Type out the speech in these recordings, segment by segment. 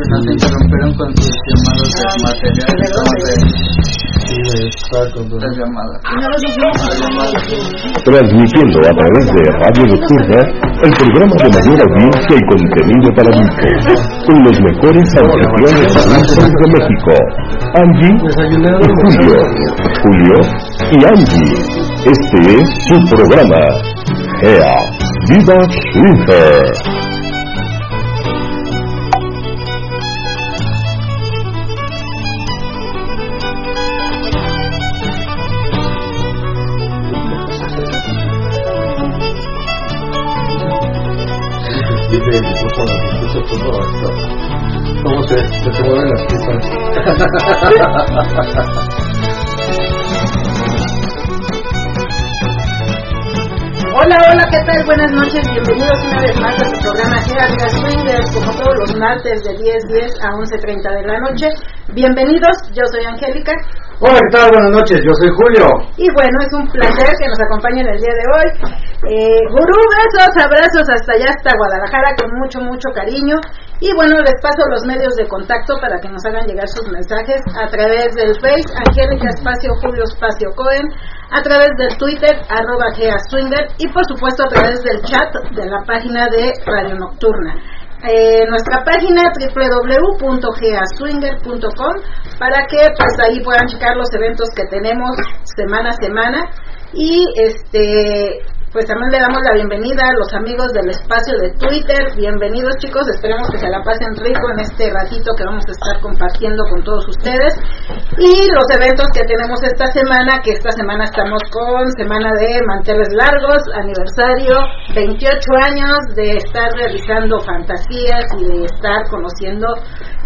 se nos interrumpieron con sus llamados de material las llamadas. Transmitiendo a través de Radio Nocturna el programa de mayor audiencia y contenido para adultos, con los mejores anfitriones adultos de México, Angie y Julio, Julio y Angie. Este es su programa, Gea Viva Swinger. ¿Cómo se, se te mueven las piezas? Hola, hola, ¿qué tal? Buenas noches, bienvenidos una vez más a su programa Gerardo Swingers, como todos los martes de 10.10 a 11.30 de la noche. Bienvenidos, yo soy Angélica. Hola, ¿qué tal? Buenas noches, yo soy Julio. Y bueno, es un placer que nos acompañen el día de hoy. Eh, gurú, besos, abrazos hasta allá, hasta Guadalajara, con mucho, mucho cariño. Y bueno, les paso los medios de contacto para que nos hagan llegar sus mensajes a través del Face, Angélica Espacio Julio Espacio Cohen, a través del Twitter, arroba Swinger, y por supuesto a través del chat de la página de Radio Nocturna. Eh, nuestra página www.geaswinger.com para que pues ahí puedan checar los eventos que tenemos semana a semana. Y este pues también le damos la bienvenida a los amigos del espacio de Twitter. Bienvenidos chicos, esperemos que se la pasen rico en este ratito que vamos a estar compartiendo con todos ustedes. Y los eventos que tenemos esta semana, que esta semana estamos con semana de manteles largos, aniversario, 28 años de estar realizando fantasías y de estar conociendo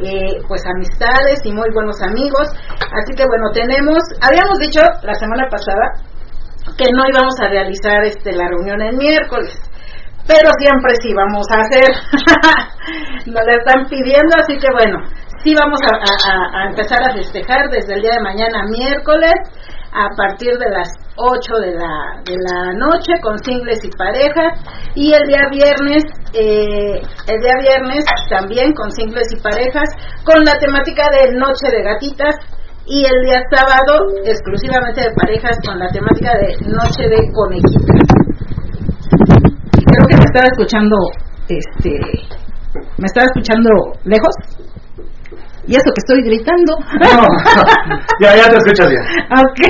eh, pues amistades y muy buenos amigos. Así que bueno, tenemos, habíamos dicho la semana pasada que no íbamos a realizar este la reunión el miércoles pero siempre sí vamos a hacer. Nos la están pidiendo así que bueno sí vamos a, empezar a festejar desde el día de mañana miércoles a partir de las 8 de la, de la noche con singles y parejas y el día viernes eh, el día viernes también con singles y parejas con la temática de noche de gatitas y el día sábado exclusivamente de parejas con la temática de Noche de Conejitas. Creo que me estaba escuchando, este, me estaba escuchando lejos. ¿Y eso que estoy gritando? No, ya, ya te escuchas bien. Ok.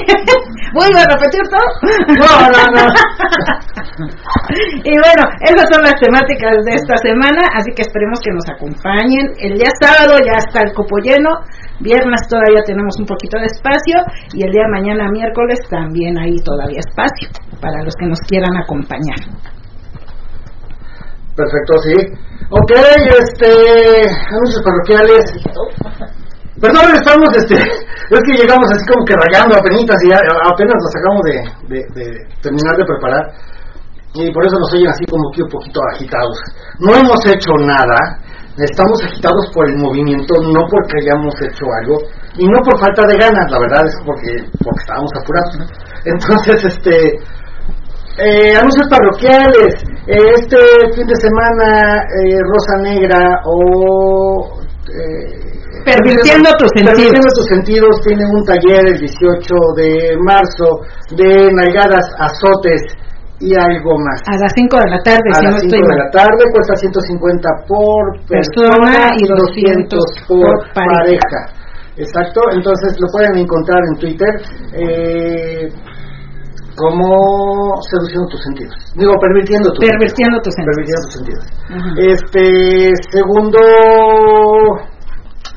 ¿Vuelvo a repetir todo? No, no, no. y bueno, esas son las temáticas de esta semana, así que esperemos que nos acompañen. El día sábado ya está el copo lleno, viernes todavía tenemos un poquito de espacio y el día mañana miércoles también hay todavía espacio para los que nos quieran acompañar. Perfecto, sí. Ok, este, anuncios parroquiales. Perdón, estamos, este, es que llegamos así como que rayando apenas y apenas nos acabamos de, de, terminar de preparar y por eso nos oyen así como que un poquito agitados. No hemos hecho nada, estamos agitados por el movimiento, no porque hayamos hecho algo y no por falta de ganas, la verdad es porque, porque estábamos apurados. Entonces, este, eh, anuncios parroquiales. Eh, este fin de semana, eh, Rosa Negra o. Pervirtiendo tus sentidos. tus sentidos tiene un taller el 18 de marzo de nalgadas, azotes y algo más. A las 5 de la tarde, a las 5 de la tarde, cuesta 150 por persona, y 200 por pareja. Exacto, entonces lo pueden encontrar en Twitter. Eh, como seduciendo tus sentidos. Digo, pervirtiendo tus pervirtiendo tus sentidos. Pervirtiendo tus sentidos. Este, segundo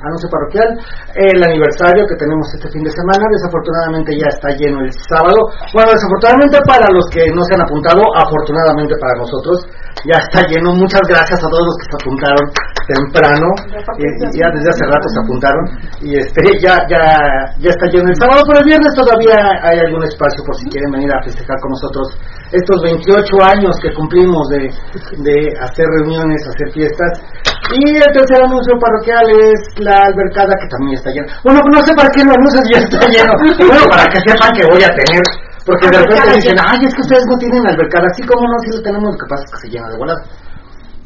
anuncio parroquial, el aniversario que tenemos este fin de semana, desafortunadamente ya está lleno el sábado. Bueno, desafortunadamente para los que no se han apuntado, afortunadamente para nosotros, ya está lleno. Muchas gracias a todos los que se apuntaron temprano, y, ya desde hace rato se apuntaron. Y este ya ya ya está lleno el sábado, pero el viernes todavía hay algún espacio por si quieren venir a festejar con nosotros estos 28 años que cumplimos de, de hacer reuniones, hacer fiestas. Y el tercer anuncio parroquial es la albercada que también está llena. Bueno, no sé para qué lo anuncias ya está lleno. Bueno, para que sepan que voy a tener porque de repente dicen, ay, es que ustedes no tienen albercada. Así como no, si lo tenemos, lo que pasa es que se llena de volada.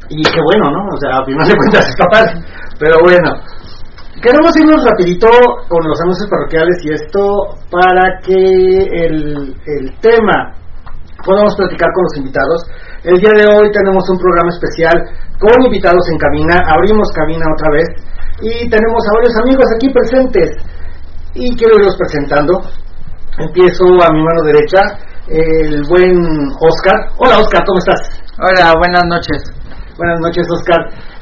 Y qué bueno, ¿no? O sea, al final de cuentas es capaz. Pero bueno, queremos irnos rapidito con los anuncios parroquiales y esto para que el, el tema podamos platicar con los invitados. El día de hoy tenemos un programa especial con invitados en cabina, abrimos cabina otra vez y tenemos a varios amigos aquí presentes y quiero irlos presentando. Empiezo a mi mano derecha, el buen Oscar. Hola Oscar, ¿cómo estás? Hola, buenas noches. Buenas noches Oscar.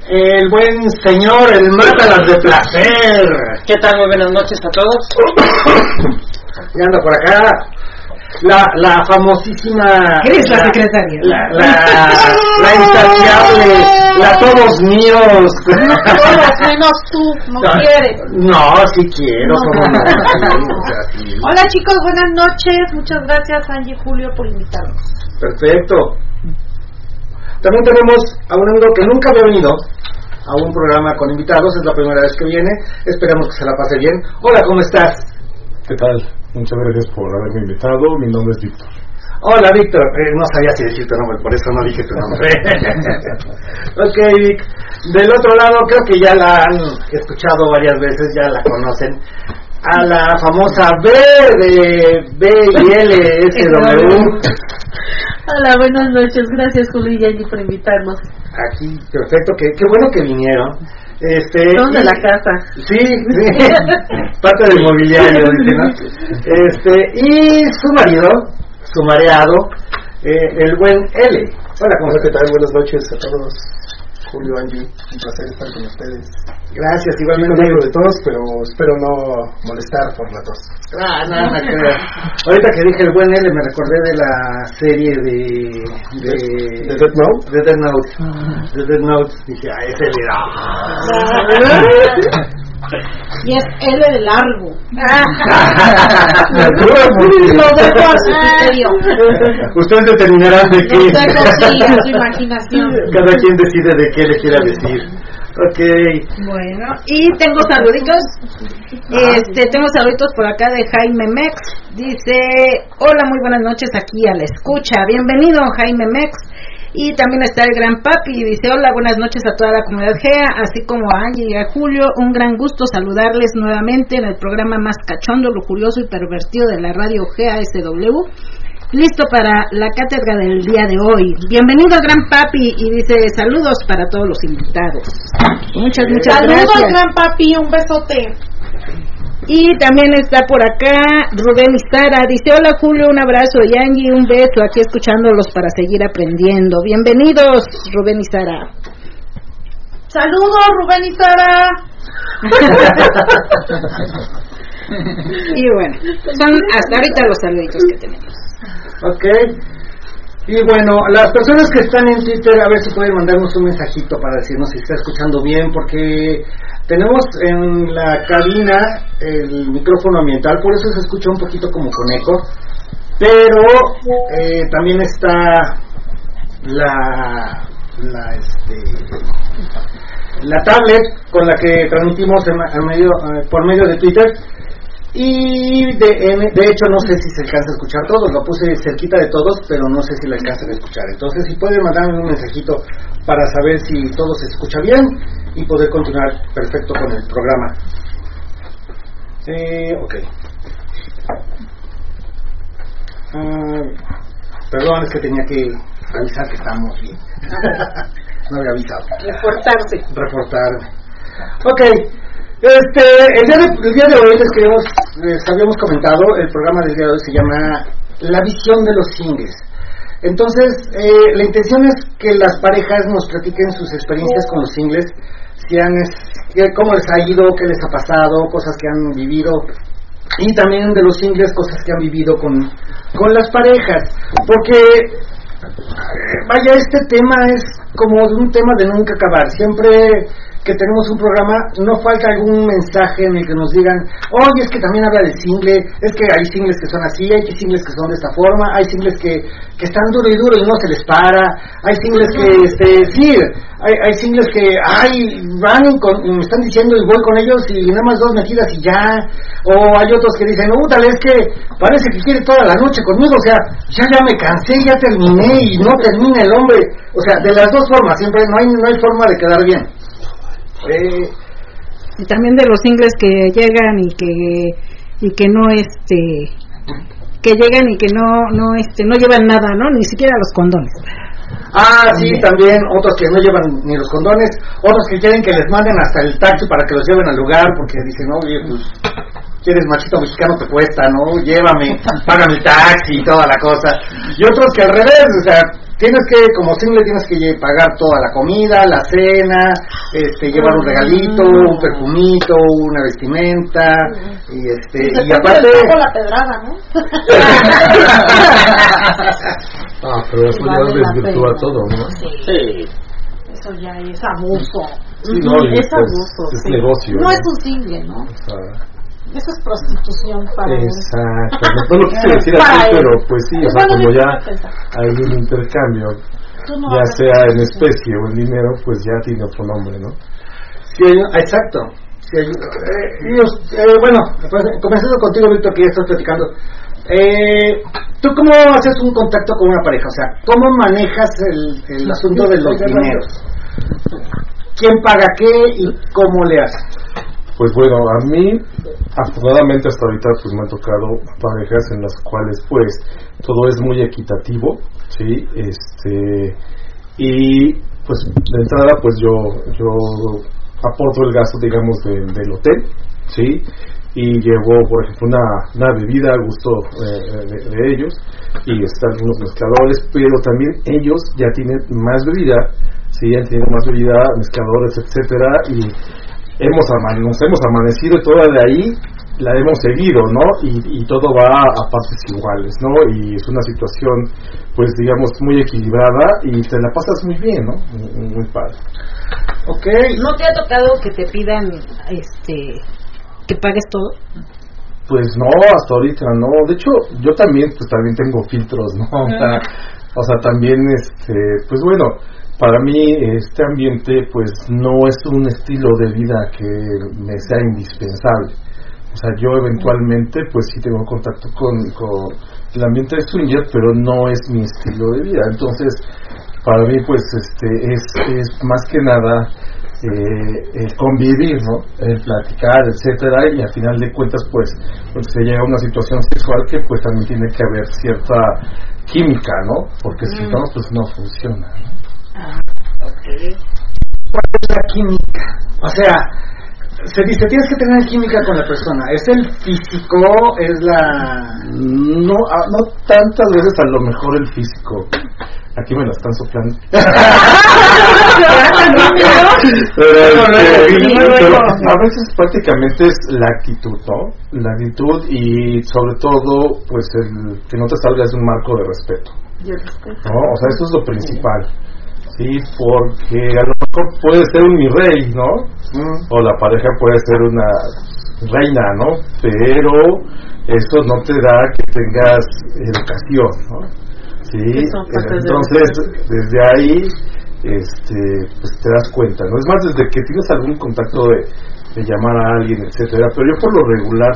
El buen señor, el mátalas de placer. ¿Qué tal? Muy buenas noches a todos. Y anda por acá. La, la famosísima. Eres la secretaria. La, la, la insaciable, la todos míos. Todos menos tú, no quieres. No, sí quiero, No. no, sí. Hola chicos, buenas noches. Muchas gracias Angie y Julio por invitarnos. Perfecto. También tenemos a un amigo que nunca había venido a un programa con invitados, es la primera vez que viene, esperamos que se la pase bien. Hola, ¿cómo estás? ¿Qué tal? Muchas gracias por haberme invitado. Mi nombre es Víctor. Hola, Víctor. Eh, no sabía si decir tu nombre, por eso no dije tu nombre. ok, Vic. Del otro lado, creo que ya la han escuchado varias veces, ya la conocen. A la famosa B de B y L S W. Hola, buenas noches. Gracias, Julio y Angie, por invitarnos. Aquí, perfecto, qué, qué bueno que vinieron. Este, Son de la casa. Sí, sí. parte del mobiliario, dice, ¿no? Este, y su marido, su mareado, eh, el buen L. Hola, ¿cómo Hola, estás? ¿qué tal? Buenas noches a todos. Julio, Angie, un placer estar con ustedes. Gracias, igualmente. algo de tos, pero espero no molestar por la tos. Ah, nada, nada que ver. Ahorita que dije el buen L, me recordé de la serie de. de. ¿De Death Note? de Death Note. De Death Note. Dije, ah, ese era. Y es L de largo. Lo dejo a su criterio. Ustedes determinarán de qué. A su imaginación. Cada quien decide de qué le quiera decir. Ok. Bueno, y tengo saluditos. Este, tengo saluditos por acá de Jaime Mex. Dice, hola, muy buenas noches aquí a la escucha. Bienvenido, Jaime Mex. Y también está el gran papi, dice hola, buenas noches a toda la comunidad GEA, así como a Angie y a Julio, un gran gusto saludarles nuevamente en el programa más cachondo, lujurioso y pervertido de la radio GEA SW. Listo para la cátedra del día de hoy. Bienvenido, gran papi, y dice saludos para todos los invitados. Muchas, muchas Saludos, gracias. gran papi. Un besote. Y también está por acá Rubén Istara. Dice, hola Julio, un abrazo y Angie, un beso aquí escuchándolos para seguir aprendiendo. Bienvenidos, Rubén Istara. Saludos, Rubén y Sara. Y bueno, son hasta ahorita los saluditos que tenemos. Ok. Y bueno, las personas que están en Twitter, a ver si pueden mandarnos un mensajito para decirnos si está escuchando bien, porque tenemos en la cabina el micrófono ambiental, por eso se escucha un poquito como con eco, pero eh, también está la, la, este, la tablet con la que transmitimos eh, por medio de Twitter y de, en- de hecho no sé si se alcanza a escuchar todo, lo puse cerquita de todos, pero no sé si lo alcanzan a escuchar. Entonces si pueden mandarme un mensajito para saber si todo se escucha bien y poder continuar perfecto con el programa. Eh, ok. Perdón, es que tenía que avisar que estamos bien. no había avisado Reportarse. reportarme. Ok, este, el día de, el día de hoy les queremos, les habíamos comentado, el programa del día de hoy se llama La visión de los singles. Entonces, eh, la intención es que las parejas nos platiquen sus experiencias con los singles, si han, cómo les ha ido, qué les ha pasado, cosas que han vivido, y también de los singles, cosas que han vivido con, con las parejas. Porque eh, vaya, este tema es como un tema de nunca acabar. Siempre que tenemos un programa, no falta algún mensaje en el que nos digan, oye, es que también habla del single, es que hay singles que son así, hay singles que son de esta forma, hay singles que, que están duro y duro y no se les para, hay singles que, este, sí, hay, hay singles que, ay, van y, con- y me están diciendo y voy con ellos y nada más dos metidas y ya, o hay otros que dicen, no, tal es que parece que quiere toda la noche conmigo, o sea, ya ya me cansé, ya terminé y no termina el hombre, o sea, de las dos formas, siempre no hay, no hay forma de quedar bien. Eh, y también de los ingles que llegan y que y que no este que llegan y que no no este no llevan nada no ni siquiera los condones Ah, sí, también otros que no llevan ni los condones, otros que quieren que les manden hasta el taxi para que los lleven al lugar porque dicen, no, oye, pues, quieres machito mexicano te cuesta, ¿no? Llévame, págame el taxi y toda la cosa. Y otros que al revés, o sea, tienes que, como single, tienes que pagar toda la comida, la cena, este, llevar un regalito, un perfumito, una vestimenta, y este, y te aparte... pone un poco la pedrada, ¿no? Ah, pero eso ya desvirtúa todo, ¿no? Sí. Eso ya es abuso. Sí, no, y es es- abuso. es sí. negocio, No ¿no? es un single, ¿no? O sea, Eso es prostitución para. Exacto. No lo quise decir Para así, él. pero pues sí, o sea, yo ya hay un intercambio, no ya sea en especie o en dinero, pues ya tiene otro nombre, ¿no? Sí, exacto. Sí, eh, ellos, eh, bueno, pues, comenzando contigo, Víctor, que ya estás platicando. Eh, ¿Tú cómo haces un contacto con una pareja? O sea, ¿cómo manejas el, el asunto de los dineros? ¿Quién paga qué y cómo le haces? Pues bueno, a mí, afortunadamente hasta ahorita, pues me han tocado parejas en las cuales, pues, todo es muy equitativo, ¿sí? Este, y, pues, de entrada, pues yo, yo aporto el gasto, digamos, de- del hotel, ¿sí? Y llevo, por ejemplo, una, una bebida a gusto eh, de, ellos, y están unos mezcladores, pero también ellos ya tienen más bebida, ¿sí? Ya tienen más bebida, mezcladores, etcétera, y hemos nos hemos amanecido y toda de ahí la hemos seguido, ¿no? Y, y todo va a partes iguales, ¿no? Y es una situación, pues digamos, muy equilibrada y te la pasas muy bien, ¿no? Muy, muy padre. Ok. no te ha tocado que te pidan este que pagues todo Pues no, hasta ahorita no. De hecho, yo también, pues también tengo filtros, ¿no? O sea, o sea, también, este, pues bueno, para mí este ambiente, pues no es un estilo de vida que me sea indispensable. O sea, yo eventualmente, pues sí tengo contacto con, con el ambiente de swinger, pero no es mi estilo de vida. Entonces, para mí, pues, este, es, es más que nada eh, el convivir, ¿no? El platicar, etcétera, y al final de cuentas, pues, pues se llega a una situación sexual que, pues, también tiene que haber cierta química, ¿no? Porque si no, pues no funciona. ¿no? ¿Cuál es la química? O sea, se dice, tienes que tener química con la persona. ¿Es el físico? ¿Es la...? No, ah, no tantas veces a lo mejor el físico. Aquí me la están soplando. pero, a veces prácticamente es la actitud, ¿no? La actitud y sobre todo, pues, el que no te salgas de un marco de respeto. ¿no? O sea, eso es lo principal. Sí, porque a lo mejor puede ser un mi rey, ¿no? O la pareja puede ser una reina, ¿no? Pero eso no te da que tengas educación, ¿no? Sí, entonces desde ahí este, pues te das cuenta, ¿no? Es más, desde que tienes algún contacto de, de llamar a alguien, etcétera, pero yo por lo regular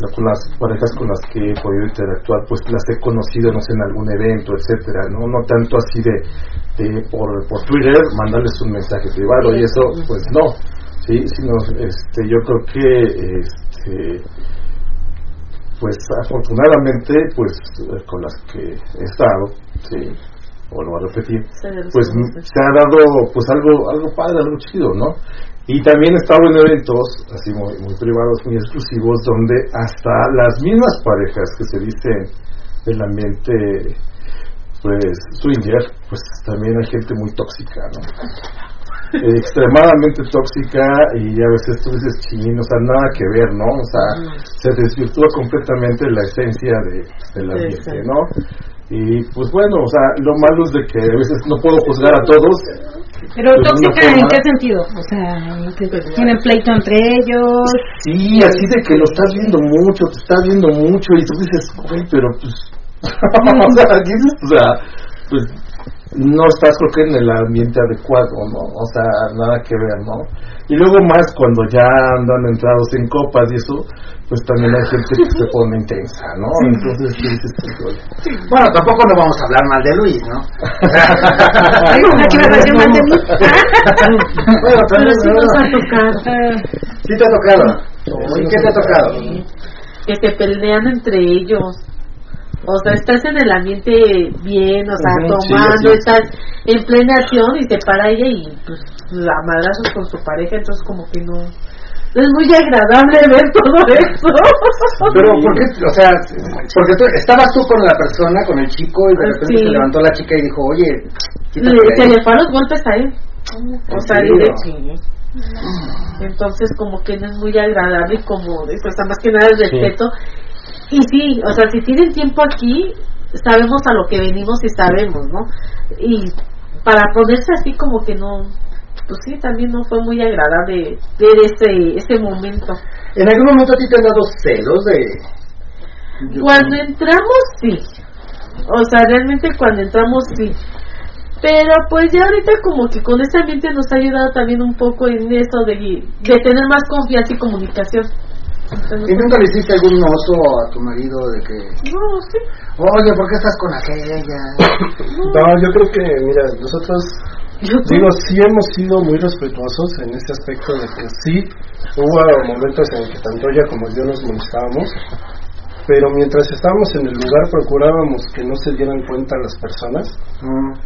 las parejas con las que he podido interactuar, pues las he conocido, no sé, en algún evento, etcétera, ¿no? No tanto así de, de por, por Twitter, mandarles un mensaje privado y eso, pues no, sí, sino, este, yo creo que, este, pues afortunadamente, pues con las que he estado, sí, vuelvo a repetir, pues se ha dado pues algo algo padre, algo chido, ¿no? Y también he estado en eventos así muy, muy privados, muy exclusivos, donde hasta las mismas parejas que se dicen del ambiente pues swinger, pues también hay gente muy tóxica, ¿no? Eh, extremadamente tóxica y a veces tú dices chin, o sea, nada que ver, ¿no? O sea, se desvirtúa completamente la esencia de, del ambiente. ¿no? Y pues bueno, o sea, lo malo es de que a veces no puedo juzgar a todos. pero una tóxica en qué sentido o sea tienen pleito entre ellos Sí, así de que lo estás viendo mucho, te estás viendo mucho y tú dices, güey, pero pues, o sea, dices, o sea, pues no estás creo que en el ambiente adecuado, ¿no? O sea, nada que ver, ¿no? Y luego más cuando ya andan entrados en copas y eso, pues también hay gente que se pone intensa, ¿no? Entonces, sí, dices. Bueno, tampoco no vamos a hablar mal de Luis, ¿no? Ay, ¿a qué me mal de mí? bueno, Pero también, sí ¿no? nos va a tocar. Ah, ¿Sí te ha tocado? ¿Y qué te ha tocado? Que se pelean entre ellos. O sea, estás en el ambiente bien, o sea, Ujú, sí, tomando, estás en plena acción y te para ella y pues la madrazos con su pareja, entonces como que no... no Es muy agradable ver todo eso. Pero, ¿por qué? O sea, porque tú, estabas tú con la persona, con el chico, y de repente Sí. se levantó la chica y dijo, oye, Le- se le fue a los golpes a él. O ¿En sea, serio? de. Entonces como que no es muy agradable y como pues, más que nada el respeto. Y sí, o sea, si tienen tiempo aquí, sabemos a lo que venimos y sabemos, ¿no? Y para ponerse así como que no, pues sí, también no fue muy agradable ver ese, ese momento. ¿En algún momento a ti te han dado celos de...? Cuando entramos, sí. O sea, realmente cuando entramos, sí. Pero pues ya ahorita como que con este ambiente nos ha ayudado también un poco en eso de, de tener más confianza y comunicación. ¿Y nunca le hiciste algún oso a tu marido de que, no, sí. oye, ¿por qué estás con aquella? No, yo creo que, mira, nosotros, digo, sí hemos sido muy respetuosos en ese aspecto de que sí hubo momentos en que tanto ella como yo nos molestábamos, pero mientras estábamos en el lugar procurábamos que no se dieran cuenta las personas.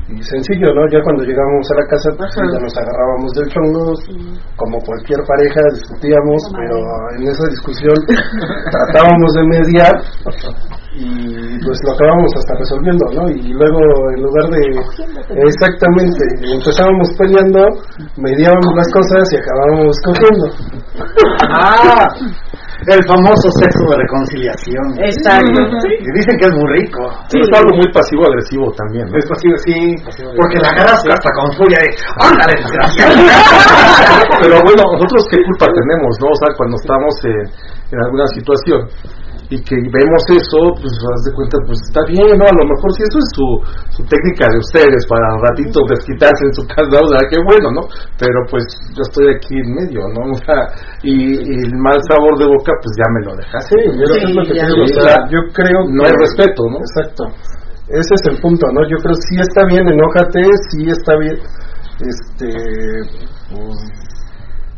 Y sencillo, ¿no? Ya cuando llegábamos a la casa, pues ya nos agarrábamos del chongo, como cualquier pareja, discutíamos, pero en esa discusión tratábamos de mediar y pues lo acabamos hasta resolviendo, ¿no? Y luego en lugar de exactamente empezábamos peleando, mediábamos las cosas y acabábamos cogiendo. Ah, el famoso sexo de reconciliación. Exacto. Y dicen que es muy rico. Sí, es algo muy pasivo-agresivo también. ¿no? Es posible, sí, porque la agarras hasta con furia de, ¡ándale, desgraciado! Pero bueno, nosotros qué culpa tenemos, ¿no? O sea, cuando estamos en, en alguna situación y que vemos eso, pues haz de cuenta, pues está bien, ¿no? A lo mejor si eso es su, su técnica de ustedes para un ratito desquitarse en su casa, o sea, qué bueno, ¿no? Pero pues yo estoy aquí en medio, ¿no? O sea, y, y el mal sabor de boca, pues ya me lo dejaste. Sí, yo, lo que ya. te digo, o sea, yo creo No hay respeto, ¿no? Exacto. Ese es el punto, ¿no? Yo creo que sí está bien, enójate, sí está bien, este, pues,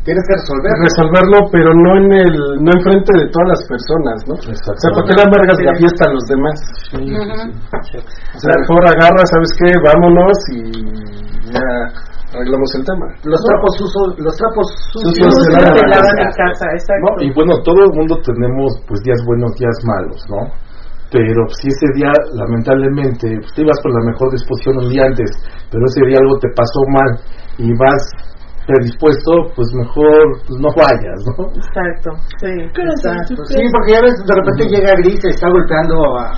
Tienes que resolver. resolverlo, pero no en el, no enfrente de todas las personas, ¿no? O sea, ¿por qué le amargas la fiesta a los demás? O sea, mejor agarra, ¿sabes qué? Vámonos y ya arreglamos el tema. Los trapos sucios, los trapos Sucios se lavan en casa. exacto. ¿no? Y bueno, todo el mundo tenemos pues días buenos, días malos, ¿no? Pero si ese día, lamentablemente, pues, te ibas con la mejor disposición un día antes, pero ese día algo te pasó mal y vas predispuesto, pues mejor pues, no vayas, ¿no? Exacto, sí. Exacto. Sí, porque ya ves, de repente llega Gris y está golpeando a,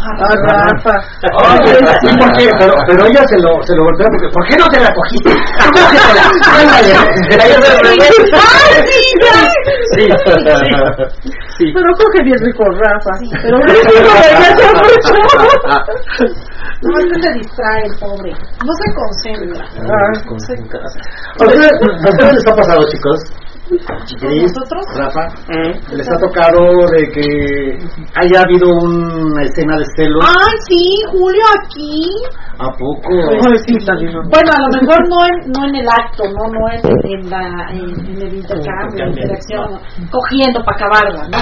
Rafa. Oye, sí, porque, pero, pero ella se lo, se lo golpea porque, ¿por qué no te la cogiste? Sí, sí. Pero coge bien rico Rafa. Pero no regresa mucho. No, es que se distrae el pobre. No se concentra. ¿A ustedes, a ustedes les ha pasado, chicos? Chiquiris, ¿Nosotros? Rafa, les ha tocado de que haya habido una escena de celos. Ay, sí, Julio aquí. ¿A poco? Sí, no. Bueno, a lo mejor no en, no en el acto, no no en, en, la, en, en el intercambio, en la interacción, cogiendo para acabarla, ¿no?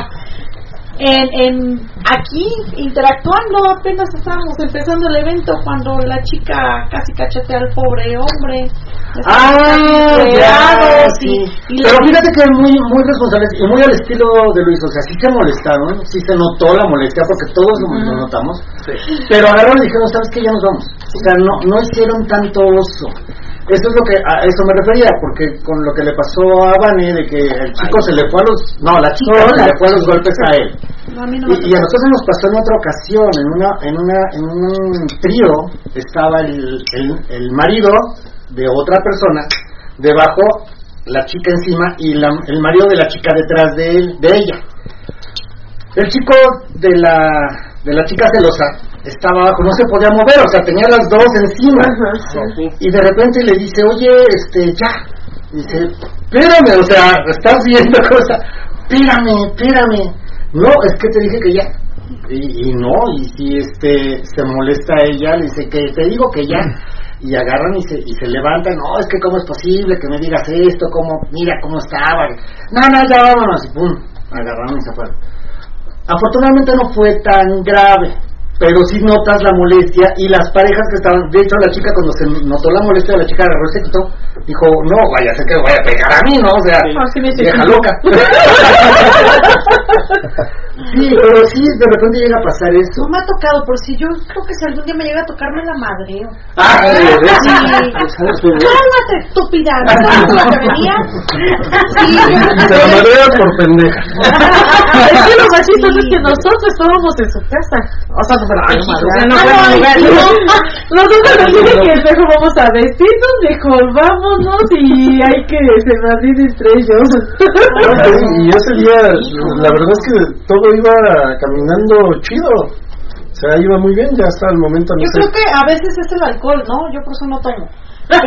En, en aquí interactuando apenas estábamos empezando el evento cuando la chica casi cachetea al pobre hombre Ah, ya, sí. y, y Pero fíjate que muy, muy responsables y muy al estilo de Luis, o sea, sí se molestaron, sí se notó la molestia porque todos lo, lo notamos, pero agarraron y dijeron, ¿sabes qué? Ya nos vamos. O sea, no, no hicieron tanto oso. Eso es lo que, a eso me refería, porque con lo que le pasó a Vane, de que el chico se le fue a los, no, la chica se le fue a los golpes a él. No, a mí no me Y, y a nosotros nos pasó en otra ocasión, en una, en una, en un trío estaba el, el, el marido de otra persona, debajo la chica encima y la, el marido de la chica detrás de él, de ella. El chico de la, de la chica celosa estaba abajo, no se podía mover, o sea, tenía las dos encima. Y de repente le dice, oye, este, ya. Dice, espérame, o sea, estás viendo cosa. Espérame, espérame. No, es que te dije que ya. Y, y no, y si este se molesta a ella, le dice que te digo que ya. y agarran y se, y se levantan, no, es que cómo es posible que me digas esto, cómo, mira cómo estaba, no, no, ya vámonos, y pum, agarraron y se fueron. Afortunadamente no fue tan grave, pero sí notas la molestia y las parejas que estaban, de hecho la chica cuando se notó la molestia, la chica agarró y se quitó, dijo, no, vaya a ser que vaya a pegar a mí, ¿no? O sea, Ah, sí hice vieja loca. sí, pero sí, de repente llega a pasar eso. No me ha tocado, por si yo creo que si algún día me llega a tocarme la madre. Ah, sí, Cálmate, estúpida. ¿No que venía? Sí, la madrean por pendeja. Es que lo más chistoso es que nosotros estábamos en su casa. O sea, no me la no Ah, Nosotros nos que dijo, vamos a vestirnos, dijo, vámonos y hay que se ir entre ellos. Y ese día, la verdad es que todo iba caminando chido. O sea, iba muy bien, ya hasta el momento. No Yo sé. creo que a veces es el alcohol, ¿no? Yo por eso no tomo. Pero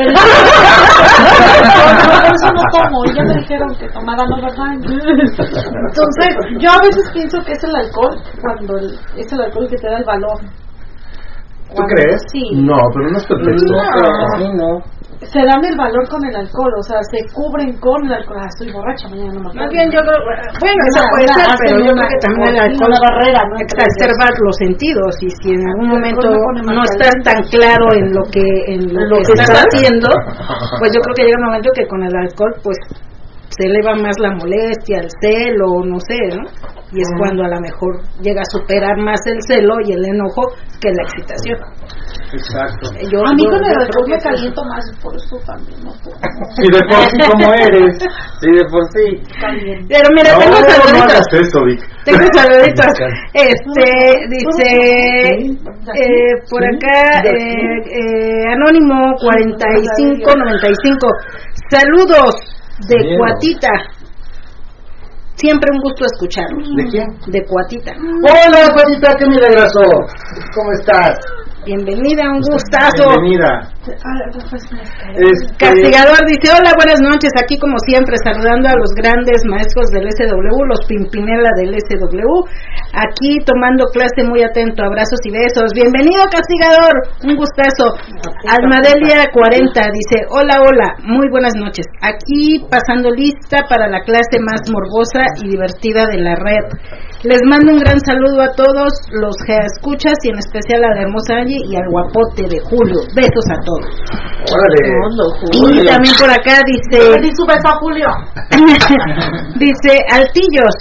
por eso no tomo. Y ya me dijeron que tomara no verdad. Entonces, yo a veces pienso que es el alcohol cuando el- es el alcohol que te da el valor. ¿Tú crees? Sí. No, pero no es perfecto. No. Se dan el valor con el alcohol, o sea, se cubren con el alcohol. Ah, estoy borracha, mañana no me acuerdo. Más bien yo creo, bueno, eso Una- puede una- ser, pero yo una- creo que también el una alcohol barrera, ¿no? entre exacerba los sentidos y si en algún momento no estás tan claro en lo que en lo, que estás. haciendo, pues yo creo que llega un momento que con el alcohol pues se eleva más la molestia, el celo, no sé, ¿no? Y es cuando a lo mejor llega a superar más el celo y el enojo que la excitación. Exacto. Yo, A mí con el me caliento más, por eso también no. Y de por sí como eres. Sí, de por sí. También. Pero mira, No, tengo no saluditos. hagas eso, Vic. Tengo saluditos. Este, dice, eh, por acá, eh, eh, Anónimo 4595. Saludos de. Cuatita. Siempre un gusto escucharlos. ¿De quién? De Cuatita. Hola, Juanita, qué milagroso. ¿Cómo estás? Bienvenida, un gustazo. Bienvenida. Este, Castigador dice, hola, buenas noches, aquí como siempre saludando a los grandes maestros del SW, los Pimpinela del SW, aquí tomando clase muy atento, abrazos y besos. Bienvenido, Castigador, un gustazo. Almadelia 40 dice, hola, hola, muy buenas noches, aquí pasando lista para la clase más morbosa y divertida de la red. Les mando un gran saludo a todos los que escuchas y en especial a la hermosa Y al guapote de Julio. Besos a todos. órale. Y también por acá dice, Di su beso a Julio. dice Altillos.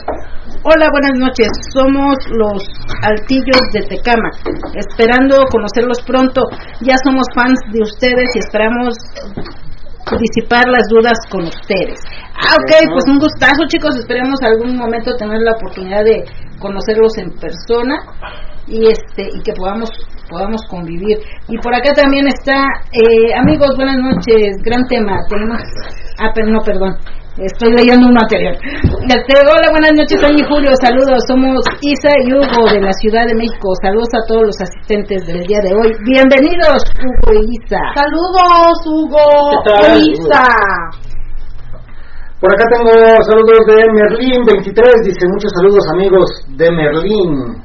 Hola, buenas noches. Somos los Altillos de Tecama. Esperando conocerlos pronto. Ya somos fans de ustedes y esperamos disipar las dudas con ustedes. Ah, ok, pues un gustazo, chicos. Esperemos algún momento tener la oportunidad de conocerlos en persona y este y que podamos podamos convivir. Y por acá también está, eh, amigos, buenas noches. Gran tema. Tenemos, ah, pero no, perdón. Estoy leyendo uno anterior. Este, hola, buenas noches, Angie y Julio. Saludos. Somos Isa y Hugo de la Ciudad de México. Saludos a todos los asistentes del día de hoy. Bienvenidos, Hugo y Isa. Saludos, Hugo. ¿Qué tal? Isa. Por acá tengo saludos de Merlín 23, dice muchos saludos amigos de Merlín.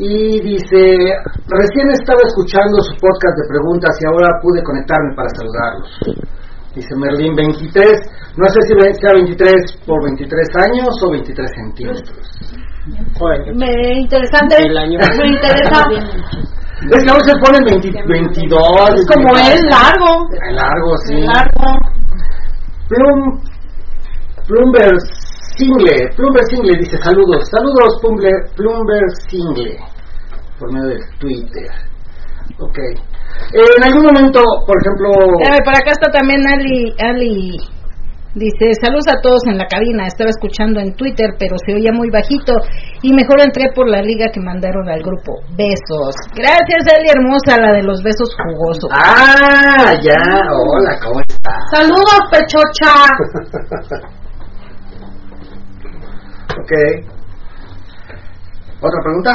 Y dice, recién estaba escuchando su podcast de preguntas y ahora pude conectarme para saludarlos. Dice Merlín 23, no sé si sea 23 por 23 años o 23 centímetros. Me interesante. El año. Me interesa. Es que aún se ponen 20 22. Es como es largo. Largo, sí. Largo. Plum, Plumber Single, Plumber Single dice saludos, saludos Plumber, Plumber Single, por medio del Twitter. Ok. Eh, en algún momento, por ejemplo, Espérame, por acá está también Ali, Ali. Dice, saludos a todos en la cabina, estaba escuchando en Twitter, pero se oía muy bajito y mejor entré por la liga que mandaron al grupo. Besos. Gracias, Ali Hermosa, la de los besos jugosos. ah, ya, hola, ¿cómo estás? Saludos, pechocha. Ok. ¿Otra pregunta?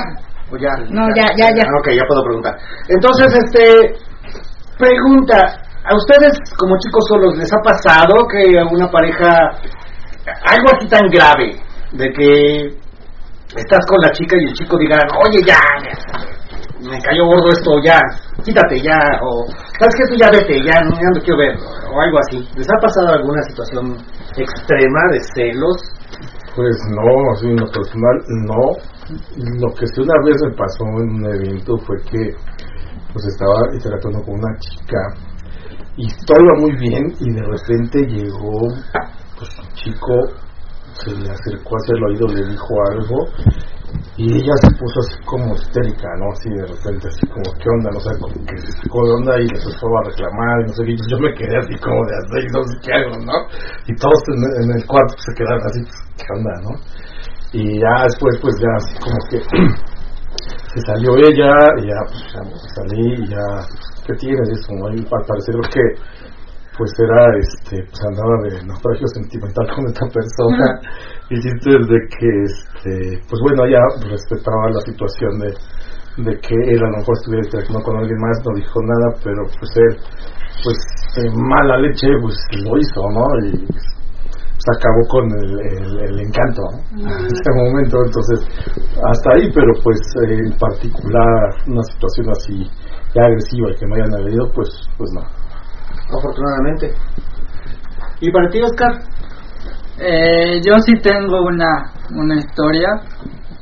¿O ya? No, ya, ya, ya. Ah, ok, ya puedo preguntar. Entonces, este, pregunta, ¿a ustedes como chicos solos les ha pasado que a una pareja, algo así tan grave, de que estás con la chica y el chico diga, oye, ya, me cayó gordo esto, ya, quítate ya, o sabes que tú ya vete, ya, no- quiero ver, o algo así. ¿Les ha pasado alguna situación extrema de celos? Pues no, así en lo personal, no. Lo que sí una vez me pasó en un evento fue que pues estaba interactuando con una chica y todo iba muy bien y de repente llegó pues un chico, se le acercó hacia el oído, le dijo algo y ella se puso así como histérica, ¿no? Así de repente, así como, ¿qué onda? No sé, como que se sacó de onda y le empezó a reclamar y no sé qué. Yo me quedé así como de así, no sé qué hago, ¿no? Y todos en, el cuarto se quedaron así, pues, ¿qué onda, no? Y ya después, pues ya así como que se salió ella y ya, pues ya salí y ya, pues, ¿qué tienes? Y eso, ¿no? Y al parecer lo que pues era este pues andaba de naufragio sentimental con esta persona y chiste de que este pues bueno ella respetaba la situación de de que él a lo mejor estuviera interactuando con alguien más no dijo nada pero pues él pues mala leche pues lo hizo no y se acabó con el, el, el encanto ¿no? en ese momento entonces hasta ahí pero pues en particular una situación así ya agresiva y que me hayan agredido pues pues no Afortunadamente. ¿Y para ti, Oscar? Eh, yo sí tengo una, una historia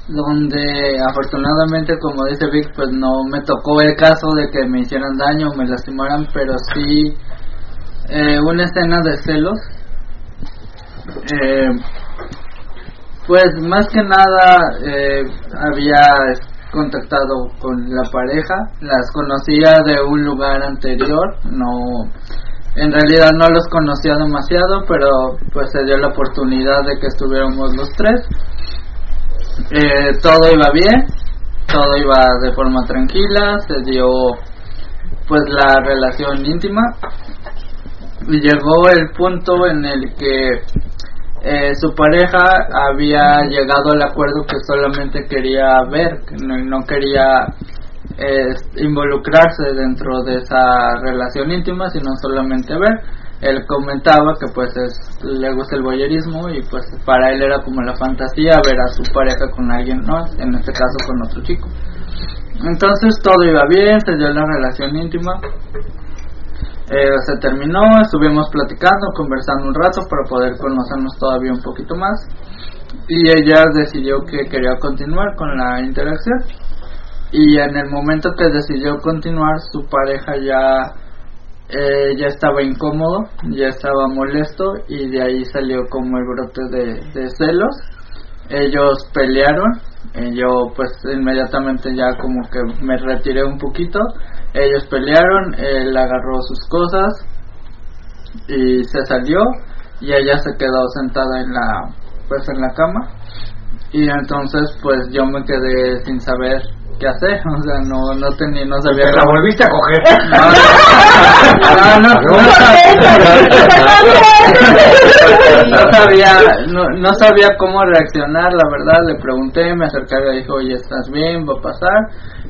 donde afortunadamente como dice Vic pues no me tocó el caso de que me hicieran daño o me lastimaran pero sí eh, una escena de celos eh, pues más que nada eh, había contactado con la pareja las conocía de un lugar anterior no en realidad no los conocía demasiado pero pues se dio la oportunidad de que estuviéramos los tres. Eh, todo iba bien, todo iba de forma tranquila, se dio pues la relación íntima. Y llegó el punto en el que eh, su pareja había llegado al acuerdo que solamente quería ver, que no, no quería eh, involucrarse dentro de esa relación íntima, sino solamente ver. Él comentaba que pues es, le gusta el voyerismo y pues para él era como la fantasía ver a su pareja con alguien no en este caso con otro chico. Entonces todo iba bien se dio la relación íntima eh, se terminó estuvimos platicando conversando un rato para poder conocernos todavía un poquito más y ella decidió que quería continuar con la interacción y en el momento que decidió continuar su pareja ya eh, ya estaba incómodo, ya estaba molesto y de ahí salió como el brote de, de celos. Ellos pelearon, eh, yo pues inmediatamente ya como que me retiré un poquito. Ellos pelearon, él agarró sus cosas y se salió y ella se quedó sentada en la pues en la cama y entonces pues yo me quedé sin saber qué hacer, o sea, no no tenía no sabía ¿Te la cómo- volviste a coger? no, no, no, no sabía, no, no sabía cómo reaccionar, la verdad, le pregunté, me acerqué y le dije, oye, ¿estás bien? ¿Va a pasar?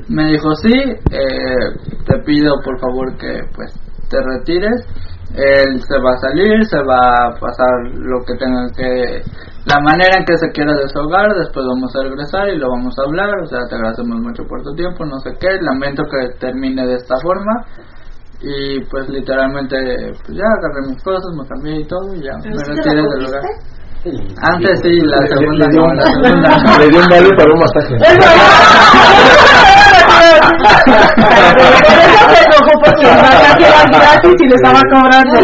Me dijo, sí, eh, te pido por favor que pues te retires. Él se va a salir, se va a pasar lo que tenga que, la manera en que se quiera desahogar, después vamos a regresar y lo vamos a hablar, o sea, te agradecemos mucho por tu tiempo, no sé qué, lamento que termine de esta forma, y pues literalmente pues ya agarré mis cosas, me cambié y todo y ya. ¿Pero me retiré del lugar. Antes sí, la Le- segunda le dio no, un- la segunda. le dio un vale para un masaje se enojó porque el masaje era gratis y le estaba cobrando.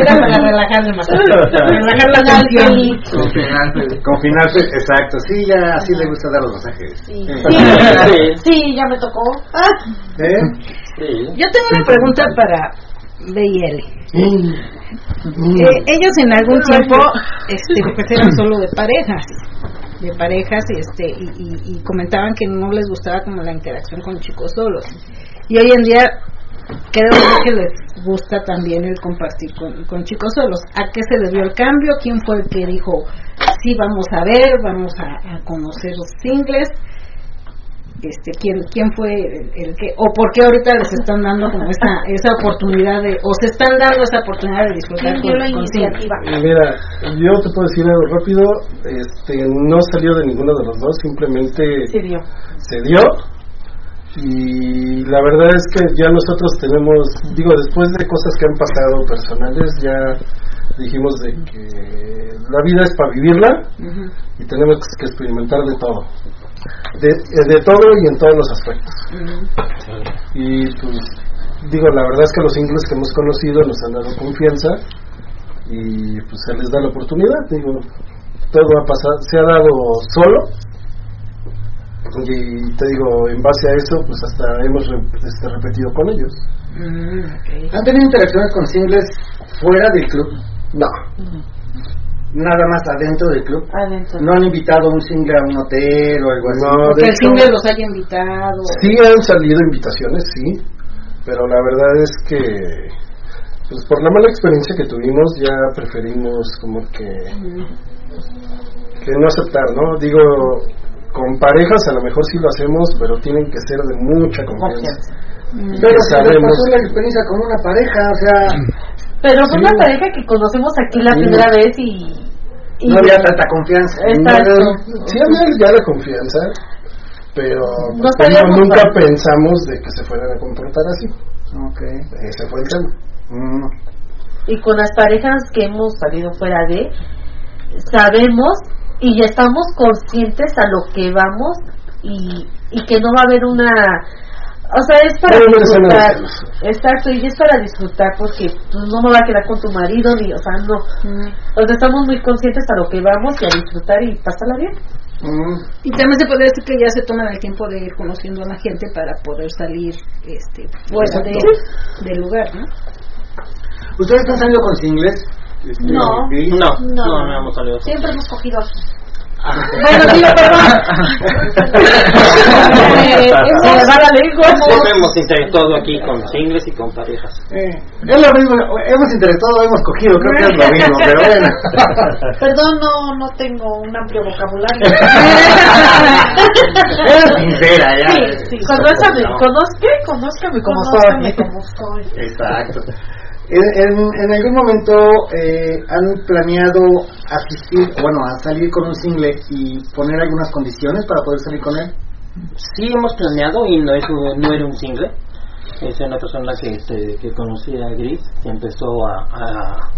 Era para relajarle más. Relajar la tensión. Con final feliz. Con final, fe- exacto. Sí, ya así le gusta dar los masajes. Sí, Eh. sí, ya me tocó. Ah, ¿Eh? Yo tengo una pregunta para BL. Eh, ellos en algún tiempo este, pues eran solo de parejas, de parejas este, y, y- y comentaban que no les gustaba como la interacción con chicos solos. Y hoy en día creo que les gusta también el compartir con, con chicos solos. ¿A qué se debió el cambio? ¿Quién fue el que dijo, sí, vamos a ver, vamos a, a conocer los singles? Este, ¿quién, ¿Quién fue el, el que, o por qué ahorita les están dando como esa, esa oportunidad de, o se están dando esa oportunidad de disfrutar ¿Quién dio con, la iniciativa? Mira, yo te puedo decir algo rápido, este, no salió de ninguno de los dos, simplemente Se dio. se dio y la verdad es que ya nosotros tenemos, digo, después de cosas que han pasado personales, ya dijimos de que la vida es para vivirla y tenemos que experimentar de todo. De, de todo y en todos los aspectos. Y pues, digo, la verdad es que los ingleses que hemos conocido nos han dado confianza y pues se les da la oportunidad. Digo, todo ha pasado, se ha dado solo y te digo, en base a eso, pues hasta hemos este, repetido con ellos. ¿Han tenido interacciones con singles fuera del club? No. Nada más adentro del club. No han invitado a un single a un hotel o algo así. No, Porque el single los haya invitado. Sí han salido invitaciones, sí, pero la verdad es que pues por la mala experiencia que tuvimos ya preferimos como que que no aceptar, ¿no? Digo, con parejas a lo mejor sí lo hacemos, pero tienen que ser de mucha confianza. Pero sabemos pasó la experiencia con una pareja, o sea, Pero fue Sí. una pareja que conocemos aquí la Sí. primera vez y... y no había tanta confianza. Exacto. Sí había ya de confianza, pero No pues, nunca pensamos de que se fueran a comportar así. Ok. Ese fue el tema. Mm. y con las parejas que hemos salido fuera de, sabemos y ya estamos conscientes a lo que vamos y, y que no va a haber una... O sea, es para no disfrutar. Exacto, y es para disfrutar porque pues, no me va a quedar con tu marido, ni, o sea, no. O sea, estamos muy conscientes a lo que vamos y a disfrutar y pasarla bien. Mm. Y también se podría decir que ya se toman el tiempo de ir conociendo a la gente para poder salir este fuera de, del lugar, ¿no? ¿Ustedes están saliendo con singles? Este, No. Gris? No, no, no hemos salido. Siempre hemos cogido. Bueno, sí, perdón. Eh, se me va la lengua. Hemos interactuado aquí con singles y con parejas. Eh, es lo mismo, hemos interesado, hemos cogido, creo que es lo mismo, pero bueno. Perdón, no, no tengo un amplio vocabulario. Eres sincera, ya. Sí, sí, conózcame, conózcame, conózcame como Conózcame soy. como soy. Exacto. En, en, algún momento eh, han planeado asistir, bueno, a salir con un single y poner algunas condiciones para poder salir con él. Sí hemos planeado y no es no era un single. Es una persona que, este, que conocía a Gris y empezó a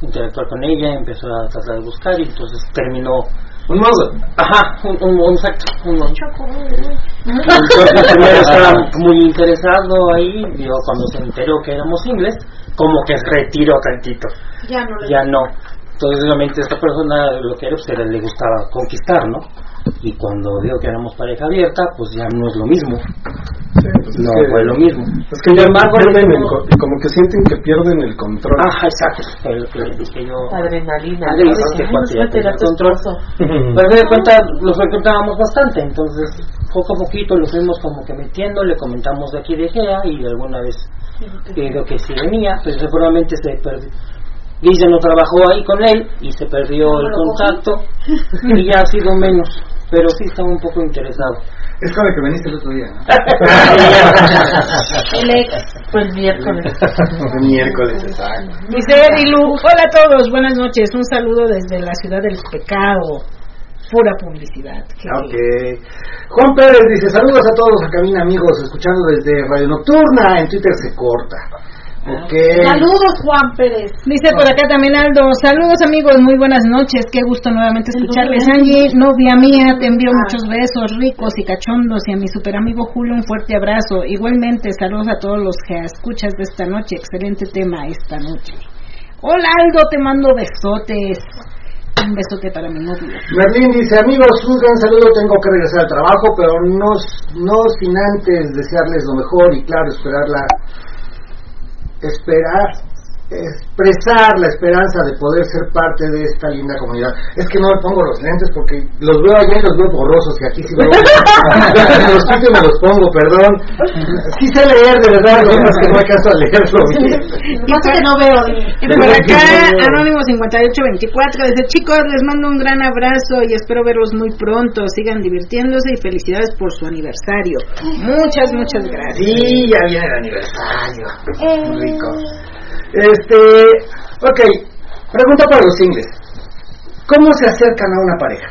interactuar con ella, empezó a tratar de buscar y entonces terminó. Un modo. Ajá, un, un, un exacto, un- Entonces primero estaba muy interesado ahí, digo, cuando se enteró que éramos singles, como que retiró tantito, Ya no ya no. Entonces obviamente esta persona lo que era, pues era, le gustaba conquistar, ¿no? Y cuando vio que éramos pareja abierta, pues ya no es lo mismo, Sí, pues no es que, fue lo mismo. Es que Sin ya embargo, pierden el como que sienten que pierden el control. Ajá, exacto, dije yo. Adrenalina. Pero de cuenta lo frecuentábamos bastante, entonces poco a poquito lo fuimos como que metiendo, le comentamos de aquí de Gea y alguna vez digo que sí venía, pero seguramente se perdió. Guilla no trabajó ahí con él y se perdió el contacto y ya ha sido menos, pero sí estaba un poco interesado. Es con el que veniste el otro día, ¿no? El ex el miércoles. Miércoles, exacto. Edilu, hola a todos, buenas noches, un saludo desde la ciudad del pecado. Pura publicidad. Qué Ok. Juan Pérez dice, saludos a todos a cabina amigos, escuchando desde Radio Nocturna, en Twitter se corta. Saludos, Juan Pérez. Dice por acá también Aldo, saludos amigos, muy buenas noches, qué gusto nuevamente escucharles. Angie, novia mía, te envío muchos besos ricos y cachondos y a mi super amigo Julio un fuerte abrazo. Igualmente, saludos a todos los que escuchas de esta noche, excelente tema esta noche. Hola Aldo, te mando besotes. Un besote para mi novio. Merlín dice, amigos, un gran saludo, tengo que regresar al trabajo, pero no, no sin antes desearles lo mejor y claro, esperar la, esperar, expresar la esperanza de poder ser parte de esta linda comunidad. Es que no me pongo los lentes porque los veo allá y los veo borrosos y aquí sí veo. Me los quito y me los pongo, perdón. Sí sé leer, de verdad, lo es que no alcanzo a leerlo bien. Pasa que no veo. Por acá, Anónimo 5824 dice, chicos, les mando un gran abrazo y espero verlos muy pronto. Sigan divirtiéndose y felicidades por su aniversario. Muchas, muchas gracias. Sí, ya viene el aniversario. Eh, Rico. Este, ok, pregunta para los singles. ¿Cómo se acercan a una pareja?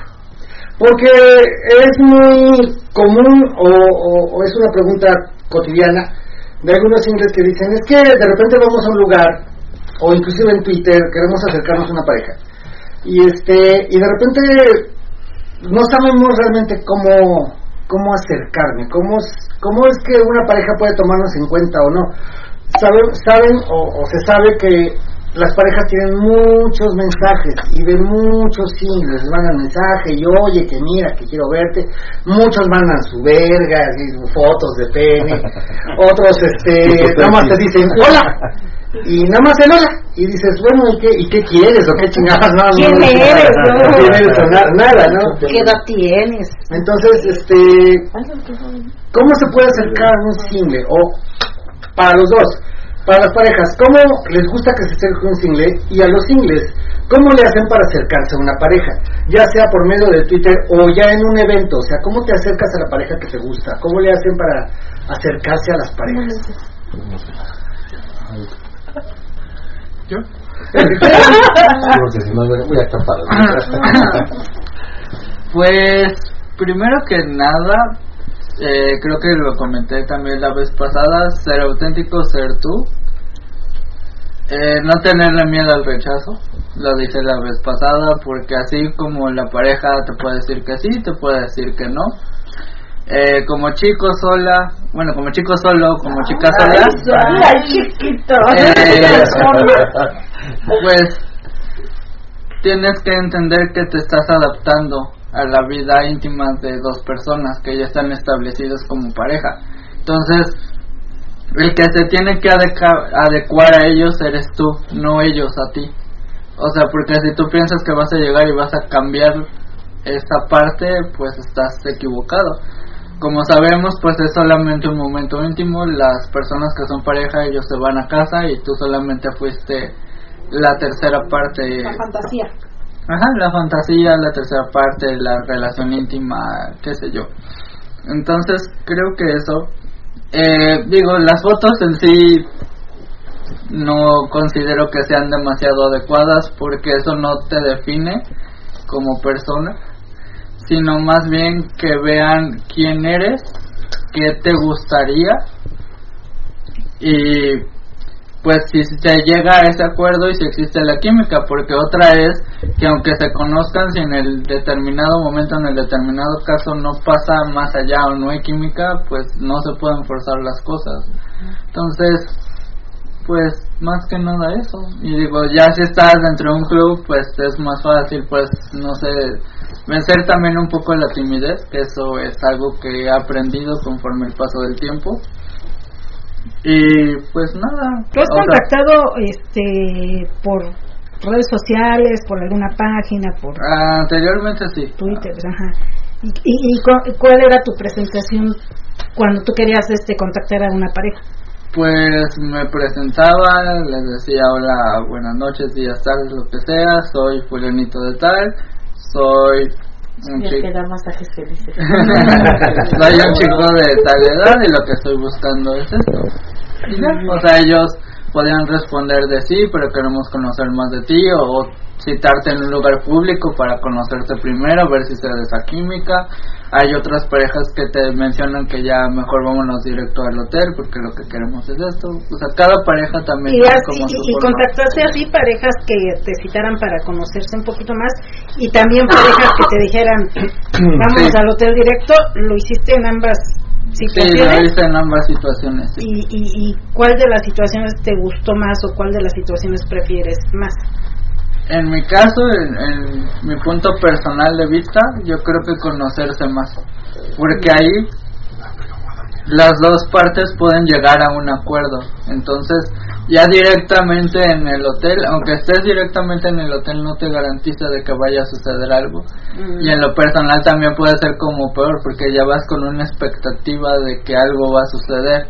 Porque es muy común o, es una pregunta cotidiana de algunos singles que dicen, es que de repente vamos a un lugar o inclusive en Twitter queremos acercarnos a una pareja y este y de repente no sabemos realmente cómo cómo acercarme, cómo cómo es que una pareja puede tomarnos en cuenta o no. Saben, saben o, o se sabe que las parejas tienen muchos mensajes y de muchos singles. Les mandan mensaje y oye que mira que quiero verte muchos mandan su verga y sus fotos de pene. Otros este nada más te dicen hola y nada más el hola y dices bueno y qué y qué quieres o qué chingadas no, no, ¿Quién no, eres, no? ¿Quién eres o na- nada no ¿Qué edad tienes? entonces este ¿Cómo se puede acercar a un single? O para los dos, para las parejas, ¿cómo les gusta que se acerque un single? Y a los singles, ¿cómo le hacen para acercarse a una pareja? Ya sea por medio de Twitter o ya en un evento. O sea, ¿cómo te acercas a la pareja que te gusta? ¿Cómo le hacen para acercarse a las parejas? ¿Yo? Porque si no, me voy a tapar. Pues, primero que nada, eh, creo que lo comenté también la vez pasada, ser auténtico, ser tú. Eh, no tenerle miedo al rechazo, lo dije la vez pasada, porque así como la pareja te puede decir que sí, te puede decir que no. Eh, como chico sola, bueno, como chico solo, como chica sola, Ay, chiquito. Eh, pues tienes que entender que te estás adaptando a la vida íntima de dos personas que ya están establecidas como pareja. Entonces, el que se tiene que adecuar a ellos eres tú, no ellos a ti. O sea, porque si tú piensas que vas a llegar y vas a cambiar esta parte, pues estás equivocado. Como sabemos, pues es solamente un momento íntimo. Las personas que son pareja, ellos se van a casa y tú solamente fuiste la tercera parte. La fantasía. Ajá, la fantasía, la tercera parte, la relación íntima, qué sé yo. Entonces, creo que eso. Eh, digo, las fotos en sí no considero que sean demasiado adecuadas porque eso no te define como persona, sino más bien que vean quién eres, qué te gustaría y pues si se llega a ese acuerdo y si existe la química, porque otra es que aunque se conozcan, si en el determinado momento, en el determinado caso no pasa más allá o no hay química, pues no se pueden forzar las cosas. Entonces, pues más que nada eso. Y digo, ya si estás dentro de un club, pues es más fácil, pues no sé, vencer también un poco la timidez, que eso es algo que he aprendido conforme el paso del tiempo. Y pues nada. ¿Tú has o sea, contactado este, por redes sociales, por alguna página, por anteriormente sí. Twitter? Ajá. ¿Y, y, y cu- cuál era tu presentación cuando tú querías este, contactar a una pareja? Pues me presentaba, les decía hola, buenas noches, días, tardes, lo que sea, soy fulanito de tal, soy un chico, que dar masajes felices. soy un chico de tal edad y lo que estoy buscando es esto. Y o sea, ellos podían responder de sí, pero queremos conocer más de ti o citarte en un lugar público para conocerte primero, ver si se da esa química. Hay otras parejas que te mencionan que ya mejor vámonos directo al hotel porque lo que queremos es esto. O sea, cada pareja también Y, así- como y forma. contactaste así parejas que te citaran para conocerse un poquito más y también parejas que te dijeran Sí. al hotel directo, lo hiciste en ambas situaciones hice en ambas situaciones. sí. y, y, y cuál de las situaciones te gustó más o cuál de las situaciones prefieres más. En mi caso, en, en mi punto personal de vista, yo creo que conocerse más. Porque ahí las dos partes pueden llegar a un acuerdo. Entonces, ya directamente en el hotel, aunque estés directamente en el hotel, no te garantiza de que vaya a suceder algo. Y en lo personal también puede ser como peor, porque ya vas con una expectativa de que algo va a suceder.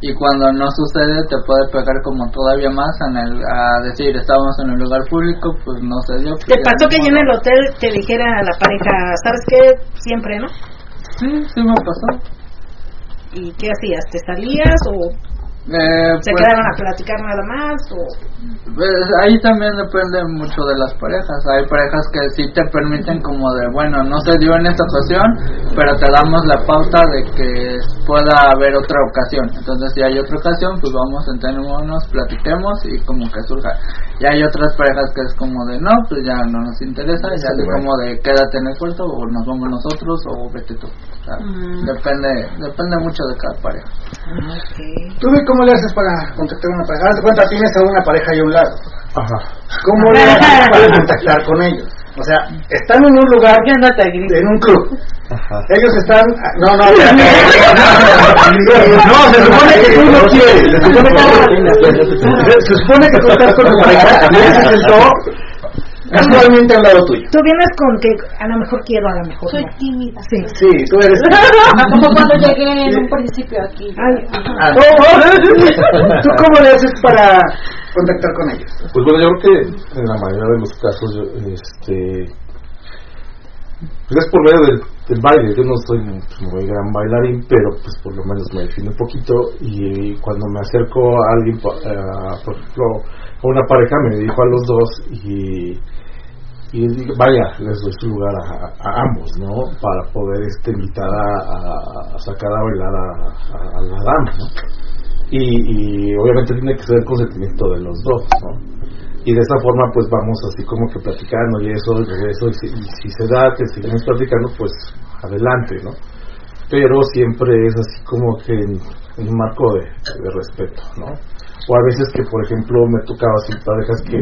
Y cuando no sucede, te puede pegar como todavía más en el, a decir, estábamos en un lugar público, pues no se dio. pues ¿Te ya pasó que yo en el hotel te dijera a la pareja, ¿sabes qué? Siempre, ¿no? Sí, sí me pasó. ¿Y qué hacías? ¿Te salías o Eh, ¿Se pues, quedaron a platicar nada más? O... Pues, ahí también depende mucho de las parejas. Hay parejas que sí te permiten como de, bueno, no se dio en esta ocasión, pero te damos la pauta de que pueda haber otra ocasión. Entonces, si hay otra ocasión, pues vamos, sentémonos, platiquemos y como que surja. Y hay otras parejas que es como de, no, pues ya no nos interesa, ya es como de, quédate en el puerto o nos vamos nosotros o vete tú. Depende depende mucho de cada pareja. ¿Tú Vic, cómo le haces para contactar a una pareja? Haz de cuenta, tienes a una pareja ahí a un lado. Ajá. ¿Cómo le haces para contactar con ellos? O sea, están en un lugar, en un club. Ajá. Ellos están... No, no, no, se supone que tú no quieres. Se supone que, se supone que tú estás con tu pareja se sentó casualmente al lado tuyo. Tú vienes con que a lo mejor quiero, a lo mejor Soy no. tímida. Sí. Sí, tú eres... Como cuando llegué en un principio aquí. Ay, Ah, ¿Tú cómo le haces para contactar con ellos? Pues bueno, yo creo que en la mayoría de los casos, yo, este, pues es por medio del, del baile. Yo no soy un muy gran bailarín, pero pues por lo menos me defino un poquito. Y cuando me acerco a alguien, por ejemplo, a una pareja, me dirijo a los dos y, y vaya, les doy su lugar a, ambos, ¿no? Para poder este, invitar a, a- sacar a bailar a, la dama, ¿no? y, obviamente tiene que ser el consentimiento de los dos, ¿no? Y de esta forma pues vamos así como que platicando y eso, y eso, y si, se da que seguimos platicando pues adelante, ¿no? Pero siempre es así como que en un marco de, de respeto, ¿no? O a veces que, por ejemplo, me tocaba así parejas que,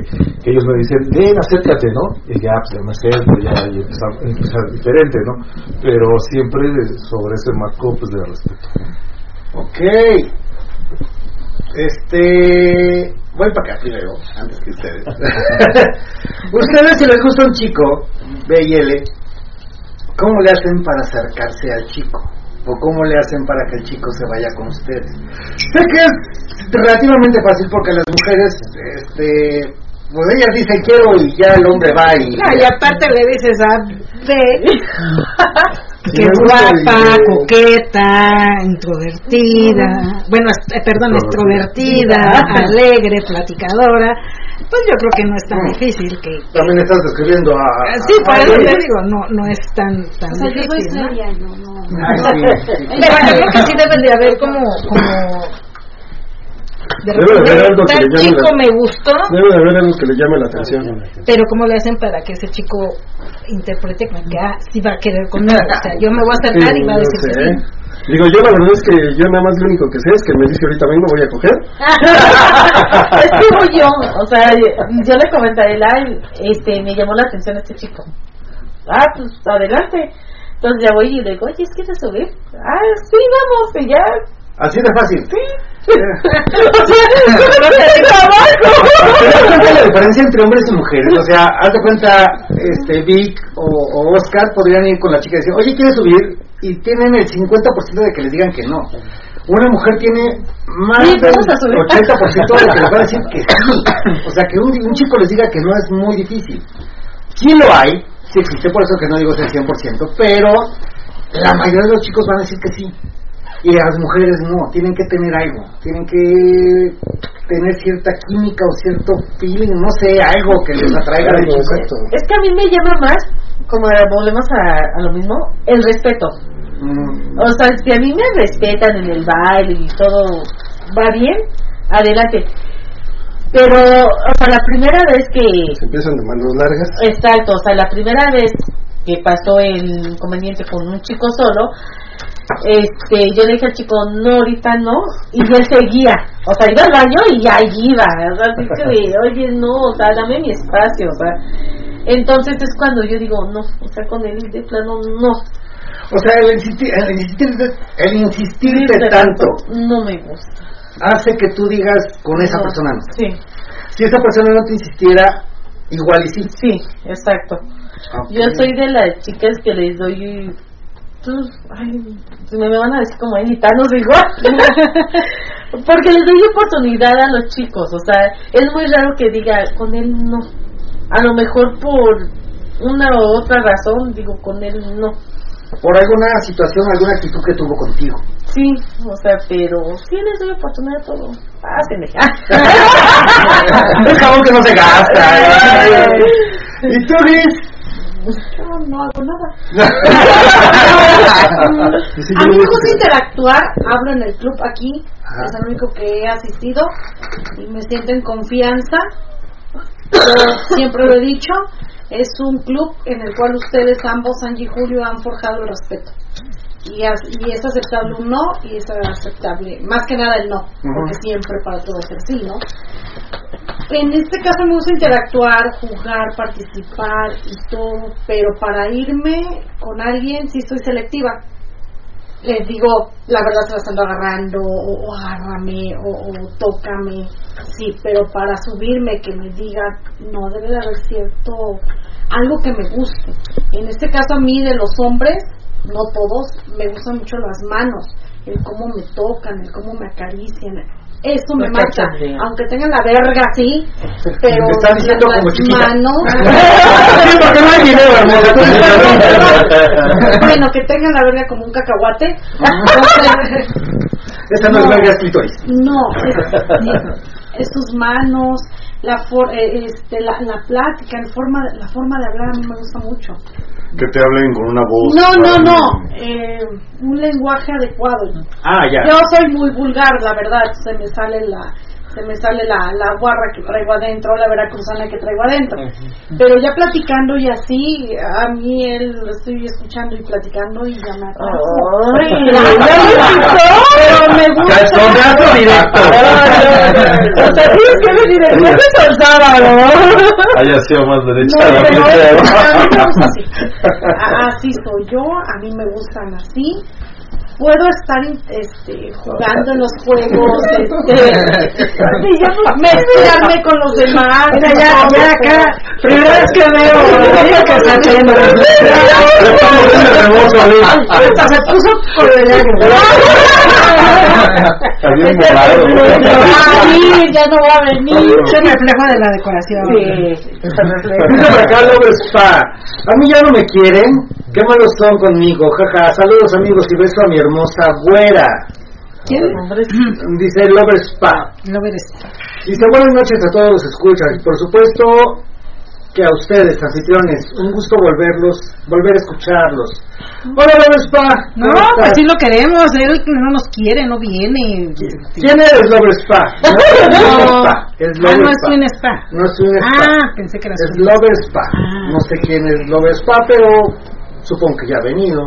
ellos me dicen, ven, acércate, ¿no? Y ya, pues ya me acerco, ya, y empieza, empieza diferente, ¿no? Pero siempre sobre ese marco, pues, de respeto. Ok. Este. Voy para acá primero, antes que ustedes. ustedes, si les gusta un chico, B y L, ¿cómo le hacen para acercarse al chico? ¿O cómo le hacen para que el chico se vaya con ustedes? Sé que es relativamente fácil porque las mujeres, este. Pues ellas dicen quiero y ya el hombre va y. No, y aparte le dices a que es guapa, el- coqueta, introvertida, bueno, eh, perdón, extrovertida, alegre, platicadora. Pues yo creo que no es tan Mm. difícil que... También estás describiendo a. Ah, Sí, por eso te digo, no, no es tan, tan O sea, yo soy difícil, ¿no? seria, yo no. Ay, sí, sí. Pero yo creo que sí deben de haber como... como de Debe de haber repente, algo que tal le llame chico la- me gustó, Debe de haber algo que le llame la atención. pero ¿cómo le hacen para que ese chico interprete que ah, sí va a querer conmigo? O sea, yo me voy a acercar y va a no decir que sé. sí. Digo, yo la verdad es que yo nada más lo único que sé es que me dice ahorita vengo, voy a coger. es como yo, o sea, yo le él, ay, este, me llamó la atención este chico. Ah, pues adelante. Entonces ya voy y le digo, oye, ¿quieres subir? Ah, sí, vamos, y ya. Así de fácil. o sea, no te trabajo. ¿Te das cuenta de la diferencia entre hombres y mujeres? O sea, haz de cuenta, este, Vic o, o Oscar podrían ir con la chica y decir, oye, ¿quieres subir? Y tienen el 50% de que les digan que no. Una mujer tiene más Sí, del vamos a subir. 80% de que les va a decir que sí. O sea, que un, un chico les diga que no es muy difícil. Sí lo hay, sí existe, por eso que no digo es el 100%, pero la mayoría de los chicos van a decir que sí. Y las mujeres no, tienen que tener algo, tienen que tener cierta química o cierto feeling, no sé, algo que les atraiga Algo, chico. exacto. Es que a mí me llama más, como volvemos a, a lo mismo, el respeto. Mm, O sea, si a mí me respetan en el baile y todo va bien, adelante. Pero, o sea, la primera vez que... Se empiezan de manos largas. Exacto, o sea, la primera vez que pasó el inconveniente con un chico solo, este, yo le dije al chico, no, ahorita no, y él seguía, o sea, iba al baño y ahí iba, o sea, así que, oye, no, o sea, dame mi espacio, o sea, entonces es cuando yo digo, no, o sea, con él de plano, no, O sea, el insistir, el insistirte, el insistirte tanto no me gusta. hace que tú digas con esa No, persona no. Sí, Si esa persona no te insistiera, igual y sí. sí, exacto. Ok. Yo soy de las chicas que les doy, ay, me me van a decir como gitanos igual, porque les doy oportunidad a los chicos, o sea, es muy raro que diga, con él no, a lo mejor por una u otra razón, digo, con él no. por alguna situación, alguna actitud que tuvo contigo. Sí, o sea, pero sí les doy oportunidad a todo. Pásenme. es jabón que no se gasta. ¿Y tú, Liz? Yo no hago nada. A mí me gusta interactuar, hablo en el club aquí, Ajá. es el único que he asistido y me siento en confianza. Yo siempre lo he dicho, es un club en el cual ustedes ambos, Angie y Julio, han forjado el respeto. Y, as- y es aceptable un no y es aceptable, más que nada el no, porque siempre para todos es sí, ¿no? En este caso me gusta interactuar, jugar, participar y todo, pero para irme con alguien sí soy selectiva. Les digo, la verdad se la están agarrando, o, o agárrame, o, o tócame, sí, pero para subirme que me diga, no, debe de haber cierto, algo que me guste. En este caso a mí de los hombres, no todos, me gustan mucho las manos, el cómo me tocan, el cómo me acarician. Eso me Lo mata, aunque tengan la verga así, pero Me estás diciendo las como chiquita. manos Sí, porque no hay dinero, bueno, que tengan la verga como un cacahuate. Esta no es verga clítoris. No, es, es sus manos, la, for- eh, este, la, la plática, el forma, la forma de hablar a mí me gusta mucho. Que te hablen con una voz. No, no, no, eh, un lenguaje adecuado. Ah, ya. Yo soy muy vulgar, la verdad, se me sale la se me sale la, la guarra que traigo adentro, la veracruzana que traigo adentro. Pero ya platicando y así, a mí él lo estoy escuchando y platicando y ya me atrajo. Ay, Ya me gustó, pero me gusta. Directo. O sea, tienes que venir o el sábado. Haya sido más derecha. No, la pero flecha. a mí me gusta así. Así soy yo, a mí me gustan así. Puedo estar este, jugando en los juegos, este, mezclarme con los demás. Mira, ya, ya acá, primera vez que veo, digo que está el rebozo, Liz. Hasta se puso por Está bien morado. Ay, ya no va a venir. Es el reflejo de la decoración. Sí, Dice por acá Lover Spa. A mí ya no me quieren. Qué malos son conmigo. Jaja. Saludos amigos y beso a mi hermosa güera. ¿Quién? Dice Lover Spa. No verás. Dice buenas noches a todos los escuchas. Y por supuesto que a ustedes, anfitriones, un gusto volverlos, volver a escucharlos. Hola Lover Spa. No, ¿cómo pues sí lo queremos. Él no nos quiere, no viene. ¿Quién eres Lover Spa? No, Es ah, Lover no es Spa. Twin Spa. No es un spa. Ah, pensé que era Es. Lover Spa. Ah. No sé quién es Lover Spa, pero supongo que ya ha venido.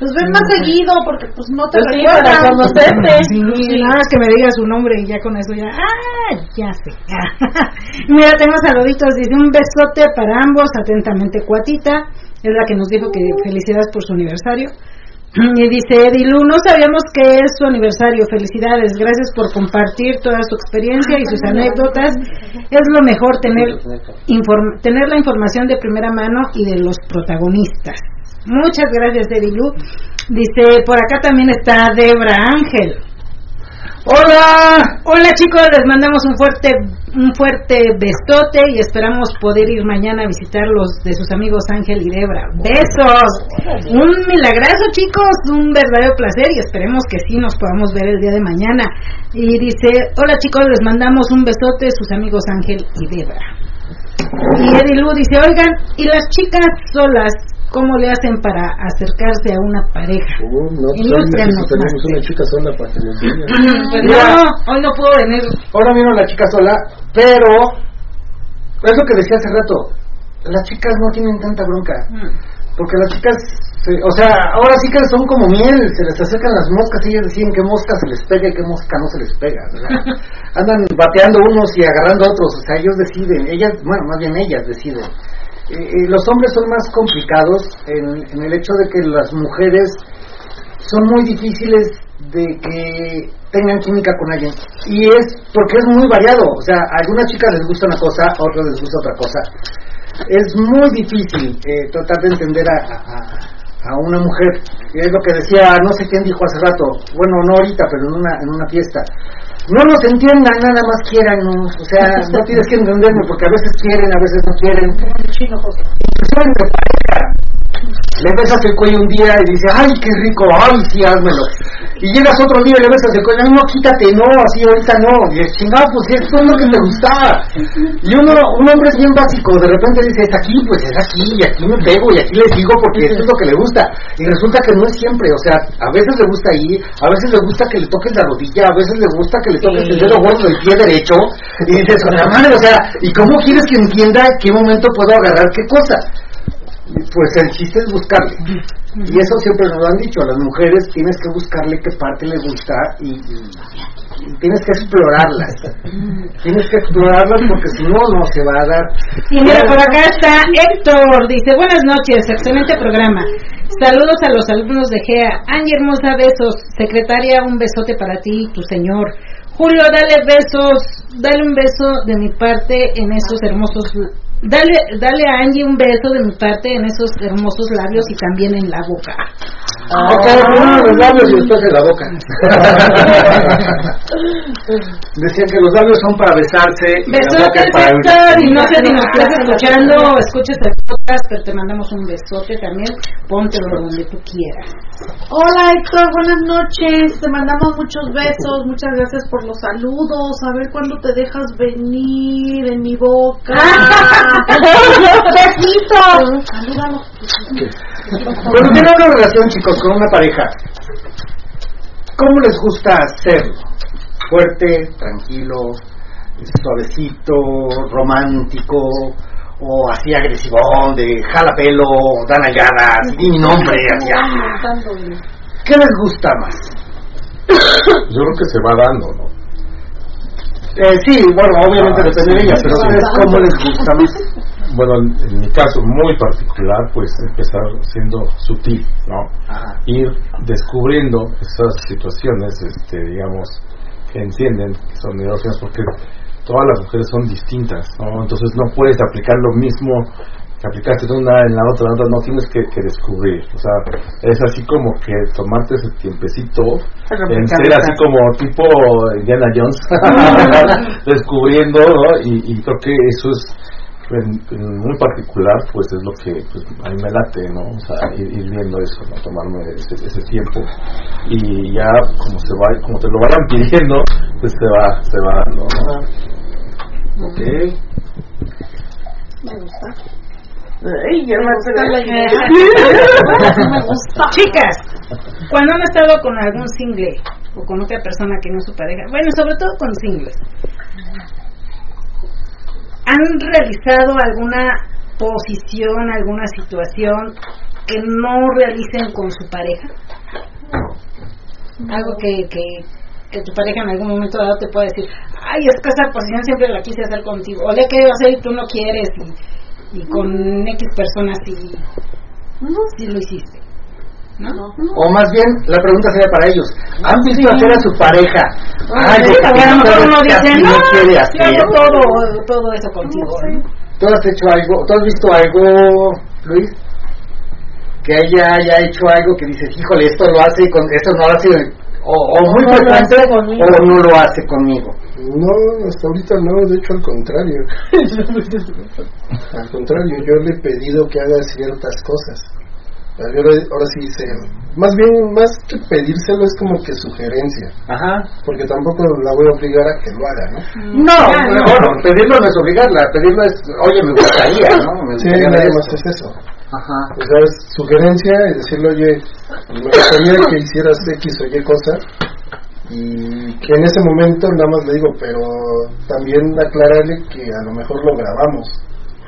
Pues ven más seguido porque pues no te Pues sí, para recuerdan. conocerte. Sí, nada más que me diga su nombre y ya con eso ya. ¡Ah! Ya sé. Mira, tengo saluditos. Dice un besote para ambos. Atentamente, Cuatita. Es la que nos dijo que felicidades por su aniversario. Y dice Edilu, no sabíamos que es su aniversario. Felicidades, gracias por compartir toda su experiencia y sus anécdotas. Es lo mejor tener, inform- tener la información de primera mano y de los protagonistas. Muchas gracias, Edilu. Dice, por acá también está Debra Ángel. ¡Hola! Hola chicos, les mandamos un fuerte un fuerte besote y esperamos poder ir mañana a visitar los de sus amigos Ángel y Debra. Besos. Un milagroso chicos, un verdadero placer y esperemos que sí nos podamos ver el día de mañana. Y dice, hola chicos, les mandamos un besote sus amigos Ángel y Debra. Y Edilu dice, oigan, ¿y las chicas solas cómo le hacen para acercarse a una pareja? Uh, no, pues tenemos más. una chica sola para que nos diga. Pues Mira. no, hoy no puedo venir. Ahora vino la chica sola, pero es lo que decía hace rato. Las chicas no tienen tanta bronca. Porque las chicas, se- o sea, ahora sí que son como miel, se les acercan las moscas y ellas deciden qué mosca se les pega y qué mosca no se les pega. ¿verdad? Andan bateando unos y agarrando a otros, o sea, ellos deciden, ellas, bueno, más bien ellas deciden. Eh, los hombres son más complicados en, el hecho de que las mujeres son muy difíciles de que tengan química con alguien. Y es porque es muy variado. O sea, a algunas chicas les gusta una cosa, a otras les gusta otra cosa. Es muy difícil eh, tratar de entender a- a- a una mujer. Y es lo que decía, no sé quién dijo hace rato, bueno, no ahorita, pero en una, en una fiesta. No nos entiendan, nada más quiéranos. O sea, no tienes que entenderme porque a veces quieren, a veces no quieren. Incluso en la pareja, le besas el cuello un día y dice, ay, qué rico, ay, sí, házmelo. Y llegas otro día y le besas el cuello, no, quítate, no, así ahorita no. Y es chingado, pues esto es lo que me gustaba. Y uno, un hombre es bien básico, de repente dice, es aquí, pues es aquí, y aquí me pego, y aquí le sigo porque esto es lo que le gusta. Y resulta que no es siempre, o sea, a veces le gusta ahí, a veces le gusta que le toques la rodilla, a veces le gusta que le toques el dedo gordo del pie derecho, y dices, la madre, o sea, ¿y cómo quieres que entienda en qué momento puedo agarrar qué cosa? Pues el chiste es buscarle. Y eso siempre nos lo han dicho, a las mujeres tienes que buscarle qué parte le gusta y, y tienes que explorarlas. Tienes que explorarlas porque si no, no se va a dar. Y mira, por acá está Héctor, dice, buenas noches, excelente programa. Saludos a los alumnos de GEA. Angie Hermosa, besos. Secretaria, un besote para ti y tu señor. Julio, dale besos, dale un beso de mi parte en esos hermosos... Dale, dale a Angie un beso de mi parte en esos hermosos labios y también en la boca. Ok, primero los labios y después en la boca. Decían que los labios son para besarse y la boca Besotes, es para y no sé si nos estás escuchando o escuchas el pero te mandamos un besote también. Póntelo donde tú quieras. Hola Héctor, buenas noches. Te mandamos muchos besos. Muchas gracias por los saludos. A ver cuándo te dejas venir en mi boca. ¡Besito! Salúdalo. Cuando tienen una relación, chicos, con una pareja, ¿cómo les gusta hacerlo? ¿Fuerte, tranquilo, suavecito, romántico, o así agresivón, de jala pelo, da nalgadas, di mi nombre, así, ah? ¿Qué les gusta más? Yo creo que se va dando, ¿no? Eh, sí, bueno, obviamente depende de ella, pero sí. ¿ustedes cómo les gusta más? Bueno, en, en mi caso muy particular, pues empezar siendo sutil, ¿no? Ir descubriendo esas situaciones, este, digamos, que entienden que son erógenas, porque todas las mujeres son distintas, ¿no? Entonces no puedes aplicar lo mismo que aplicaste en una, en la otra, en la otra, no tienes que, que descubrir. O sea, es así como que tomarte ese tiempecito en ser así como tipo Indiana Jones, descubriendo, ¿no? Y, y creo que eso es en, en muy particular, pues es lo que pues, a mí me late, ¿no? O sea, ir, ir viendo eso, ¿no? Tomarme ese, ese tiempo y ya como se va, como te lo vayan pidiendo, pues se va, se va dando, ¿no? Ok. Me gusta. Ay, ya me gusta la Me gusta. Chicas, cuando han estado con algún single o con otra persona que no es su pareja, bueno, sobre todo con singles, ¿han realizado alguna posición, alguna situación que no realicen con su pareja? Algo que, que, que tu pareja en algún momento dado te pueda decir, ay, es que esa posición siempre la quise hacer contigo, o le he querido hacer y tú no quieres, y, y con X personas sí, sí lo hiciste. ¿No? O más bien, la pregunta sería para ellos. ¿Han visto hacer a su pareja? Ay, algo a que dice, no no, quiere yo hacer? todo, todo eso contigo. ¿no? ¿Tú has hecho algo? ¿Tú has visto algo, Luis? Que ella haya hecho algo que dices, híjole, esto lo hace y con esto no lo hace, o, o muy No frecuente, o no lo hace conmigo. No, hasta ahorita no, de hecho al contrario. al contrario, yo le he pedido que haga ciertas cosas. Yo le- ahora sí hice, más bien, más que pedírselo es como que sugerencia, Ajá. porque tampoco la voy a obligar a que lo haga, ¿no? No, Ah, no. bueno, pedirlo no es obligarla, pedirlo es, oye, me gustaría, ¿no? Me Sí, gustaría nada ver más es eso. Ajá. O sea, es sugerencia y decirle, oye, me gustaría que hicieras X o Y cosa. Y que en ese momento nada más le digo, pero también aclararle que a lo mejor lo grabamos,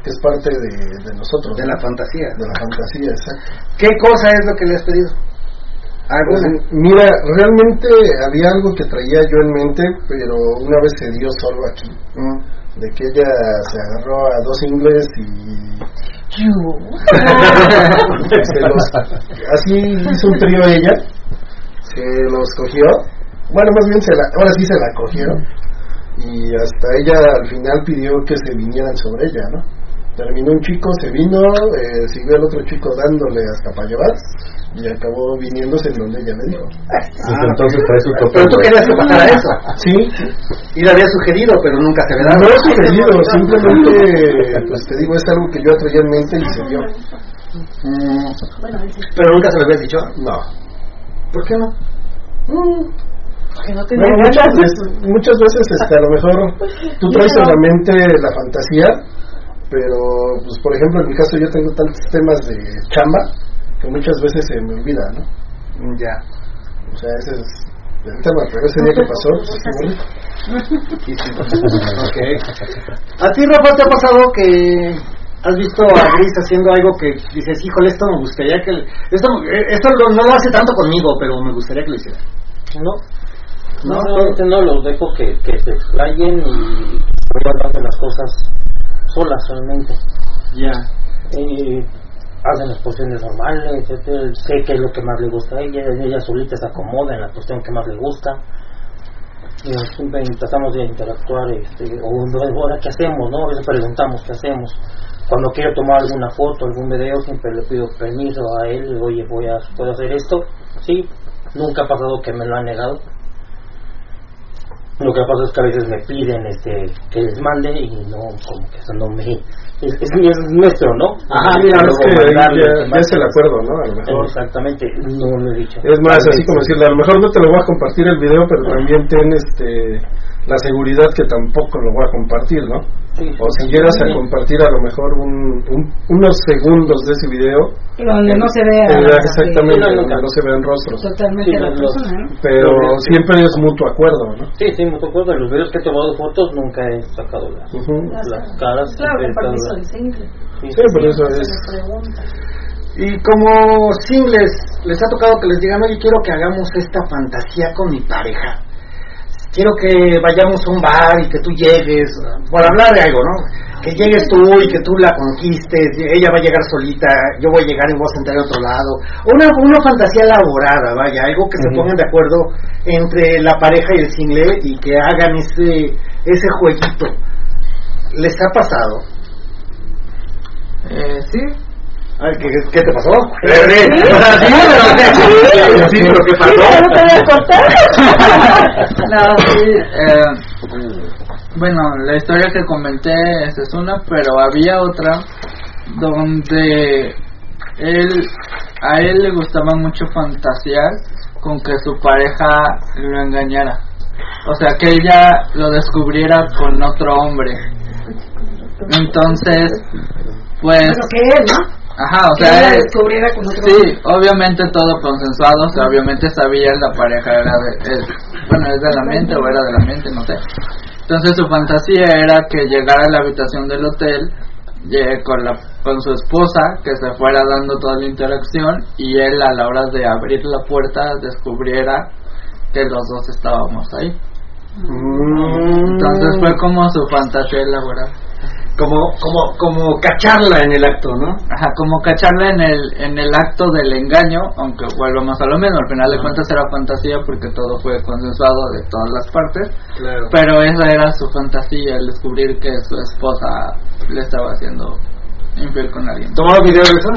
que es parte de, de nosotros. De la fantasía. De la fantasía, exacto. ¿Qué cosa es lo que le has pedido? Algo. Mira, realmente había algo que traía yo en mente, pero una vez se dio solo aquí. De que ella se agarró a dos ingles y se los- así hizo un trío ella, se los cogió, bueno más bien se la, ahora sí se la cogieron. Y hasta ella al final pidió que se vinieran sobre ella, ¿no? Terminó un chico, se vino, eh, siguió el otro chico dándole hasta para llevar y acabó viniéndose en donde ella le dijo. Pues entonces trae su tope. Pero tú querías que pasara eso. Sí, Y le había sugerido, pero nunca se le daba. no he sugerido, simplemente, pues te digo, es algo que yo traía en mente y se dio. Mm, pero nunca se lo habías dicho. No. ¿Por qué no? Mm, Que no tenía muchas, veces, muchas veces este, a lo mejor tú traes en la mente la fantasía, pero pues por ejemplo en mi caso yo tengo tantos temas de chamba que muchas veces se me olvida, ¿no? ya. O sea, ese es el tema, pero ese día que pasó, pues rico. Ok. ¿A ti, Rafa, te ha pasado que has visto a Gris haciendo algo que dices, híjole, esto me gustaría que... Esto, esto lo- no lo hace tanto conmigo, pero me gustaría que lo hiciera? No, No, no, no, los dejo que, que se explayen y voy hablando las cosas solas realmente. Ya. Y hacen las posiciones normales, etcétera. sé qué es lo que más le gusta a ella, ella solita se acomoda en la cuestión que más le gusta. Y siempre tratamos de interactuar, este, o ahora qué hacemos, ¿no? A veces preguntamos qué hacemos. Cuando quiero tomar alguna foto, algún video, siempre le pido permiso a él, oye, voy a, ¿puedo hacer esto? Sí, nunca ha pasado que me lo han negado. Lo que pasa es que a veces me piden este que les mande y no, como que eso no me... Es, es, es nuestro, ¿no? Mira, luego es que mandarle, ya, ya es el acuerdo, ¿no? A lo mejor. Exactamente, no lo he dicho. Es más, así como decirle, a lo mejor no te lo voy a compartir el video, pero también ten este, la seguridad que tampoco lo voy a compartir, ¿no? sí, O si llegas a compartir a lo mejor un, un- unos segundos de ese video, Donde no se vea. eh, exactamente, Sí, no, donde no se vean rostros. Totalmente Sí, la los- persona, ¿no? Pero Los- siempre es mutuo acuerdo, ¿no? Sí, sí, me acuerdo de los videos que he tomado fotos, nunca he sacado las, Ujú. las caras. Claro, single. sí, por eso es. Y como singles, les ha tocado que les digan, oye, quiero que hagamos esta fantasía con mi pareja. Quiero que vayamos a un bar y que tú llegues, por hablar de algo, ¿no? Que llegues tú y que tú la conquistes, ella va a llegar solita, yo voy a llegar y voy a sentar a otro lado. Una, una fantasía elaborada, vaya, algo que se pongan de acuerdo entre la pareja y el single y que hagan ese, ese jueguito. ¿Les ha pasado? Eh, sí, Ay, ¿qué, qué te pasó? Sí, pero sí, pero ¿qué pasó? ¿No te voy a cortar? No, sí, eh, bueno, la historia que comenté esa es una, pero había otra donde él, a él le gustaba mucho fantasear con que su pareja lo engañara. O sea, que ella lo descubriera con otro hombre. Entonces, pues, Pero que él, ¿no? Ajá, o sea, ella él- descubriera con otro Sí, obviamente todo consensuado, o sea, obviamente sabía la pareja era de, es- bueno, es de la mente o era de la mente, no sé. Entonces su fantasía era que llegara a la habitación del hotel llegue con la con su esposa, que se fuera dando toda la interacción y él a la hora de abrir la puerta descubriera que los dos estábamos ahí. Entonces fue como su fantasía elaborada. Como, como, como cacharla en el acto, ¿no? Ajá, como cacharla en el, en el acto del engaño, aunque volvamos a lo mismo, al final de cuentas era fantasía porque todo fue consensuado de todas las partes, Claro. pero esa era su fantasía, el descubrir que su esposa le estaba haciendo infiel con alguien. ¿Tomaron video de eso?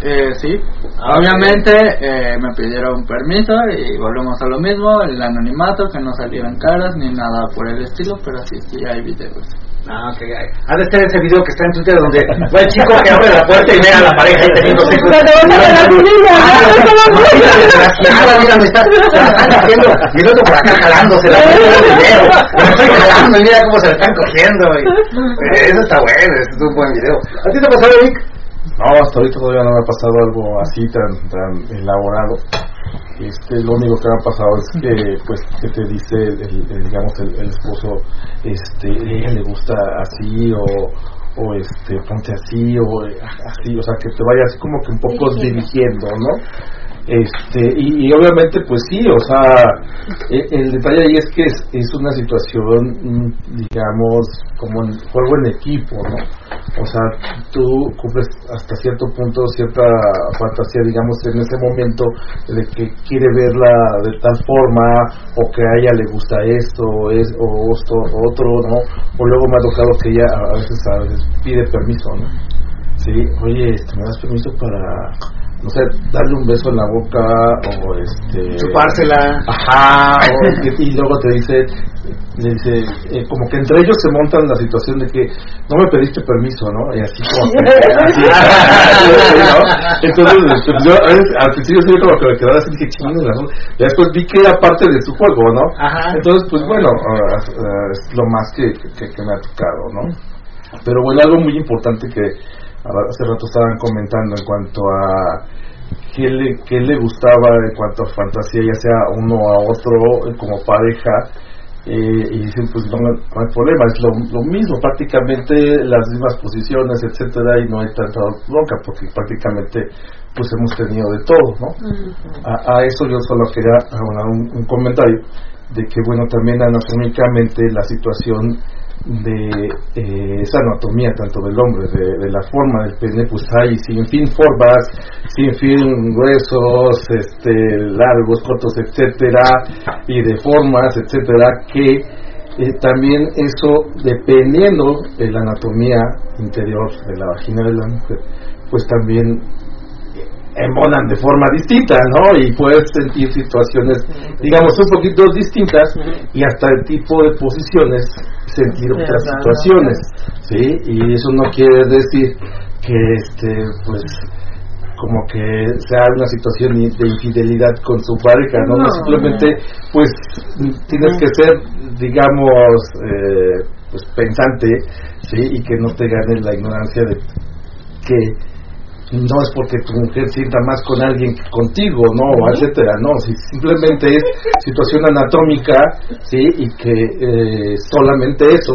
Eh, sí, Ah, obviamente eh, me pidieron permiso y volvemos a lo mismo, el anonimato, que no salieran caras ni nada por el estilo, pero sí, sí hay videos. Ah, ok. ay. Ha de estar ese video que está en Twitter donde va el chico que abre la puerta y ve a la pareja ahí teniendo sexo. Cuando van a la comida, Mira, me está, se la están cogiendo. Y el otro por acá jalándose la video. Me la estoy jalando y mira cómo se la están cogiendo. y- Eh, Eso está bueno, eso es un buen video. ¿A ti te pasó, Eric? No, hasta ahorita todavía no me ha pasado algo así tan, tan elaborado. Este, lo único que me ha pasado es que, pues, que te dice, el, el- digamos, el, el esposo, este, a ella le gusta así o, o este, ponte así o eh, así, o sea, que te vaya así como que un poco dirigiendo, ¿no? Este, y, obviamente, pues sí, o sea, e- el, detalle ahí es que es, una situación, mm, digamos, como en juego en equipo, ¿no? O sea, tú cumples hasta cierto punto cierta fantasía, digamos, en ese momento de que quiere verla de tal forma o que a ella le gusta esto es, o esto o otro, ¿no? O luego me ha tocado que ella a veces, a pide permiso, ¿no? Sí, oye, este, ¿me das permiso para, no sé, darle un beso en la boca o este... Chupársela. Ajá, o y luego te dice, le dice, eh, como que entre ellos se montan la situación de que no me pediste permiso, ¿no? Y así como que, así, ¿no? Entonces, este, yo a veces, al principio sí como que me quedaba así, dije, chingón, y después vi que era parte de su juego, ¿no? Entonces, pues bueno, ah, es lo más que, que, que me ha tocado, ¿no? Pero bueno, algo muy importante que hace rato estaban comentando en cuanto a qué le, qué le gustaba en cuanto a fantasía, ya sea uno a otro como pareja, eh, y dicen pues no, hay problema, es lo, lo, mismo, prácticamente las mismas posiciones, etcétera, y no hay tanta bronca, porque prácticamente pues hemos tenido de todo, ¿no? a, eso yo solo quería un, un comentario de que bueno también anatómicamente la situación de eh, esa anatomía tanto del hombre, de, la forma del pene, pues hay sin fin formas, sin fin huesos, este, largos, cortos, etcétera, y de formas, etcétera, que eh, también eso, dependiendo de la anatomía interior de la vagina de la mujer, pues también embonan de forma distinta, ¿no? Y puedes sentir situaciones, digamos, un poquito distintas y hasta el tipo de posiciones sentir otras situaciones, ¿sí? Y eso no quiere decir que, este, pues, como que sea una situación de infidelidad con su pareja, ¿no? Simplemente, pues, tienes que ser, digamos, eh, pues, pensante, ¿sí? Y que no te gane la ignorancia de que no es porque tu mujer sienta más con alguien que contigo, no, etcétera, no, si simplemente es situación anatómica, sí, y que eh, solamente eso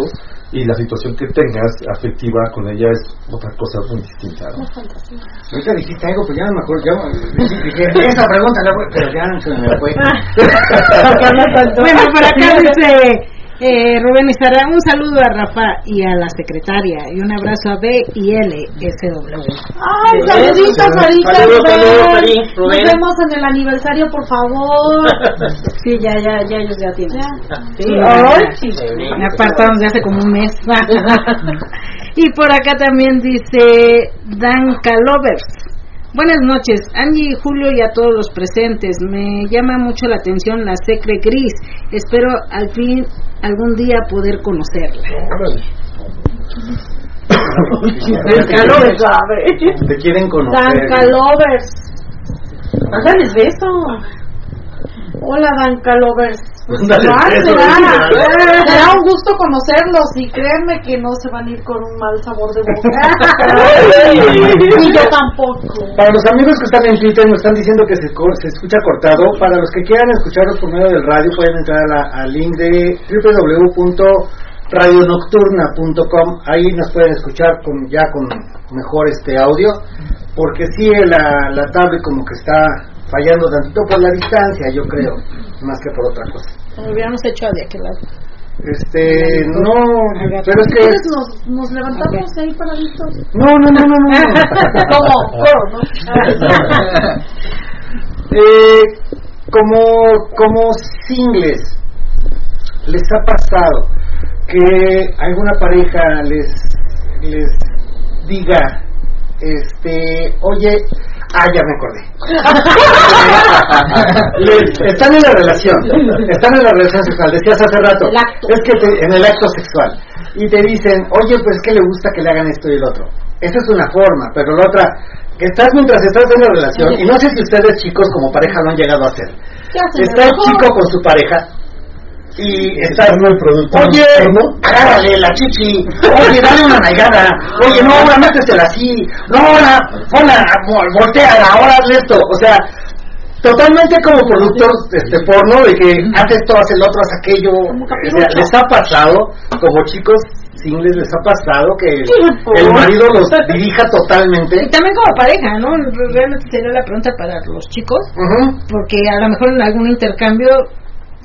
y la situación que tengas afectiva con ella es otra cosa muy distinta. ¿no? Ahorita dijiste algo, pero ya no me acuerdo. Dije, esa pregunta, pero ya no se me fue. bueno, por acá dice eh, Rubén Estará, un saludo a Rafa y a la secretaria y un abrazo a B y L SW. Ay, saluditos, Marita. Nos vemos en el aniversario, por favor. Sí, ya, ya, ya ellos ya tienen. Sí, me apartaron de hace como un mes. y por acá también dice Dan Calovers. Buenas noches, Angie, Julio y a todos los presentes. Me llama mucho la atención la Secre Gris. Espero al fin algún día poder conocerla. Te quieren conocer. Dan Calovers. Mándales beso. Hola, Dan Calovers. Pues será, será, un gusto conocerlos y créanme que no se van a ir con un mal sabor de boca. y yo tampoco. Para los amigos que están en Twitter nos están diciendo que se, se escucha cortado. Para los que quieran escucharlos por medio del radio pueden entrar al link de www.radionocturna.com. Ahí nos pueden escuchar con ya con mejor este audio. Porque si la, la tablet como que está fallando tantito por la distancia, yo creo, más que por otra cosa. Lo hubiéramos hecho de aquel lado. Este, no, pero es que... Nos, nos levantamos ahí para listo. No, no, no, no, no. coro, ¿no? eh, como, como singles, ¿les ha pasado que alguna pareja les, les diga, este, oye, Ah, ya me acordé. están en la relación, están en la relación sexual, decías hace rato. Es que en el acto sexual. Y te dicen, oye, pues que le gusta que le hagan esto y el otro. Esa es una forma, pero la otra, que estás mientras estás en la relación, y no sé si ustedes chicos como pareja lo han llegado a hacer. Está el chico con su pareja y está el productor oye agárrale la chichi. Oye dale una nalgada. Oye no ahora métesela así. No ahora ponla voltea ahora hazle esto. O sea totalmente como productor este porno de que hace esto hace el otro hace aquello. Les ha pasado como chicos singles les ha pasado que el, marido los dirija totalmente. Y también como pareja no realmente sería la pregunta para los chicos porque a lo mejor en algún intercambio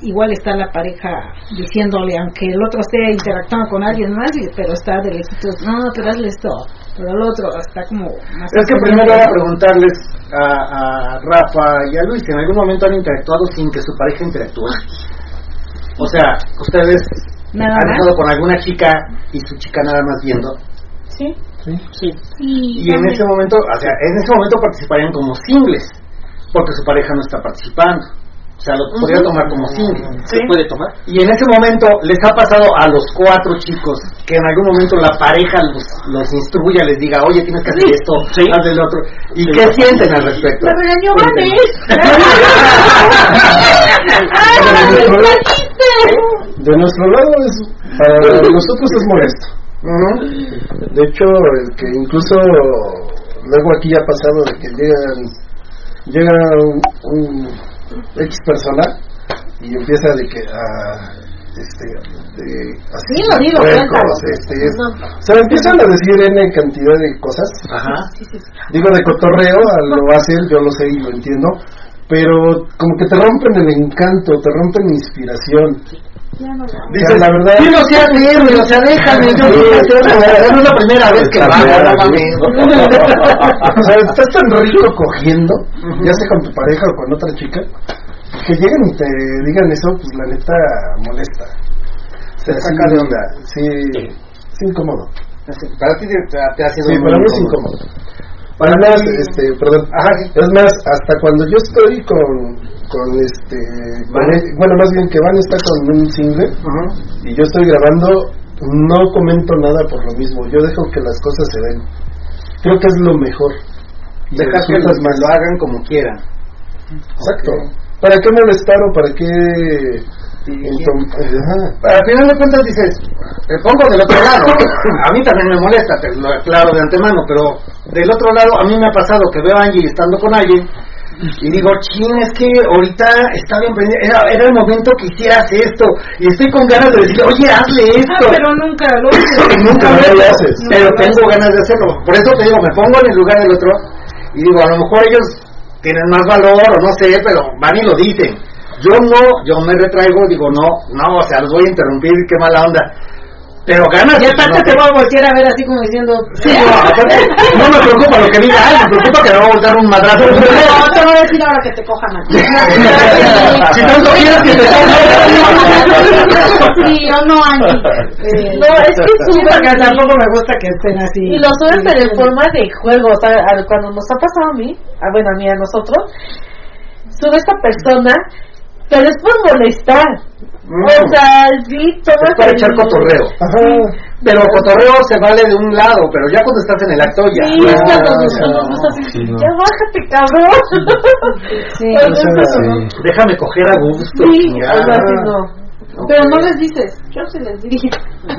igual está la pareja diciéndole, aunque el otro esté interactuando con alguien más, pero está de lejitos, no, pero hazle esto, pero el otro está como más... Es que primero voy a preguntarles a, Rafa y a Luis, ¿en algún momento han interactuado sin que su pareja interactúe? O sea, ustedes han estado con alguna chica y su chica nada más viendo. Sí. Sí. sí. Y, y en ese momento, o sea, en ese momento participarían como singles, porque su pareja no está participando. O sea, lo podría tomar como single. ¿Se puede tomar? Y en ese momento les ha pasado a los cuatro chicos que en algún momento la pareja los, los instruya, les diga, oye, tienes que hacer esto, haz el otro. ¿Y qué sienten al respecto? Me regañó De nuestro lado, es, para nosotros es molesto. De hecho, el que incluso luego aquí ha pasado de que llegan, llega un, un X persona y empieza de que a este de así puercos, cuéntalo. este, es- o sea empiezan a decir n cantidad de cosas. Digo de cotorreo lo hacen yo lo sé y lo entiendo pero como que te rompen el encanto te rompen la inspiración Dice la verdad Sí, no seas héroe, o sea, déjame, yo no es la primera vez que va, no mames. o sea, estás tan rico cogiendo, ya sea con tu pareja o con otra chica, que lleguen y te digan eso, pues la neta molesta. Se saca de onda. Sí, es incómodo. Para ti te, ha sido Sí, muy para mí es incómodo. Incómodo. Para más, este, perdón, es más, hasta cuando yo estoy con, con este, con bueno, más bien que Van está con un single y yo estoy grabando, no comento nada por lo mismo, yo dejo que las cosas se den. Creo que es lo mejor. Dejas que lo, más. lo hagan como quieran. Exacto. ¿Para qué molestar o para qué ajá. Al final de cuentas dices, me pongo del otro lado. A mí también me molesta, te lo aclaro de antemano, pero del otro lado a mí me ha pasado que veo a Angie estando con alguien y digo, chin, es que ahorita está bien prendida, era, era el momento que hicieras esto y estoy con ganas de decir, oye, hazle esto. Ah, pero nunca lo nunca No lo haces. pero tengo ganas de hacerlo. Por eso te digo, me pongo en el lugar del otro y digo, a lo mejor ellos tienen más valor o no sé, pero van y lo dicen. Yo no, yo me retraigo, digo, no, no, o sea, los voy a interrumpir, qué mala onda. Pero ganas Y aparte no, te voy a voltear a ver así como diciendo... Sí, no, aparte, no me preocupa lo que diga él, me preocupa que me va a voltar un madrazo. No, te voy a decir ahora que te cojan a ti. Si tanto quieres que te Sí, o no, Angie. Eh, No, es que es súper porque tampoco me gusta que estén así. Y lo suben pero en forma de juego, o sea, cuando nos ha pasado a mí, a, bueno, a mí, a nosotros, sube esta persona, pero es por molestar. O sea, sí, tomas Es para echar cotorreo. Pero cotorreo se vale de un lado, pero ya cuando estás en el acto ya. Sí, es cuando nos ya. nos así, Sí, no. ya bájate, cabrón. Sí, Pues O sea, eso, sí. Déjame coger a gusto. Sí. Pero no les dices, yo sí les dije.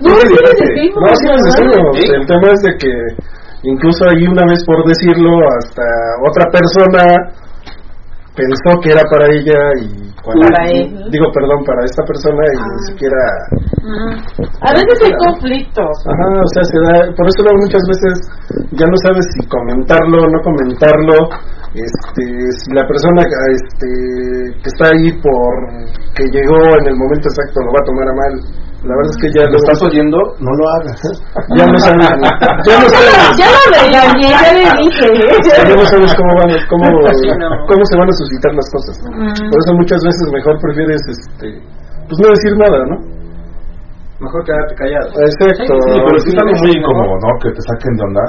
No, sí les decimos, No, sí les decimos. El tema es de que incluso ahí una vez por decirlo, hasta otra persona pensó que era para ella y cuando Para él. digo perdón para esta persona y ni siquiera A veces hay conflictos. ajá o sea se da por eso luego muchas veces ya no sabes si comentarlo o no comentarlo este si la persona este que está ahí por que llegó en el momento exacto lo va a tomar a mal la verdad es que ya ¿Lo estás oyendo? No lo hagas. ya no sabes ya no sabes Ya lo regañé, ya le dije. ya no sabes cómo van cómo, cómo se van a suscitar las cosas Mm. por eso muchas veces mejor prefieres este pues no decir nada no Mejor quedarte callado. exacto Sí, pero sí es algo muy incómodo, ¿no? Que te saquen de onda,